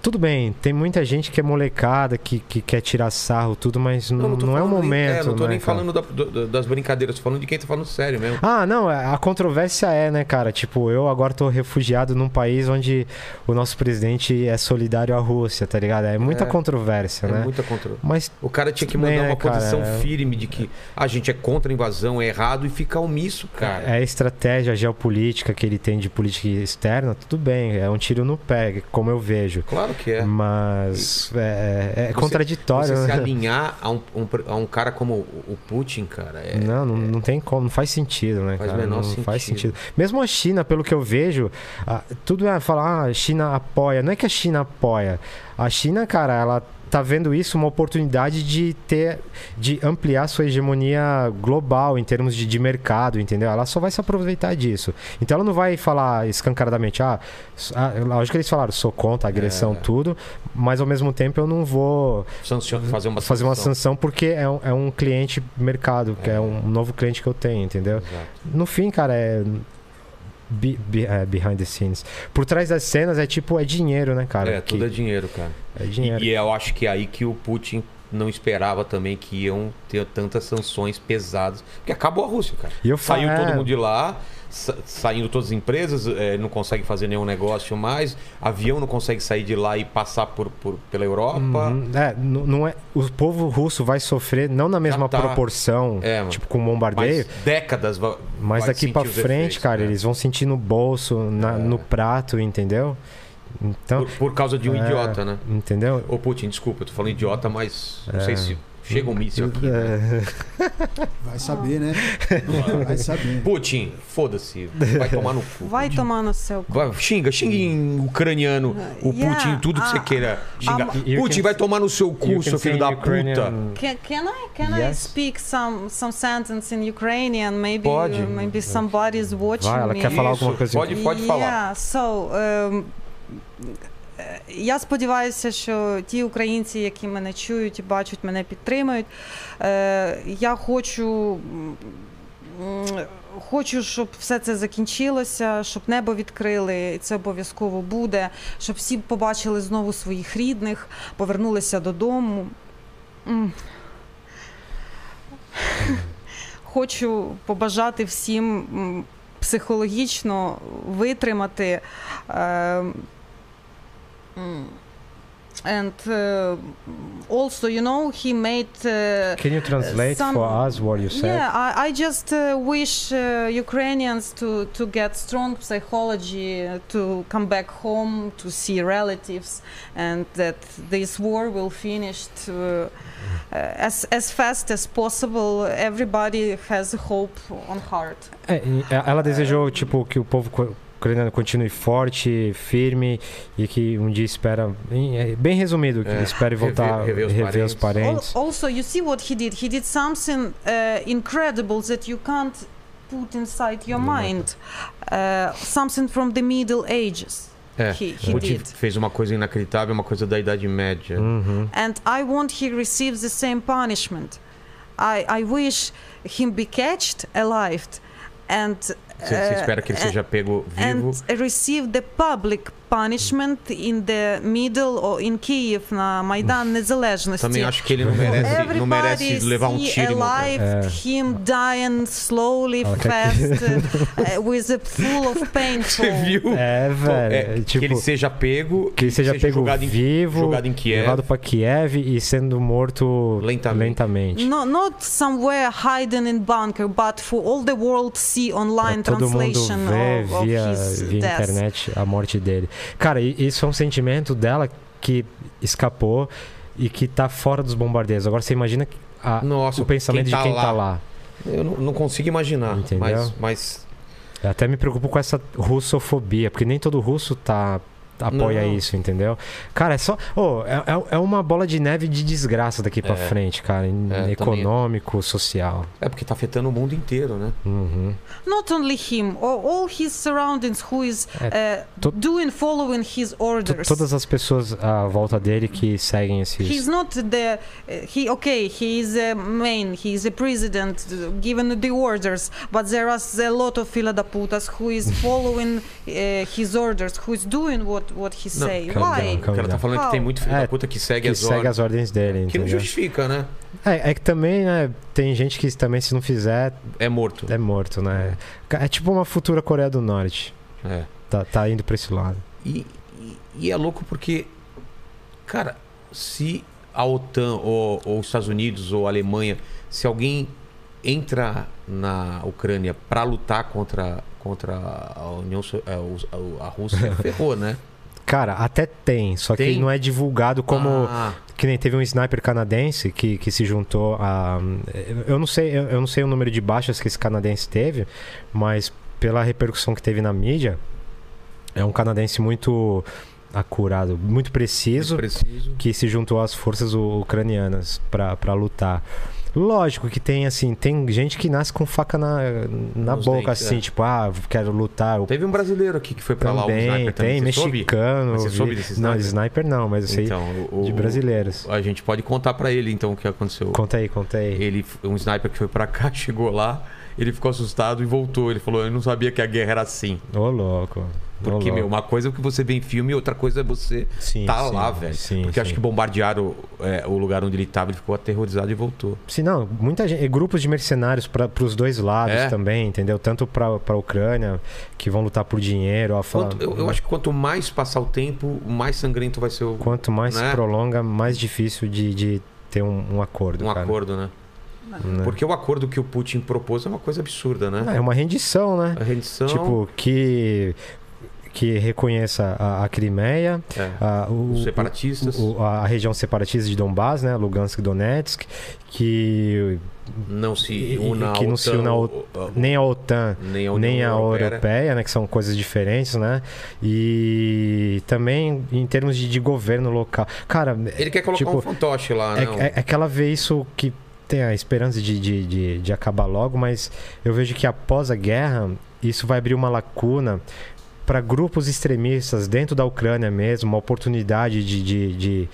Tudo bem, tem muita gente que é molecada, que, que quer tirar sarro, tudo, mas não, tô não é o falando nem- momento. é, não tô né, nem cara? falando da- do- das brincadeiras, tô falando de quem tá falando sério mesmo. Ah, não, a controvérsia é, né, cara? Tipo, eu agora tô refugiado num país onde o nosso presidente é solidário à Rússia, tá ligado? É muita É. controvérsia, É né? muita contra... Mas O cara tinha que Tudo bem, mandar né, uma posição cara? firme de que a gente é contra a invasão, é errado e ficar omisso, cara. é a estratégia geopolítica que ele tem de política externa, tudo bem, é um tiro no pé, como eu vejo. Claro que é. Mas é, é Você- contraditório, Você se né? alinhar a um, um- a um cara como o Putin, cara, é, Não, não, não tem como, não faz sentido, né, Faz cara? menor não faz sentido. sentido. Mesmo a China, pelo que eu vejo, tudo é falar, ah, a China apoia. Não é que a China apoia. A China, cara, ela tá vendo isso uma oportunidade de ter, de ampliar sua hegemonia global em termos de, de mercado, entendeu? Ela só vai se aproveitar disso. Então ela não vai falar escancaradamente, ah, ah lógico que eles falaram, sou contra agressão, É. tudo, mas ao mesmo tempo eu não vou sanciona- fazer uma fazer uma sanção. porque é um, é um cliente mercado, que é. É. um novo cliente que eu tenho, entendeu? Exato. No fim, cara, é, be- be- é, behind the scenes. Por trás das cenas é tipo, é dinheiro, né, cara? É, Que- tudo é dinheiro, cara. é E, dinheiro. e eu acho que é aí que o Putin não esperava também que iam ter tantas sanções pesadas. Porque acabou a Rússia, cara. E eu falo, Saiu é, todo mundo de lá, sa- saindo todas as empresas, é, não consegue fazer nenhum negócio mais, avião não consegue sair de lá e passar por, por- pela Europa. Uhum. É, não é, o povo russo vai sofrer, não na mesma tá. proporção, É, tipo com bombardeio, Mas décadas va- mas vai daqui os frente, efeitos, cara, né? eles vão sentir no bolso, na- É. no prato, entendeu? Então, Por, por causa de um É. idiota, né? entendeu? Ô Putin, desculpa, eu tô falando idiota, mas não É. sei se Chega um míssil aqui. Né? Vai saber, né? Vai saber. Putin, foda-se. Vai tomar no cu. Vai Putin. tomar no seu cu. Vai, xinga, xinga em ucraniano ah, o Putin, yeah, tudo que você ah, queira ah, xingar. Um, Putin, vai tomar no seu cu, seu filho da Ukrainian... puta. Can, can I, can yes. I speak some, some sentence in Ukrainian? Maybe, pode. maybe somebody's watching vai, ela me. quer falar alguma coisa. Pode, pode yeah, falar. So, um, я сподіваюся, що ті українці, які мене чують і бачать, мене підтримують. Е, я хочу. Хочу, щоб все це закінчилося, щоб небо відкрили, і це обов'язково буде, щоб всі побачили знову своїх рідних, повернулися додому. Хочу побажати всім психологічно витримати. М, And uh, also, you know, he made. Uh, Can you translate some- for us what you said? yeah, I, I just uh, wish uh, Ukrainians to, to get strong psychology, to come back home, to see relatives, and that this war will finish to, uh, as, as fast as possible. Everybody has hope on heart. Ela desejou, tipo, que o povo ucraniano continue forte, firme e que um dia espera, é, bem resumido, que É, espere rever- voltar, rever os rever os parentes. Also, you see what he did. He did something uh, incredible that you can't put inside your Não dá mind. Uh, something from the Middle Ages. É, He, he Putin did. fez uma coisa inacreditável, uma coisa da Idade Média. Uhum. And I want he receives the same punishment. I, I wish him be catched alive and Você, você uh, espera que ele seja pego vivo. and receive the public punishment in the middle or in Kiev na Майдан Незалежності. Também acho que ele não merece, não merece Everybody levar um see tiro. e morrer. alive, É. him dying slowly, Ela quer fast, uh, with a full of pain. Você viu? É, velho. É, é, tipo, que ele seja pego, que ele seja pego jogado em, vivo, jogado em Kiev. levado pra Kiev e sendo morto Lentamente. lentamente. No, not somewhere hiding in bunker, but for all the world see online Pra todo mundo translation ver of, of via, his via death. internet a morte dele. Cara, isso é um sentimento dela que escapou e que tá fora dos bombardeios. Agora você imagina que a- Nossa, o pensamento quem tá de quem lá. tá lá. Eu não, não consigo imaginar. Entendeu? Mas, mas Eu até me preocupo com essa russofobia, porque nem todo russo tá apoia Não. isso, entendeu? Cara, é só. Oh, é, é- é uma bola de neve de desgraça daqui pra É. frente, cara. É, econômico, social. é porque tá afetando o mundo inteiro, né? Uhum. Not only him, all, all his surroundings who is uh, to- doing, following his orders. todas as pessoas à volta dele que seguem He's esses. not the uh, he okay he is a main he is a president uh, given the orders but there are a lot of filha da putas who is following uh, his orders who is doing what what he Não, say calma, why calma. O cara tá falando que tem muito filho É, da puta que segue Que as segue ordens. as ordens dele, Que não entendeu? justifica, né? É, é que também, né, tem gente que também, se não fizer, É morto. é morto, né? É tipo uma futura Coreia do Norte. É. Tá, tá indo pra esse lado. E, e- e é louco porque, cara, se a OTAN ou, ou os Estados Unidos ou a Alemanha, se alguém entra na Ucrânia pra lutar contra, contra a União So- é, a, a Rússia, ferrou, né? Cara, até tem, só que Tem? não é divulgado como. Ah, Que nem teve um sniper canadense que, que se juntou a. Eu não sei, eu não sei o número de baixas que esse canadense teve, mas pela repercussão que teve na mídia, é um canadense muito acurado, muito preciso, preciso. que se juntou às forças ucranianas pra lutar. Lógico que tem assim, tem gente que nasce com faca na, na Nos boca, dentes, assim, é. tipo, ah, quero lutar. Teve um brasileiro aqui que foi pra lá, o também, sniper também. tem, Você soube? mexicano. Mas você soube desse Não, sniper? sniper não, mas eu sei Então, o, de brasileiros. A gente pode contar pra ele então o que aconteceu. Conta aí, conta aí. Ele, um sniper que foi pra cá, chegou lá, ele ficou assustado e voltou. Ele falou: Eu não sabia que a guerra era assim. Ô, louco. Porque, meu, uma coisa é o que você vê em filme e outra coisa é você Sim, tá sim, lá, velho. Sim, Porque sim. acho que bombardearam é, o lugar onde ele tava, ele ficou aterrorizado e voltou. Sim, não, muita gente, grupos de mercenários para os dois lados É. também, entendeu? Tanto para para Ucrânia que vão lutar por dinheiro, ó, fala- Quanto- eu, eu acho que quanto mais passar o tempo, mais sangrento vai ser o, quanto mais né? se prolonga, mais difícil de, de ter um, um acordo, um cara. acordo, né? né? Porque o acordo que o Putin propôs é uma coisa absurda, né? É uma rendição, né? A rendição. Tipo, que que reconheça a, a Crimeia, É. a, o- Os separatistas. o- a região separatista de Donbass, né, Lugansk e Donetsk, que Não se una que não se una nem a OTAN nem a União nem a Europeia. europeia, né, que são coisas diferentes, né? E também em termos de, de governo local. Cara, Ele quer colocar Tipo, um fantoche lá, né? é, é, é que ela vê isso que tem a esperança de, de, de, de acabar logo, mas eu vejo que após a guerra, isso vai abrir uma lacuna para grupos extremistas dentro da Ucrânia mesmo, uma oportunidade de, de, de,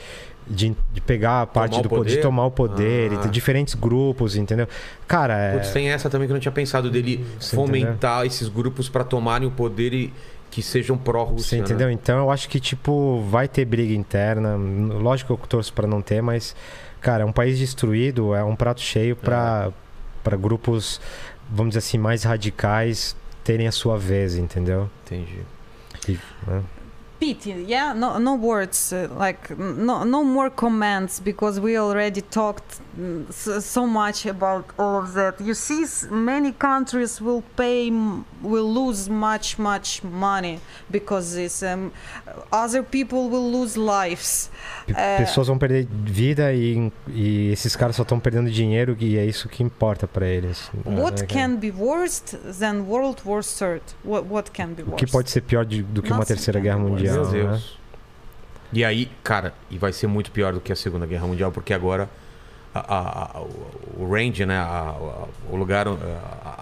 de, de pegar a parte o do poder, de tomar o poder, Ah. e ter diferentes grupos, entendeu? Cara, é, Putz, tem essa também que eu não tinha pensado dele Você fomentar esses grupos pra tomarem o poder e que sejam Você pró-Rússia. né? entendeu? Então eu acho que, tipo, vai ter briga interna. Lógico que eu torço pra não ter, mas, cara, é um país destruído é um prato cheio pra para grupos, vamos dizer assim, mais radicais terem a sua vez, entendeu? Entendi. E, né? pity yeah no no words uh, like no no more comments because we already talked so, much about all of that you see many countries will pay will lose much much money because this um, other people will lose lives É. Pessoas vão perder vida e, e esses caras só estão perdendo dinheiro e é isso que importa pra eles. what né, can be worse than world war third what what can be O worse que pode ser pior de- do que uma Nossa, terceira can guerra be worse. mundial? Meu né? Deus. E aí, cara, e vai ser muito pior do que a Segunda Guerra Mundial, porque agora a- a- o- o range, né? a- o lugar, a,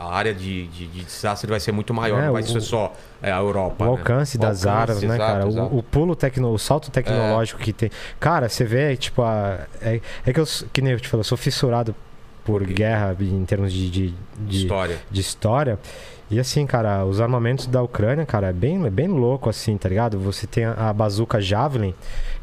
a área de, de, de desastre vai ser muito maior. É, não vai o- ser só é, a Europa. O né? alcance O das áreas, né, exato, cara? O- exato. O, pulo tecno, o salto tecnológico que tem. Cara, você vê, tipo, a, é, é que eu, que nem eu te falei, eu sou fissurado por guerra em termos de, de, de, História. de história. E assim, cara, os armamentos da Ucrânia, cara, é bem, é bem louco, assim, tá ligado? Você tem a, a bazuca Javelin,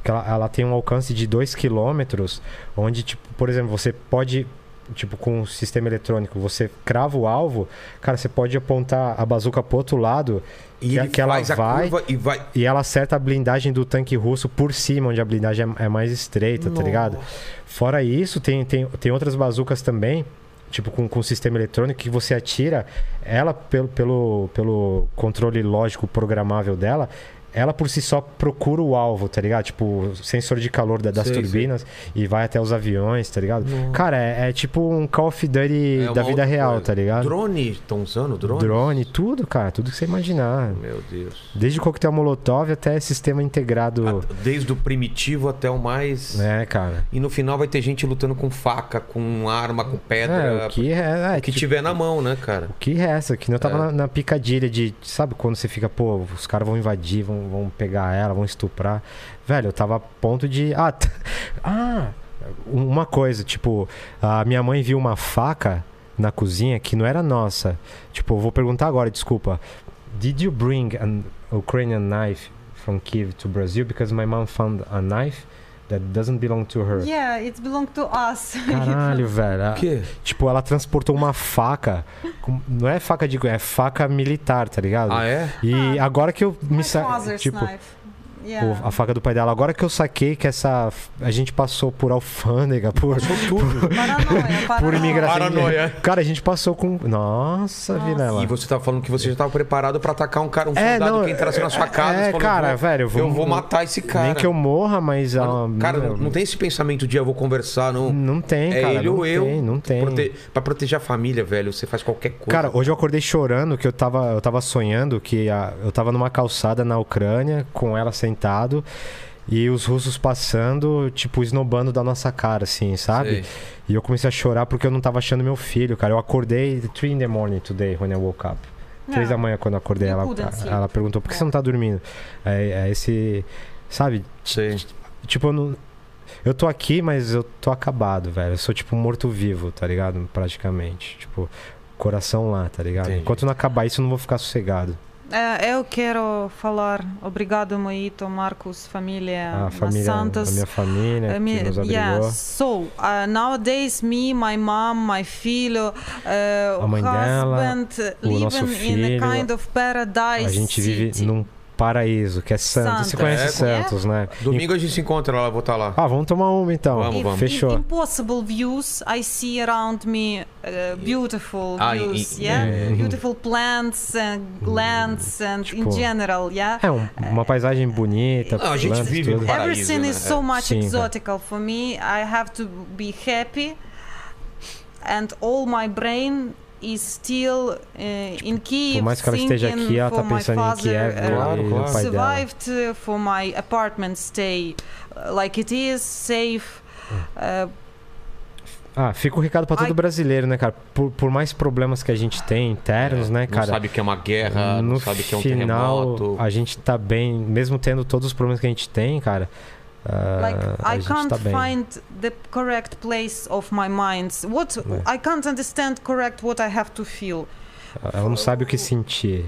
que ela, ela tem um alcance de 2 quilômetros, onde, tipo, por exemplo, você pode. Tipo, com o sistema eletrônico, você crava o alvo, cara, você pode apontar a bazuca pro outro lado E Que- que ela vai- e vai. e ela acerta a blindagem do tanque russo por cima, onde a blindagem é, é mais estreita, tá ligado? Fora isso, tem, tem, tem outras bazucas também, tipo com, com sistema eletrônico, que você atira, ela pelo, pelo, pelo controle lógico programável dela, ela por si só procura o alvo, tá ligado? Tipo, sensor de calor da- das Sei, sei. turbinas e vai até os aviões, tá ligado? Nossa. Cara, é, é tipo um Call of Duty É da vida outra real, tá ligado? Drone, estão usando drone? Drone, tudo, cara, tudo que você imaginar. Meu Deus. Desde coquetel molotov até sistema integrado. Desde o primitivo até o mais. É, cara. E no final vai ter gente lutando com faca, com arma, com pedra. É, o que, é, é, o que tipo, tiver na mão, né, cara? o que resta, que eu tava É. na, na picadilha de, sabe, quando você fica, pô, os caras vão invadir, vão, pegar ela, vão estuprar. Velho, eu tava a ponto de. Ah, t- ah, uma coisa, tipo, a minha mãe viu uma faca na cozinha que não era nossa. Tipo, eu vou perguntar agora, desculpa. Did you bring an Ukrainian knife from Kiev to Brazil? Because my mom found a knife that doesn't belong to her. yeah it belongs to us Caralho, velho. a- O quê? Tipo, ela transportou uma faca. com- não é faca de. É faca militar, tá ligado? Ah, é? E agora que eu me sa... Tipo, knife yeah o- a faca do pai dela. Agora que eu saquei que essa. A gente passou por alfândega, por. Paranoia, Por paranoia. imigração. Paranoia. Cara, a gente passou com. Nossa, Nossa. Vilela. E você tava falando que você já tava preparado pra atacar um cara, um É, soldado não, que entrasse na sua casa. É, você falou, cara, velho, eu vou, eu vou matar esse cara. Nem que eu morra, mas. ah, Cara, meu, não tem esse pensamento de eu vou conversar, não. Não tem, é cara. ele não ou eu. Tem, não tem. Prote... Pra proteger a família, velho, você faz qualquer coisa. Cara, hoje eu acordei chorando que eu tava, eu tava sonhando que a- eu tava numa calçada na Ucrânia com ela sentado e os russos passando, tipo, esnobando da nossa cara, assim, sabe? Sei. E eu comecei a chorar porque eu não tava achando meu filho, cara. Eu acordei 3 in the morning today when I woke up. Três da Yeah. manhã quando eu acordei, ela, ela perguntou, por que você não tá dormindo? É, é esse, sabe? Sei. Tipo, eu não... Eu tô aqui, mas eu tô acabado, velho. Eu sou tipo morto-vivo, tá ligado? Praticamente. Tipo, coração lá, tá ligado? Entendi. Enquanto não acabar isso, eu não vou ficar sossegado. É, eu quero falar obrigado, Moito, Marcos, família, A nas família, Santas. a minha família I que nos abrigou. yeah. So uh, nowadays, me, my mom, my filho, uh, A mãe dela, husband, uh, o nosso living in a filho, kind of paradise. A gente vive city. num Paraíso, que é Santos. Você Santos. conhece É, Santos, né? Domingo a gente se encontra lá, vou estar lá. Ah, vamos tomar uma então. Vamos, vamos. Fechou. in- impossible views I see around me uh, beautiful Ah, in- views in- yeah é. beautiful plants and lands and in Tipo- general yeah É um- uma paisagem bonita. Não, a gente vive tudo. no paraíso, everything né? is so much Sim, cara. exotical for me I have to be happy and all my brain is still uh, in Kiev Por mais que ela esteja thinking aqui, ela for tá my pensando em father, Kiev uh, Claro, e claro. o pai dela. survived uh, for my apartment stay uh, like it is safe uh, Ah, fica o recado pra todo Ai. brasileiro, né, cara? Por, por mais problemas que a gente tem internos, né, Não cara? sabe o que é uma guerra, no não sabe que é um final, terremoto. a gente tá bem, mesmo tendo todos os problemas que a gente tem, cara. Ah, like I gente can't tá find the correct place of my mind. What É. I can't understand correct what I have to feel. Ela não sabe o que sentir.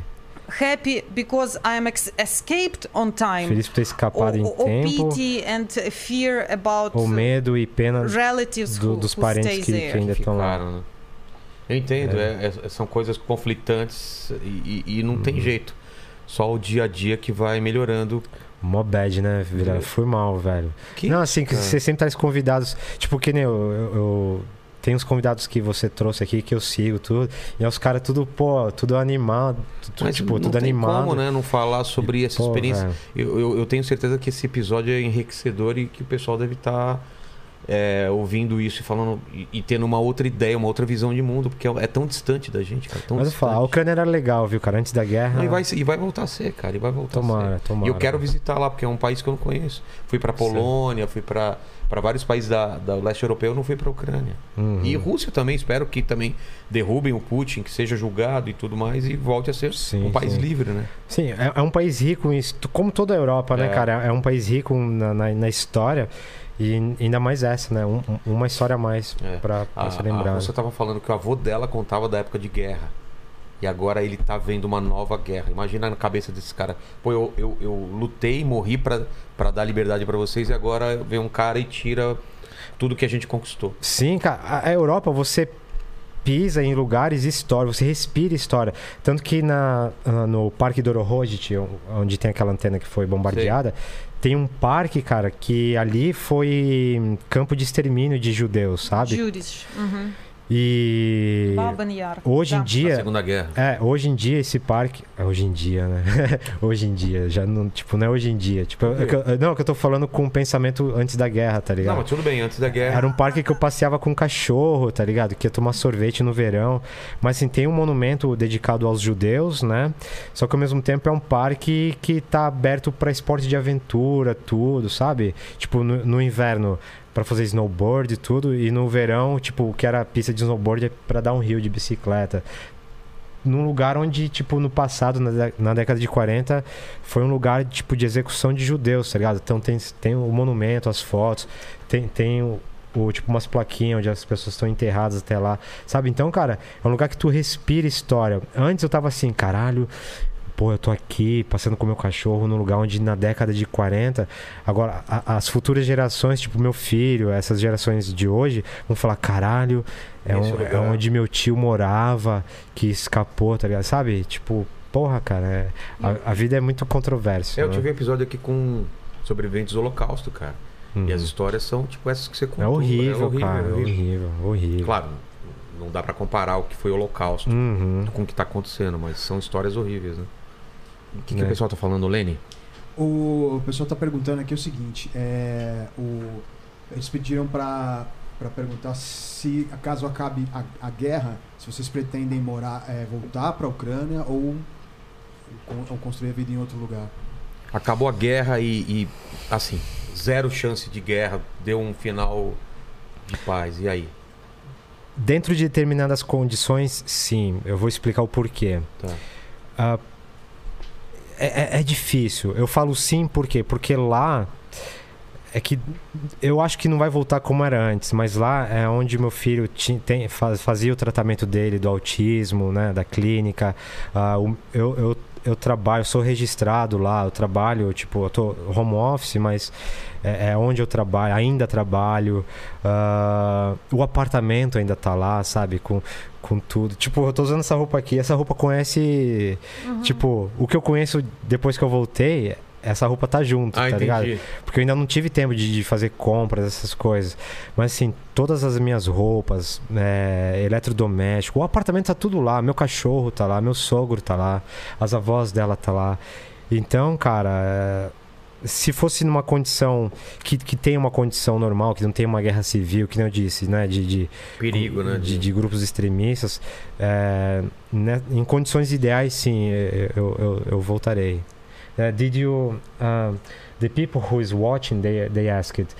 Happy because I am escaped on time. Feliz por ter escapado em or- or tempo, pity and fear about ou medo e pena relatives do- dos parentes que, que ainda estão lá. Né? Eu entendo, é- é- são coisas conflitantes e, e- e não Uhum. tem jeito. Só o dia a dia que vai melhorando. Mó bad, né, Vira? É. Fui mal, velho. Que- Não, assim, que você sempre traz convidados. Tipo, que nem eu, eu, eu- Tem uns convidados que você trouxe aqui que eu sigo, tudo. E os caras tudo, pô, tudo animado. Tudo, Mas tipo, não tudo tem animado. como, né? Não falar sobre essa Pô, experiência. Eu, eu, eu tenho certeza que esse episódio é enriquecedor e que o pessoal deve estar ouvindo isso e falando e, e tendo uma outra ideia, uma outra visão de mundo, porque é, é tão distante da gente, cara. Mas eu falo, a Ucrânia era legal, viu, cara? Antes da guerra. Não, e, vai, e vai voltar a ser, cara. E vai voltar a ser. Tomara, tomara. E eu quero visitar lá, porque é um país que eu não conheço. Fui pra Polônia, fui pra para vários países da, da leste europeu, não fui pra Ucrânia. Uhum. E Rússia também, espero que também derrubem o Putin, que seja julgado e tudo mais, e volte a ser Sim, um país sim. livre, né? Sim, é, é um país rico, como toda a Europa, né, É. cara? É um país rico na, na, na história. E ainda mais essa, né? Um- um- uma história a mais É. pra, pra A, ser a lembrada. Rússia tava falando que o avô dela contava da época de guerra. E agora ele tá vendo uma nova guerra. Imagina na cabeça desse cara. Pô, eu, eu, eu lutei, morri pra dar liberdade pra vocês e agora vem um cara e tira tudo que a gente conquistou. Sim, cara, a Europa você pisa em lugares históricos, você respira história. Tanto que na, no Parque Dorohozhit, onde tem aquela antena que foi bombardeada, tem um parque, cara, que ali foi campo de extermínio de judeus, sabe? Judas. Uhum. E hoje em dia, Segunda Guerra. é, hoje em dia esse parque, é, hoje em dia, né? hoje em dia, já não, tipo, não é hoje em dia, tipo, é que eu- não, é que eu tô falando com o pensamento antes da guerra, tá ligado? Não, mas tudo bem, antes da guerra. Era um parque que eu passeava com um cachorro, tá ligado? Que ia tomar sorvete no verão. Mas assim, tem um monumento dedicado aos judeus, né? Só que ao mesmo tempo é um parque que tá aberto pra esporte de aventura, tudo, sabe? Tipo, no, no inverno pra fazer snowboard e tudo. E no verão, tipo, o que era pista de snowboard é pra dar um rio de bicicleta. Num lugar onde, tipo, no passado, na, na década de 40, foi um lugar, tipo, de execução de judeus, tá ligado? Então tem, tem o monumento, as fotos, tem, tem o, o, tipo umas plaquinhas onde as pessoas estão enterradas até lá, sabe? Então, cara, é um lugar que tu respira história. Antes eu tava assim, caralho, pô, eu tô aqui passando com meu cachorro num lugar onde na década de 40, agora a- as futuras gerações, tipo meu filho, essas gerações de hoje, vão falar, caralho, é, um- lugar. é onde meu tio morava, que escapou, tá ligado? Sabe? Tipo, porra, cara, é- a, a vida é muito controversa. Eu né? tive um episódio aqui com sobreviventes do Holocausto, cara. Uhum. E as histórias são tipo essas que você contou. É horrível, é cara, é horrível, horrível. Claro, não dá pra comparar o que foi o Holocausto Uhum. com o que tá acontecendo, mas são histórias horríveis, né? O que, que É. o pessoal tá falando, Lene? O pessoal tá perguntando aqui o seguinte: é, o, eles pediram para perguntar se, caso acabe a, a guerra, se vocês pretendem morar, é, voltar para a Ucrânia ou, ou construir a vida em outro lugar. Acabou a guerra e, e, assim, zero chance de guerra, deu um final de paz. E aí? Dentro de determinadas condições, sim. Eu vou explicar o porquê. Tá. Ah, é, é- é difícil. Eu falo sim por quê? Porque lá é que eu acho que não vai voltar como era antes, mas lá é onde meu filho ti- tem, faz- fazia o tratamento dele do autismo, né, da clínica. O- eu, eu, eu trabalho, sou registrado lá, eu trabalho, tipo, eu tô home office, mas é, é onde eu trabalho, ainda trabalho. Ah, o apartamento ainda tá lá, sabe, com, com tudo. Tipo, eu tô usando essa roupa aqui, essa roupa conhece, tipo, o que eu conheço depois que eu voltei, essa roupa tá junto, Ah, tá ligado? entendi. Porque eu ainda não tive tempo de, de fazer compras, essas coisas. Mas assim, todas as minhas roupas, é, eletrodoméstico, o apartamento tá tudo lá. Meu cachorro tá lá, meu sogro tá lá, as avós dela tá lá. Então, cara, é, se fosse numa condição que, que tem uma condição normal, que não tem uma guerra civil, que nem eu disse, né? De, de, Perigo, né? de, de grupos extremistas, é, né, em condições ideais, sim, eu, eu, eu voltarei. Uh, did you, um, the people who is watching, they, they asked,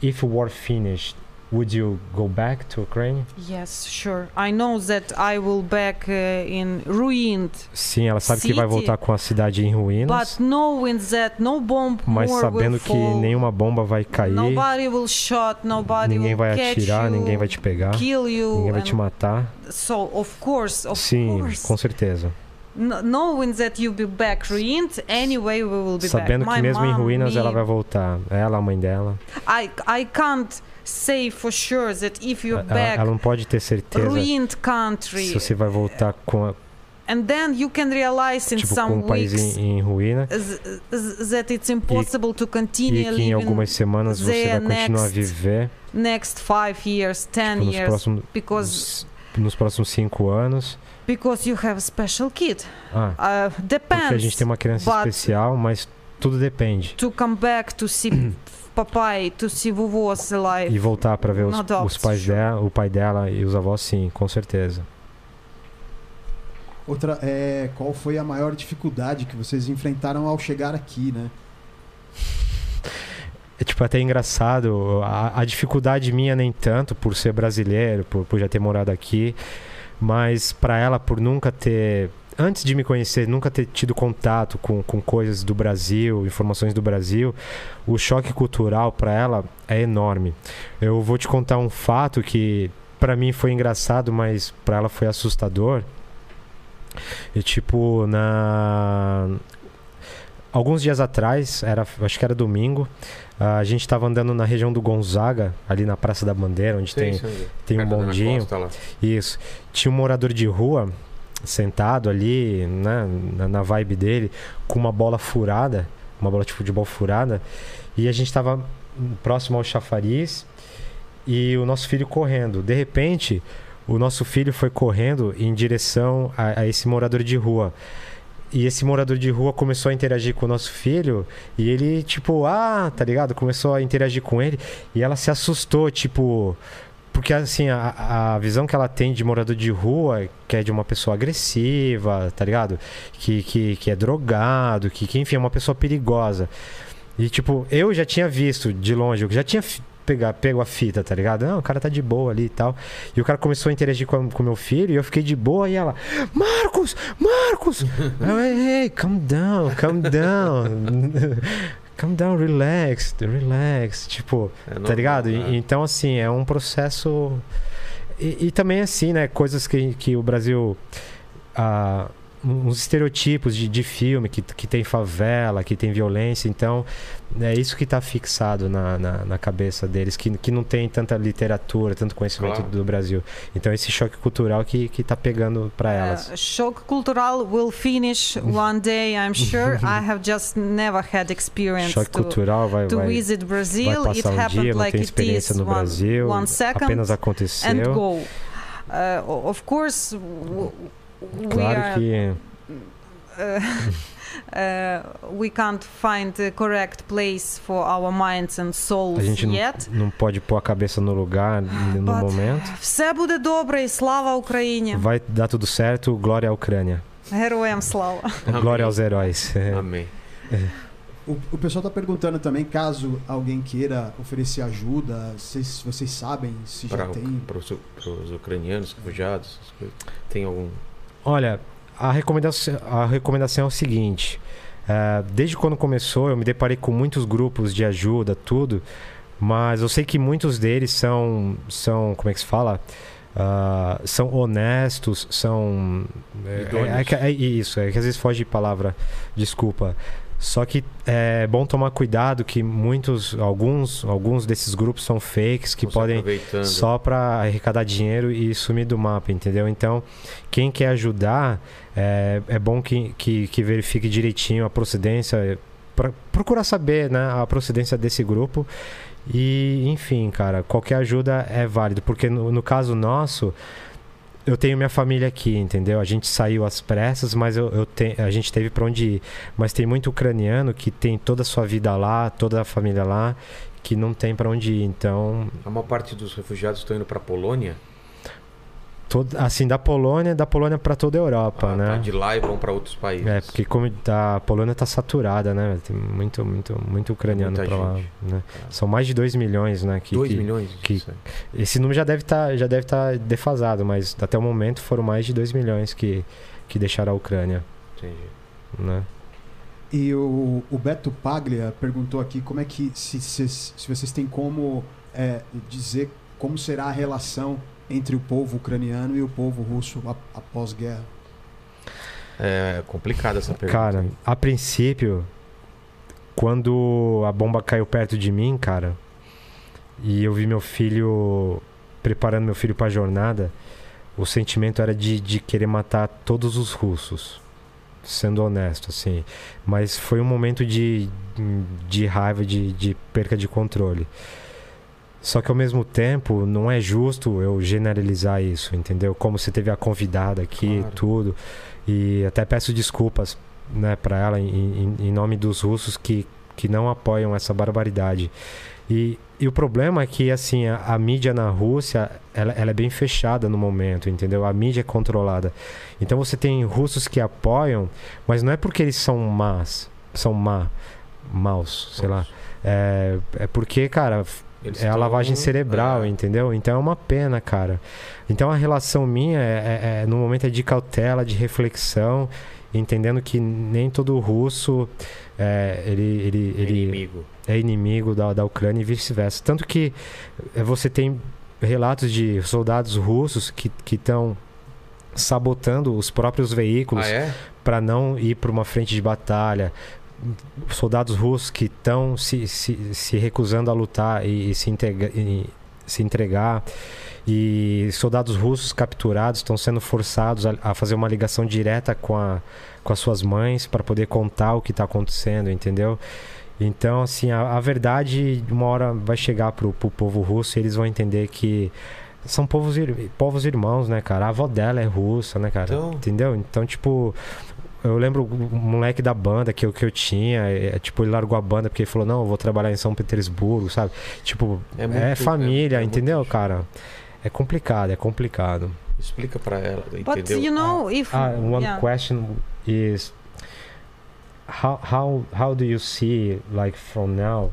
if war finished, would you go back to Ukraine? Yes, sure. I know that I will back uh, in ruined, Sim, ela sabe que vai City. voltar com a cidade em ruínas, but knowing that no bomb mas sabendo will que fall. nenhuma bomba vai cair, Nobody will shot, nobody ninguém will vai atirar, you, ninguém vai te pegar, kill you. ninguém vai te matar. so of course, of Sim, course, com certeza. Kn- knowing that you'll be back ruined, anyway we will be Sabendo back. que My mesmo em ruínas me, ela vai voltar. Ela, a mãe dela. I I can't say for sure that if you're Ela, back ela não pode ter certeza ruined country, se você vai voltar com a, and then you can realize in tipo, some com um país weeks em, em ruína th- th- that it's impossible to e continue que em algumas semanas você vai continuar a next viver next five years, ten tipo, years, próximos, because nos próximos cinco anos. because you have a special kid. Ah, Uh, porque a gente depends. tem uma criança especial, mas tudo depende. To come back to see papai, to see vovos alive. E voltar para ver os, os pais dela, o pai dela e os avós, sim, com certeza. Outra é qual foi a maior dificuldade que vocês enfrentaram ao chegar aqui, né? É tipo até engraçado, a, a dificuldade minha nem tanto por ser brasileiro, por, por já ter morado aqui, mas para ela por nunca ter, antes de me conhecer, nunca ter tido contato com, com coisas do Brasil, informações do Brasil, o choque cultural para ela é enorme. Eu vou te contar um fato que para mim foi engraçado, mas para ela foi assustador. E tipo, na alguns dias atrás, era, acho que era domingo, a gente estava andando na região do Gonzaga, ali na Praça da Bandeira, onde tem, tem um Perto da Ana bondinho. Costa. Isso. Tinha um morador de rua sentado ali, né, na, na vibe dele, com uma bola furada, uma bola de futebol furada, e a gente tava próximo ao chafariz e o nosso filho correndo. De repente, o nosso filho foi correndo em direção a, a esse morador de rua. E esse morador de rua começou a interagir com o nosso filho e ele, tipo, ah, tá ligado? Começou a interagir com ele e ela se assustou, tipo, porque assim, a, a visão que ela tem de morador de rua, que é de uma pessoa agressiva, tá ligado? Que, que, que é drogado, que, que enfim, é uma pessoa perigosa. E tipo, eu já tinha visto de longe, eu já tinha pegar, pego a fita, tá ligado? Não, o cara tá de boa ali e tal. E o cara começou a interagir com o meu filho e eu fiquei de boa e ela, Marcos, Marcos! eu, hey, hey, calm down, calm down. calm down, relax, relax. Tipo, É tá ligado? Né? então, assim, é um processo. E, e também, assim, né? Coisas que, que o Brasil. ah, uns estereotipos de, de filme que, que tem favela, que tem violência. Então, é isso que tá fixado na, na, na cabeça deles, que, que não tem tanta literatura, tanto conhecimento Claro. do Brasil. Então, esse choque cultural que, que tá pegando para elas. Uh, shock cultural will finish one day, I'm sure. I have just never had experience choque to, cultural vai, to vai, visit vai Brazil. It passar um happened dia, não like tem it experiência is no one, Brasil, one second apenas and aconteceu. go. Uh, of course, Claro are que uh, uh, we can't find the correct place for our minds and souls a gente não, yet. não pode pôr a cabeça no lugar no But- momento. Все буде добре і слава Україні. Vai dar tudo certo, glória à Ucrânia. Героям слава. Amém. Glória aos heróis. Amém. O, o pessoal tá perguntando também, caso alguém queira oferecer ajuda, vocês, vocês sabem se já Para tem. os ucranianos, refugiados, essas coisas. Tem algum. Olha, a recomendação, a recomendação é o seguinte: É, desde quando começou, eu me deparei com muitos grupos de ajuda, tudo. Mas eu sei que muitos deles são, são como é que se fala? Ah, são honestos, são. É, é, que- é isso, é que às vezes foge de palavra, desculpa. Só que é bom tomar cuidado que muitos, alguns, alguns desses grupos são fakes que Estão podem só para arrecadar dinheiro e sumir do mapa, entendeu? Então, quem quer ajudar, é, é bom que, que, que verifique direitinho a procedência, pra, procurar saber né, a procedência desse grupo. E, enfim, cara, qualquer ajuda é válido, porque no, no caso nosso, eu tenho minha família aqui, entendeu? A gente saiu às pressas, mas eu, eu te, a gente teve para onde ir. Mas tem muito ucraniano que tem toda a sua vida lá, toda a família lá, que não tem para onde ir. Então, A maior parte dos refugiados estão indo pra Polônia. Todo, assim, da Polônia, da Polônia para toda a Europa, Ah, né? tá, de lá e vão pra outros países. É, porque como a Polônia tá saturada, né? Tem muito, muito, muito ucraniano para lá, né? Cara. São mais de 2 milhões, né? Que, 2 que- milhões? que-. Esse número já deve estar já deve tá defasado, mas até o momento foram mais de 2 milhões que, que deixaram a Ucrânia, Entendi. né? E o, o Beto Paglia perguntou aqui como é que se, se, se vocês têm como é, dizer como será a relação entre o povo ucraniano e o povo russo a- após guerra. É complicada essa pergunta. Cara, a princípio, quando a bomba caiu perto de mim, cara, e eu vi meu filho preparando meu filho pra jornada, o sentimento era de, de querer matar todos os russos. Sendo honesto, assim. Mas foi um momento de, de raiva, de, de perca de controle. Só que ao mesmo tempo, não é justo eu generalizar isso, entendeu? Como você teve a convidada aqui, Claro. tudo. E até peço desculpas né, para ela em, em- nome dos russos que, que não apoiam essa barbaridade. E, e o problema é que assim a, a mídia na Rússia ela, ela é bem fechada no momento, entendeu? A mídia é controlada. Então você tem russos que apoiam, mas não é porque eles são más, são má, maus, sei lá. É, é porque, cara, Eles é a lavagem cerebral, é. entendeu? Então é uma pena, cara. Então a relação minha é, é- é, no momento é de cautela, de reflexão, entendendo que nem todo russo é, ele, ele, É ele inimigo. é inimigo da, da Ucrânia e vice-versa. Tanto que eh, você tem relatos de soldados russos que estão sabotando os próprios veículos Ah, é? para não ir para uma frente de batalha. Soldados russos que estão se, se, se recusando a lutar e, e se, integra- e se entregar. E soldados russos capturados estão sendo forçados a, a fazer uma ligação direta com, a, com as suas mães para poder contar o que está acontecendo, entendeu? Então, assim, a, a verdade uma hora vai chegar pro, pro povo russo e eles vão entender que são povos, povos irmãos, né, cara? A avó dela é russa, né, cara? Então- Entendeu? Então, tipo, eu lembro o moleque da banda que eu, que eu tinha, é, é, tipo, ele largou a banda porque ele falou, não, eu vou trabalhar em São Petersburgo, sabe? Tipo, É é, muito- família, é- é muito entendeu, difícil. cara? É complicado, é complicado. Explica pra ela, But entendeu? you know, if Ah, one yeah. question is how how how do you see like from now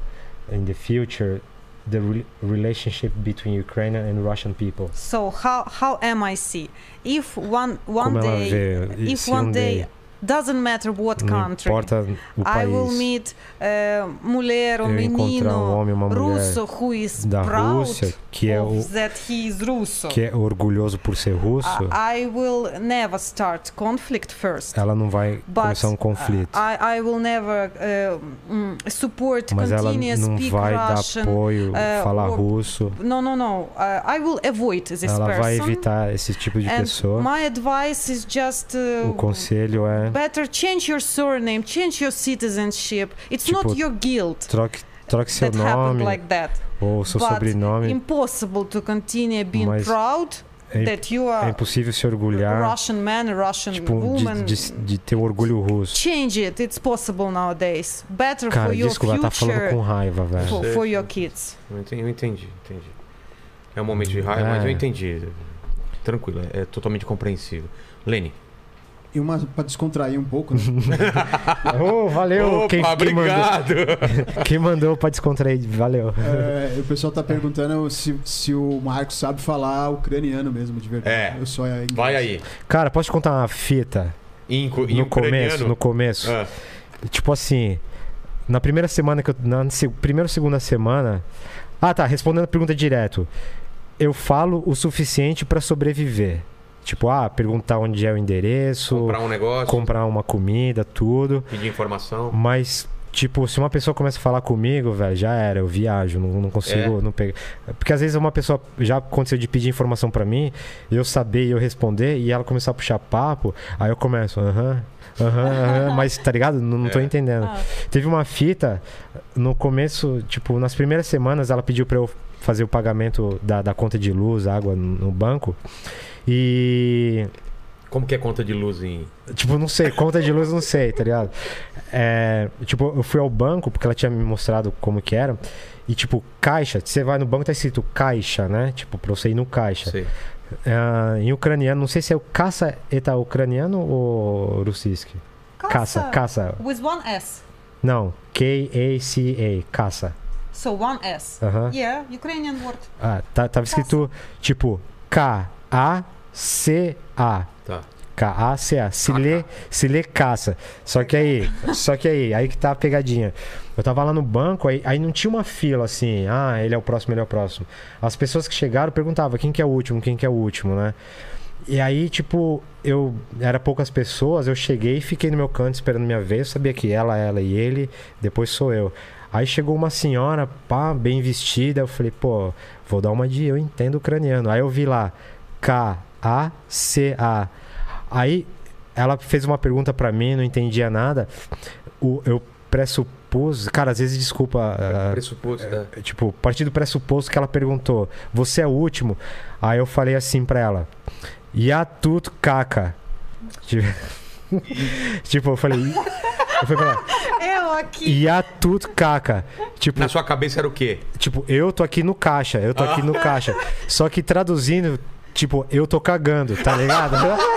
in the future the re- relationship between Ukrainian and Russian people? So how how am I see? If one one Como day, if se one um day dia, doesn't matter what não country, importa o I will país, meet uh, mulher or eu encontrar um menino homem ou uma russo who is da proud Rússia que é o that he is Russo. que é orgulhoso por ser russo, I, I will never start conflict first. ela não vai But começar um conflito. I, I will never uh, support mas ela continuous não vai dar Russian. apoio, uh, falar or- russo. No, no, no. I will avoid this Ela person. vai evitar esse tipo de and pessoa. my advice is just O conselho é better change your surname, change your citizenship. It's Tipo, not your guilt troque, troque seu that happened nome like that. ou seu but sobrenome. Impossible to continue being Mas proud É, im- that you é are impossível se orgulhar Russian man, Russian tipo, woman. de, de, de ter o orgulho russo. Change it. It's possible nowadays. Better Cara, for your desculpa, ela tá falando future, com raiva, velho. for, for your kids. Eu entendi, eu entendi, entendi. É um momento de raiva, É. mas eu entendi. Tranquilo, é totalmente compreensível. Lene. E uma para descontrair um pouco, né? Oh, valeu! quem, quem mandou, obrigado! quem mandou pra descontrair, valeu. É, o pessoal tá perguntando se, se o Marcos sabe falar ucraniano mesmo, de verdade. É. Eu só é inglês. Vai aí. Cara, posso te contar uma fita? Em, em no ucraniano. começo, no começo. Ah, tipo assim, na primeira semana que eu. Na se- primeira ou segunda semana. Ah, tá, respondendo a pergunta direto. Eu falo o suficiente pra sobreviver. Tipo, ah, perguntar onde é o endereço, Comprar um negócio, comprar uma comida, tudo. pedir informação. Mas, tipo, se uma pessoa começa a falar comigo, velho, já era, eu viajo, não, não consigo, É. não pego. Porque às vezes uma pessoa já aconteceu de pedir informação pra mim, eu saber e eu responder, e ela começar a puxar papo, aí eu começo, aham, aham, aham, mas tá ligado? Não, não tô É. entendendo. Ah, Teve uma fita, no começo, tipo, nas primeiras semanas ela pediu pra eu fazer o pagamento da, da conta de luz, água no banco. E Como que é conta de luz em. Tipo, não sei, conta de luz não sei, tá ligado? É, tipo, eu fui ao banco porque ela tinha me mostrado como que era. E tipo, caixa, você vai no banco tá escrito caixa, né? Tipo, pra você ir no caixa. Sei. Ah, em ucraniano, não sei se é o caça eta ucraniano ou russiski. Caça, caça. With one S. Não, K-A-C-A, caça. So one S. Aham. Yeah, Ukrainian word. Ah, tá, tava escrito tipo K-A-C-A. Tá. K-A-C-A. Se lê, se lê caça. Só que aí, só que aí, aí que tá a pegadinha. Eu tava lá no banco, aí, aí não tinha uma fila assim, ah, ele é o próximo, ele é o próximo. As pessoas que chegaram perguntavam quem que é o último, quem que é o último, né? E aí, tipo, eu era poucas pessoas, eu cheguei e fiquei no meu canto esperando minha vez, eu sabia que ela, ela e ele, depois sou eu. Aí chegou uma senhora, pá, bem vestida, eu falei, pô, vou dar uma de eu entendo ucraniano. Aí eu vi lá, K-A-C-A. Aí ela fez uma pergunta pra mim, não entendia nada. O, eu pressupus, cara, às vezes desculpa, ah, Pressuposto, né? tipo, a partir do pressuposto que ela perguntou, você é o último? Aí eu falei assim pra ela, Yatut Kaka. Tipo, tipo, eu falei, eu falei pra ela, Eu aqui. Yatut Kaka. Tipo, Na sua cabeça era o quê? Tipo, eu tô aqui no caixa, eu tô aqui no caixa. Só que traduzindo, tipo, eu tô cagando, tá ligado?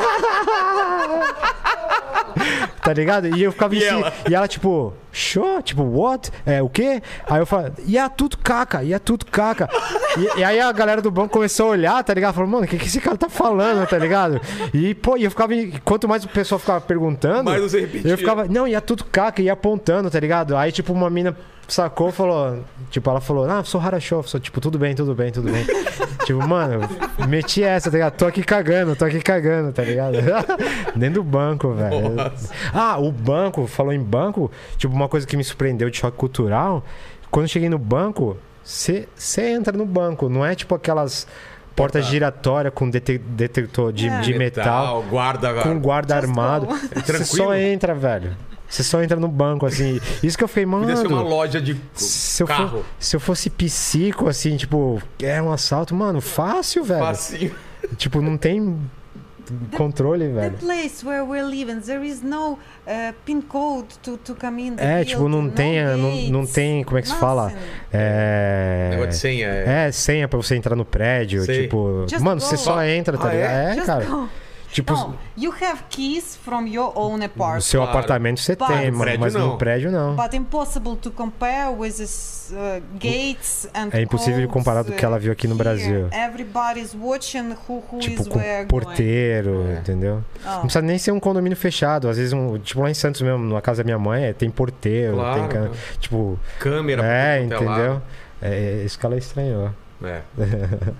tá ligado? E eu ficava E assim, ela? e ela tipo, show, tipo, what? É, o quê? Aí eu falei, e é tudo caca, e é tudo caca. E, e aí a galera do banco começou a olhar, tá ligado? Falou, mano, o que, que esse cara tá falando, tá ligado? E, pô, e eu ficava, quanto mais o pessoal ficava perguntando, Mais você repetia. eu ficava, não, ia tudo caca, ia apontando, tá ligado? Aí, tipo, uma mina sacou falou, tipo, ela falou, ah, sou Harashov, sou, tipo, tudo bem, tudo bem, tudo bem. tipo, mano, meti essa, tá ligado? Tô aqui cagando, tô aqui cagando, tá ligado? Dentro do banco, velho. Ah, o banco, falou em banco, tipo, uma coisa que me surpreendeu de choque cultural, quando eu cheguei no banco, você entra no banco, não é tipo aquelas portas Porta- giratórias com dete- detector de, É. de metal guarda. com guarda armado. Você só entra, velho. Você só entra no banco, assim. Isso que eu fiquei, mano. Podia ser uma loja de Se eu, carro. for- se eu fosse psico, assim, tipo, é um assalto, mano, fácil, velho. Facinho. Tipo, não tem controle, The velho. place where we're living, there is no uh, pin code to, to come in the É, tipo, não tem, no não, não tem, como é que se fala? É. Negócio de senha. É. É, senha pra você entrar no prédio, Sei. tipo. Just mano, go. você só entra, tá Ah, ligado? é? É, cara. go. Tipo, No, you have keys from your own no apartment. seu Claro. apartamento você But- tem, No prédio mas não. no prédio não. But impossible to compare with this uh, gates and É impossível de codes, comparar do que ela viu aqui no here. Brasil. Everybody's watching who, who Tipo, is com where porteiro, É. entendeu? going. Não precisa nem ser um condomínio fechado. Às vezes, um, tipo lá em Santos mesmo, na casa da minha mãe, é, tem porteiro, Claro. tem. ca- Tipo, Câmera. é, é entendeu? É, é isso que ela estranhou. É.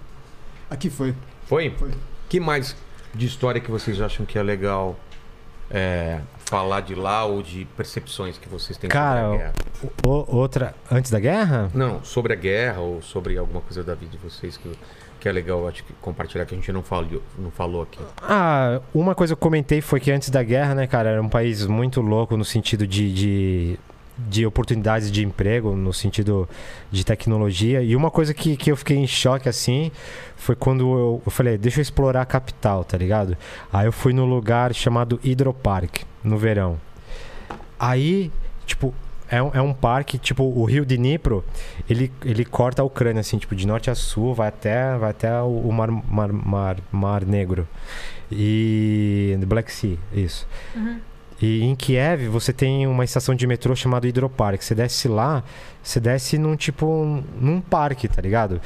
Aqui foi. Foi? Foi. que mais de história que vocês acham que é legal é, falar de lá ou de percepções que vocês têm Cara, sobre a guerra? O- outra, antes da guerra? Não, sobre a guerra ou sobre alguma coisa da vida de vocês que, que é legal, acho que compartilhar que a gente não falou, não falou aqui. Ah, uma coisa que eu comentei foi que antes da guerra, né, cara, era um país muito louco no sentido de, de, de oportunidades de emprego, no sentido de tecnologia. E uma coisa que, que eu fiquei em choque, assim, foi quando eu, eu falei, deixa eu explorar a capital, tá ligado? Aí eu fui no lugar chamado Hidropark, no verão. Aí, tipo, é um, é um parque, tipo, o rio de Dnipro, ele, ele corta a Ucrânia, assim, tipo, de norte a sul, vai até, vai até o o mar, mar, mar, mar Negro. E. Black Sea, isso. Uhum. E em Kiev você tem uma estação de metrô chamada Hidropark. Você desce lá, você desce num tipo. num parque, tá ligado?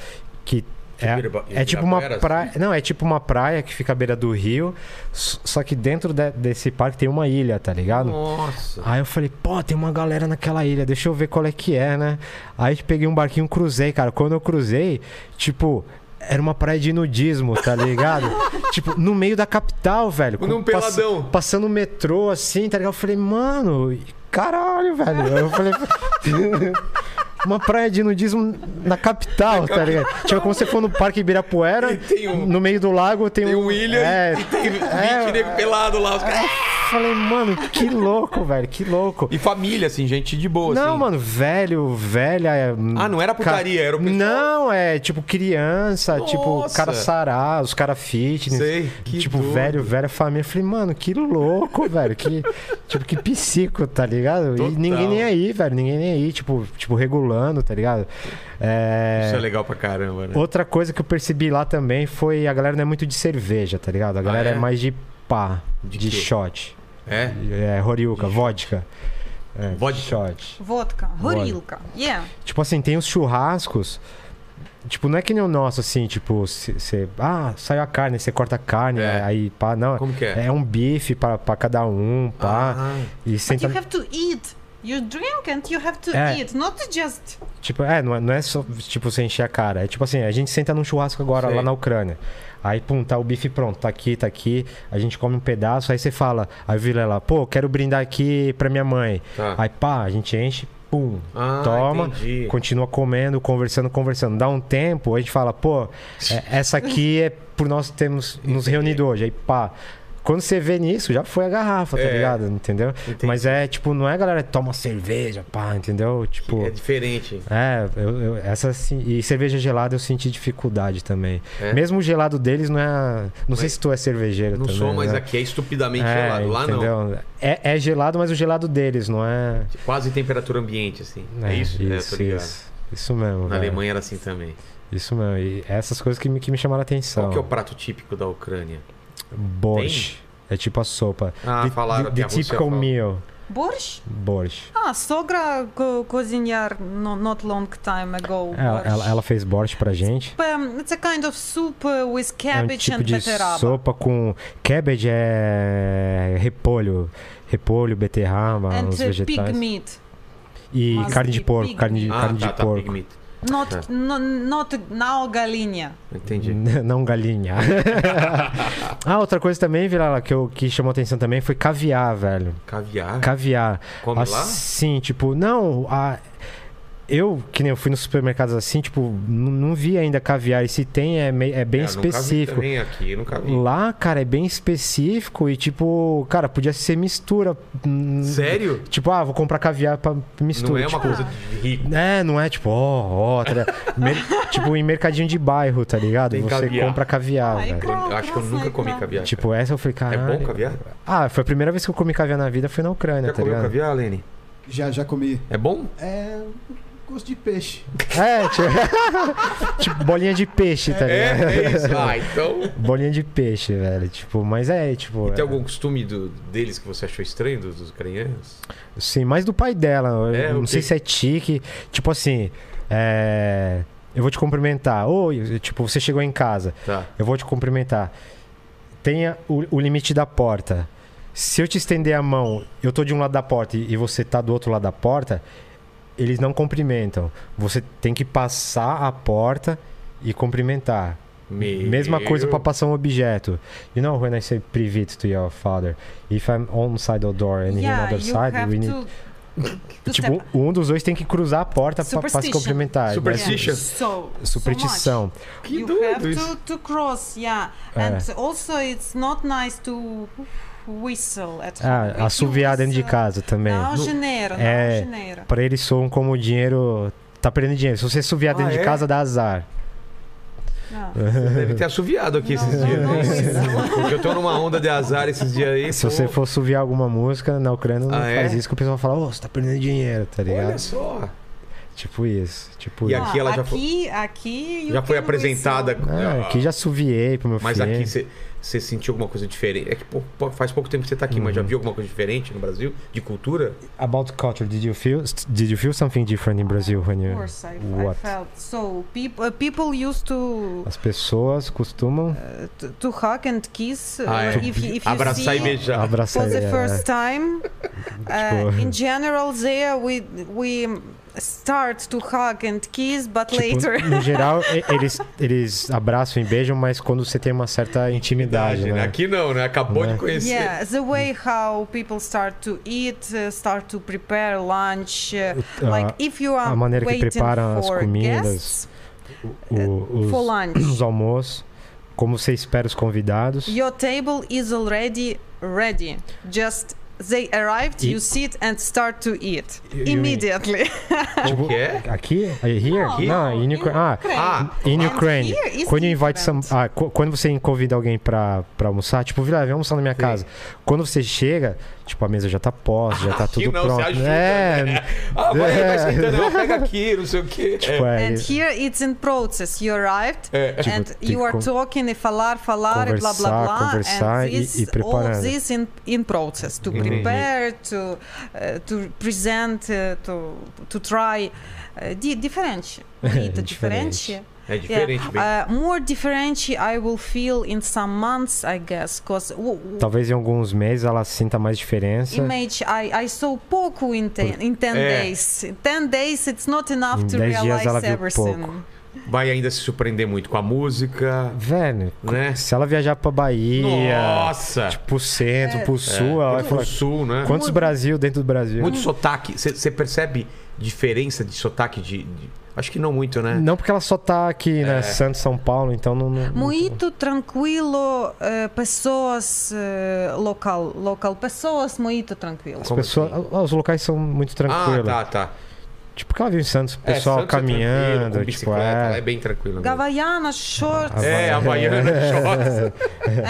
Que É, é tipo uma praia. Não, é tipo uma praia que fica à beira do rio. Só que dentro de- desse parque tem uma ilha, tá ligado? Nossa. Aí eu falei, pô, tem uma galera naquela ilha, deixa eu ver qual é que é, né? Aí peguei um barquinho, cruzei, cara. Quando eu cruzei, tipo, era uma praia de nudismo, tá ligado? tipo, no meio da capital, velho. Num com- pass- peladão. Passando o metrô, assim, tá ligado? Eu falei, mano, caralho, velho. Eu falei. Uma praia de nudismo na capital, tá ligado? Tipo, como você for no Parque Ibirapuera, um- no meio do lago tem, Tem um. ilha É, e tem 20 é. nego pelado lá. Os caras... falei, mano, que louco, velho, que louco. E família, assim, gente de boa, Não, assim. mano, velho, velha. é, Ah, não era putaria, era o pessoal... Não, é tipo criança, tipo Nossa. cara sará, os cara fitness. Sei, que tipo, doido. velho, velha família. Falei, mano, que louco, velho. Que, tipo, que psico, tá ligado? Total. E ninguém nem aí, velho. Ninguém nem aí, tipo, tipo regulando, tá ligado? É... Isso é legal pra caramba, né? Outra coisa que eu percebi lá também foi a galera não é muito de cerveja, tá ligado? A galera é? é? mais de pá, De de, shot. É? É, horiuca, vodka. É, Vodka? Shot. Vodka, horilka. Yeah. Tipo assim, tem os churrascos. Tipo, não é que nem o nosso, assim, tipo, você. Ah, saiu a carne, você corta a carne, É. aí pá, não. Como que é? É um bife pra, pra cada um, pá. Ah, E But senta. you have to eat. You drink and you have to É. eat, not just. Tipo, é, não é, não é só, tipo, você encher a cara. É tipo assim, a gente senta num churrasco agora Sei. lá na Ucrânia. Aí, pum, tá o bife pronto, tá aqui, tá aqui. A gente come um pedaço, aí você fala, aí vira lá, pô, quero brindar aqui pra minha mãe. tá. Aí, pá, a gente enche, pum, Ah, toma, entendi. continua comendo, conversando, conversando. Dá um tempo, a gente fala, pô, é- essa aqui é por nós termos nos reunido hoje. Aí, pá. Quando você vê nisso, já foi a garrafa, tá É. ligado? Entendeu? Entendi. Mas é tipo, não é a galera que toma cerveja, pá, entendeu? Tipo. É diferente. É, eu, eu- essa sim. E cerveja gelada eu senti dificuldade também. É? Mesmo o gelado deles não é. Não sei Mas- se tu é cervejeiro Não também. sou, mas né? aqui é estupidamente É, gelado. Lá não. entendeu? É, é gelado, mas o gelado deles, não é. Quase temperatura ambiente, assim. É, isso? É, Isso, ligado. isso. Isso mesmo. Na velho. Alemanha era assim também. Isso mesmo. E essas coisas que me, que me chamaram a atenção. Qual que é o prato típico da Ucrânia? Borscht. É tipo a sopa. Ah, the, falaram the, que Rússia typical fala. meal. Borscht? Borscht. Ah, sogra co- cozinhar no, not long time ago. Ela, borscht. ela, ela fez borscht pra gente. Um, it's a kind of soup uh, with É um cabbage tipo and de beterraba. sopa com cabbage é repolho, repolho, beterraba, and uns uh, vegetais. pig meat. E Must carne de porco, pig carne de, Ah, carne tá, de tá, porco. pig meat. Not, Tá. no, not now galinha. Entendi. Não galinha. ah, outra coisa também, Virala, que, eu, que chamou atenção também foi caviar, velho. Caviar? Caviar. Come lá? Assim, tipo, não, a, eu, que nem eu fui nos supermercados assim, tipo, não vi ainda caviar. E se tem, é, é bem É, eu nunca vi específico. aqui, nunca vi. Lá, cara, é bem específico e, tipo, cara, podia ser mistura. Sério? Tipo, ah, vou comprar caviar pra mistura. Não é uma tipo, coisa de rico. É, não é tipo, ó, ó, tá tipo, em mercadinho de bairro, tá ligado? Tem Você caviar. compra caviar, Ai, Eu acho que eu nunca comi caviar. Tipo, essa eu falei, É caralho. bom caviar? Ah, foi a primeira vez que eu comi caviar na vida, foi na Ucrânia, Já tá comeu ligado? caviar, Lene? Já, já comi. É bom? É. Gosto de peixe. É, tipo, tipo, bolinha de peixe, tá ligado? É, é isso. Ah, então. Bolinha de peixe, velho. Tipo, mas é, tipo. E tem é- algum costume do- deles que você achou estranho, dos, dos ucranianos? Sim, mais do pai dela. Eu É, não o sei se é tique. Tipo assim, é, eu vou te cumprimentar. Oi, tipo, você chegou em casa. Tá. Eu vou te cumprimentar. Tenha o, o limite da porta. Se eu te estender a mão, eu tô de um lado da porta e, e você tá do outro lado da porta, eles não cumprimentam. Você tem que passar a porta e cumprimentar. Meu... Mesma coisa para passar um objeto. You know when I say privet to your father, if I'm on side of the door and he on yeah, other you side, we need to, Tipo, step. um dos dois tem que cruzar a porta pra, pra se cumprimentar. Superstition. Mas- So, Superstição. Que you doido have isso. to, to cross, yeah. É. And also it's not nice to whistle at Ah, home. It assoviar dentro de casa também. Não, No- janeiro, É. não, janeiro. Pra eles soam como dinheiro. Tá perdendo dinheiro. Se você assoviar Ah, dentro é? de casa, dá azar. Não. Deve ter assoviado aqui esses Não, dias. não, né? Porque eu tô numa onda de azar esses dias aí. Se pô. você for assoviar alguma música na Ucrânia, não Ah, é? faz isso que o pessoal fala, ô, você tá perdendo dinheiro, tá ligado? Olha só. Tipo isso, tipo E isso. aqui ela já foi- aqui, aqui you Já foi apresentada. É, aqui já suviei pro meu Mas filho. aqui você- você sentiu alguma coisa diferente? É que faz pouco tempo que você tá aqui, mas Uhum. já viu alguma coisa diferente no Brasil? De cultura? About culture, did you feel did you feel something different in Brazil when Of you course, I, I What? felt so. People, uh, people used to, As pessoas costumam uh, to to hug and kiss. uh, Ah, é. if, you- if you Abraçar e see beijar. abraçar for the é, first time. Uh, Tipo- in general, there we we start to hug and kiss, but Tipo, later. no geral, eles, eles abraçam e beijam, mas quando você tem uma certa intimidade, né? Aqui não, né? Acabou Né? de conhecer. Yeah, the way how people start to eat, uh, start to prepare lunch, uh, like if you are a maneira que waiting preparam as for comidas, guests o- for os, lunch, os almoços, como você espera os convidados. your table is already ready. Just they arrived, E- you sit and start to eat You- immediately. Que é? Aqui? Here? No, Não, no, in in Ukraine. Ah, Ah, in Ukraine. here Quando you invite some, ah, qu- quando você convida alguém pra, pra almoçar, tipo, vira, vem almoçar na minha Sim. casa. Quando você chega, tipo, a mesa já tá posta, já tá Aqui tudo não, você pronto. ajuda, é, né? ah, vai, vai É. sentando, ó, pega aqui, não sei o quê. tipo, é, And here it's in process. You arrived É. Tipo, and tem you are talking e falar, falar, e blá blá blá. conversar and e- this, e all preparando. of this in, in process to Entendi. prepare, to uh, to present, uh, to to try. Uh, di- different. Muito Diferente. É diferente. Yeah. Uh, more different I will feel in some months, I guess, because talvez em alguns meses ela sinta mais diferença. image I, I saw pouco in ten, in 10 É. days. In 10 days it's not enough Em to 10 dias realize ela viu everything. pouco. Vai ainda se surpreender muito com a música, Velho, né? se ela viajar pra Bahia, Nossa! tipo, pro centro, É. pro sul, ela vai Pro falar. sul, né? Quantos Brasil dentro do Brasil? Muito sotaque. Você percebe diferença de sotaque de, de- Acho que não muito, né? Não porque ela só tá aqui, né? É. Santos, São Paulo, então não. não- não- Muito tranquilo, eh, pessoas eh, local, local pessoas muito tranquilas. Pessoas, assim? ah, os locais são muito tranquilos. Ah, tá, tá. Tipo, que ela viu em Santos, o É, pessoal Santos é tranquilo, caminhando, com tipo, bicicleta, ela é é. bem tranquila. mesmo. Gavaiana, shorts, É, Havaiana, shorts.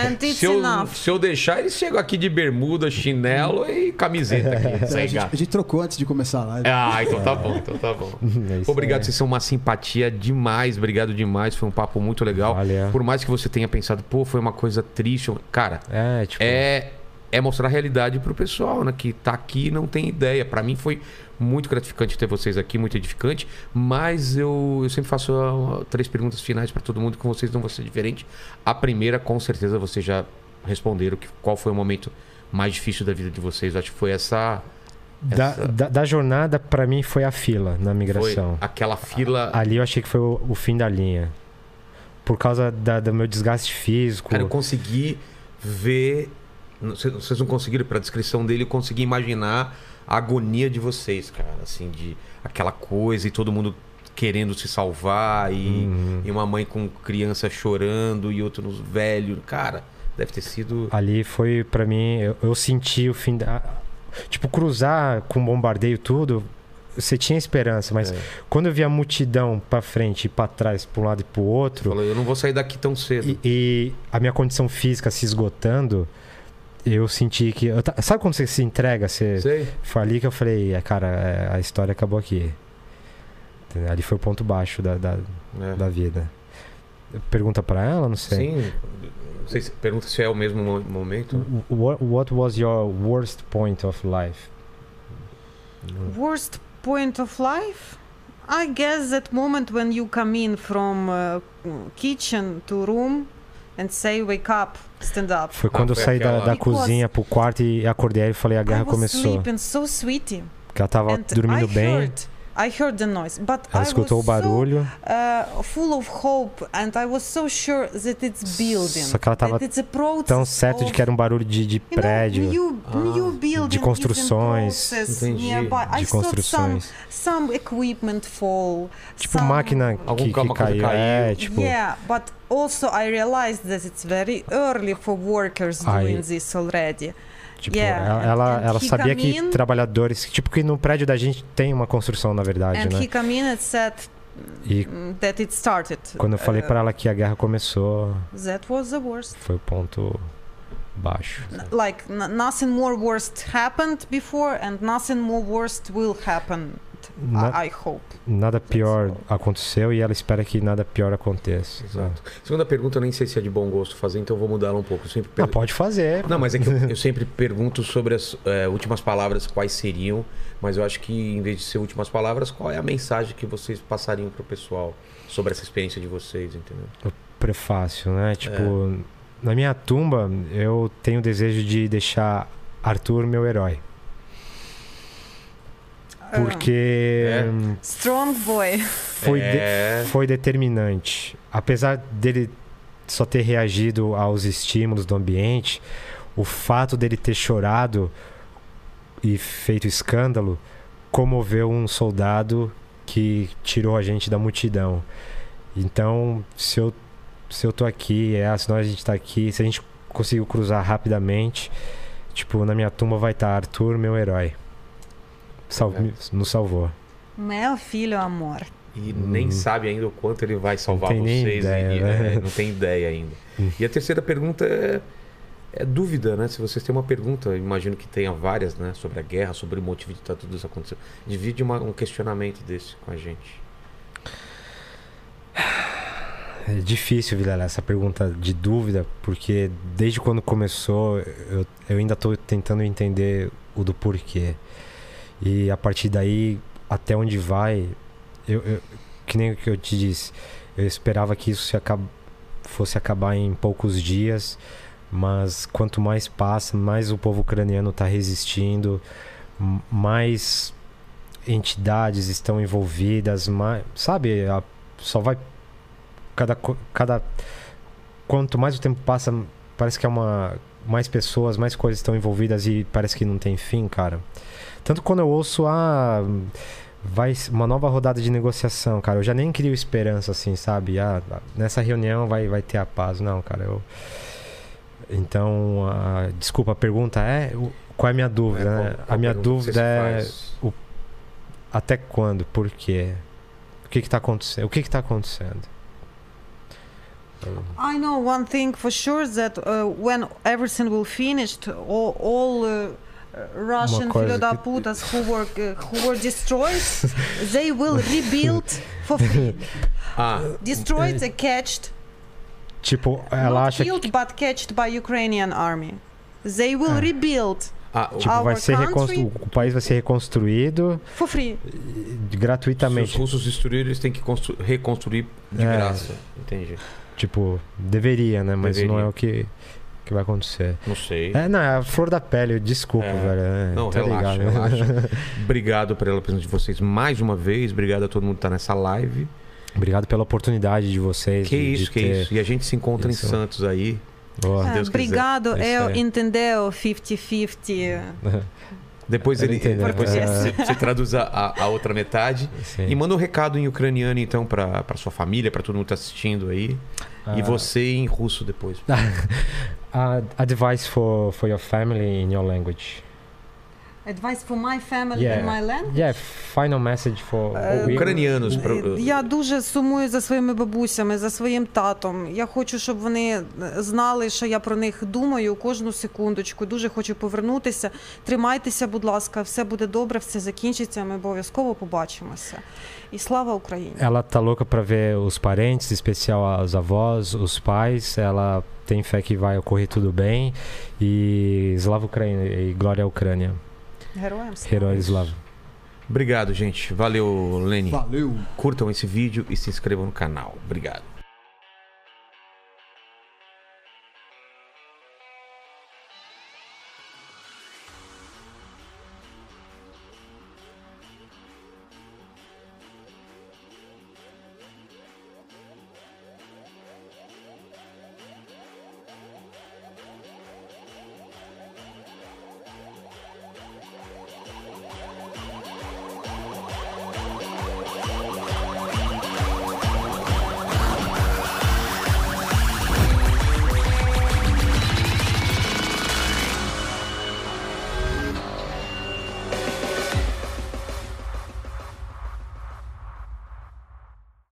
and it's Se eu, enough. se eu deixar, eles chegam aqui de bermuda, chinelo e camiseta aqui. A gente, a gente trocou antes de começar a live. Ah, então tá bom, então tá bom. É Obrigado, vocês são uma simpatia demais. Obrigado demais. Foi um papo muito legal. Valeu. Por mais que você tenha pensado, pô, foi uma coisa triste. Cara, É, tipo. é, é mostrar a realidade pro pessoal, né? Que tá aqui e não tem ideia. Pra mim foi muito gratificante ter vocês aqui, muito edificante. Mas eu, eu sempre faço ah, três perguntas finais pra todo mundo, com vocês não vai ser diferente. A primeira, com certeza, vocês já responderam que, qual foi o momento mais difícil da vida de vocês. Acho que foi essa. Da, essa- da, da jornada, pra mim, foi a fila na foi migração. aquela fila. Ali eu achei que foi o, o fim da linha. Por causa da- do meu desgaste físico. Cara, eu consegui ver. Vocês não conseguiram, pela descrição dele, eu consegui imaginar a agonia de vocês, cara. Assim, de aquela coisa e todo mundo querendo se salvar e, Uhum. e uma mãe com criança chorando e outro velho. Cara, deve ter sido. Ali foi pra mim, eu, eu senti o fim da. Tipo, cruzar com bombardeio tudo, você tinha esperança, mas É. quando eu vi a multidão pra frente e pra trás, pra um lado e pro outro, Falou, eu não vou sair daqui tão cedo. e, e a minha condição física se esgotando, eu senti que. eu ta- sabe quando você se entrega? Você, Sei. foi ali que eu falei, é, cara, é, a história acabou aqui. Ali foi o ponto baixo da, da, É. da vida. Pergunta pra ela, não sei. Sim. Não sei se, pergunta se é o mesmo mo- momento. What, what was your worst point of life? Worst point of life? I guess that moment when you come in from uh, kitchen to room and say wake up, stand up. Foi quando eu foi saí da, da cozinha pro quarto e acordei e falei, a I guerra was começou. sleeping so sweetie. Porque ela tava and dormindo I bem, heard, I heard the noise, but ela I escutou o was so barulho, uh, full of hope and I was so sure that it's building. Só que ela tava that it's a process tão certo de que era um barulho de, de you know, prédio, new, new is in construções. Entendi. I de saw some, construções. some equipment fall. Tipo some, máquina Algum que, que caiu. caiu. É, tipo. yeah, but also I realized that it's very early for workers Aí- doing this already. Tipo, Yeah, ela, ela, he sabia que in- trabalhadores. Tipo, que no prédio da gente tem uma construção, na verdade, and né? he in and said E that it started. quando eu falei Uh, pra ela que a guerra começou, that was the worst. foi o ponto baixo. Like nothing more worst happened before, and nothing more worst will happen Na- I, hope. Nada pior aconteceu e ela espera que nada pior aconteça. Exato. Segunda pergunta, eu nem sei se é de bom gosto fazer, então eu vou mudar ela um pouco. Eu sempre Ah, per- pode fazer. Não, mas é que eu, eu sempre pergunto sobre as é, últimas palavras, quais seriam, mas eu acho que em vez de ser últimas palavras, qual é a mensagem que vocês passariam pro pessoal sobre essa experiência de vocês, entendeu? Prefácio, né? Tipo, É. na minha tumba, eu tenho o desejo de deixar Arthur meu herói. Porque É. strong boy. foi, de- É. foi determinante. Apesar dele só ter reagido aos estímulos do ambiente, o fato dele ter chorado e feito escândalo comoveu um soldado que tirou a gente da multidão. Então, se eu, se eu tô aqui, é, se nós a gente tá aqui, se a gente conseguiu cruzar rapidamente, tipo, na minha tumba vai estar Arthur, meu herói. Sal- É. Nos salvou. Meu filho amor. E nem Hum. sabe ainda o quanto ele vai salvar nem vocês. ideia, e- né? é, não tem ideia ainda. Hum. E a terceira pergunta é, é dúvida, né? Se vocês têm uma pergunta, imagino que tenha várias, né? Sobre a guerra, sobre o motivo de estar tudo isso acontecendo. Divide uma- um questionamento desse com a gente. É difícil, Vilela, essa pergunta de dúvida, porque desde quando começou eu, eu ainda estou tentando entender o do porquê. E a partir daí, até onde vai, eu, eu- que nem o que eu te disse, eu esperava que isso se acab- fosse acabar em poucos dias, mas quanto mais passa, mais o povo ucraniano está resistindo, mais entidades estão envolvidas, mais, sabe, a- só vai cada cada quanto mais o tempo passa, parece que é uma mais pessoas, mais coisas estão envolvidas e parece que não tem fim, cara. Tanto quando eu ouço ah, vai uma nova rodada de negociação, cara, eu já nem crio esperança assim, sabe? Ah, nessa reunião vai vai ter a paz, não, cara, eu então, a, desculpa, a pergunta é o- qual é a minha dúvida, É, né? qual- qual a minha dúvida é faz? até quando, por quê? O que que tá acontecendo? O que que tá acontecendo? I know one thing for sure that uh, when everything will finish, all, all uh, Russian coisa que- Philodaputas who were uh, who were destroyed, they will rebuild for free. Ah, Destroyed and catched, Tipo, ela not acha que killed but catched by Ukrainian army. They will Ah. rebuild ah, o- tipo, vai ser reconstru... o país vai ser reconstruído for free. eh, se os gratuitamente. russos destruírem, eles têm que constru- reconstruir de É. graça. Entendi. Tipo, deveria, né? Mas não Deveria. é o que, que vai acontecer. Não sei. É, não, é a flor da pele, desculpa, É. velho. é, Não, tá relaxa, ligado? relaxa. Obrigado pela presença de vocês mais uma vez. Obrigado a todo mundo que tá nessa live. Obrigado pela oportunidade de vocês. Que de, isso, de que ter... isso. E a gente se encontra isso. em Santos aí. Deus quiser. Obrigado, É isso eu entendeu 50-50. Depois Ele depois você, É. você traduz a, a- outra metade. sim. E manda um recado em ucraniano, então, pra, pra sua família, pra todo mundo que tá assistindo aí. E Ah, você em russo depois. uh, advice for, for your family in your language. Advice for my family Yeah. in my land. Yeah, final message for Е, we- Українянус, Е, Я дуже сумую за своїми бабусями, за своїм татом. Я хочу, щоб вони знали, що я про них думаю кожну секундочку. Дуже хочу повернутися. Тримайтеся, будь ласка, все буде добре, все закінчиться. Ми обов'язково побачимося. І слава Україні! Ela tá louca pra ver os parentes, em especial as avós, os pais. Ela tem fé que vai ocorrer tudo bem. E Slava Ucrânia e glória à Ucrânia. Herói, Herói Eslavo. Obrigado, gente. Valeu, Lenny. Valeu. Curtam esse vídeo e se inscrevam no canal. Obrigado.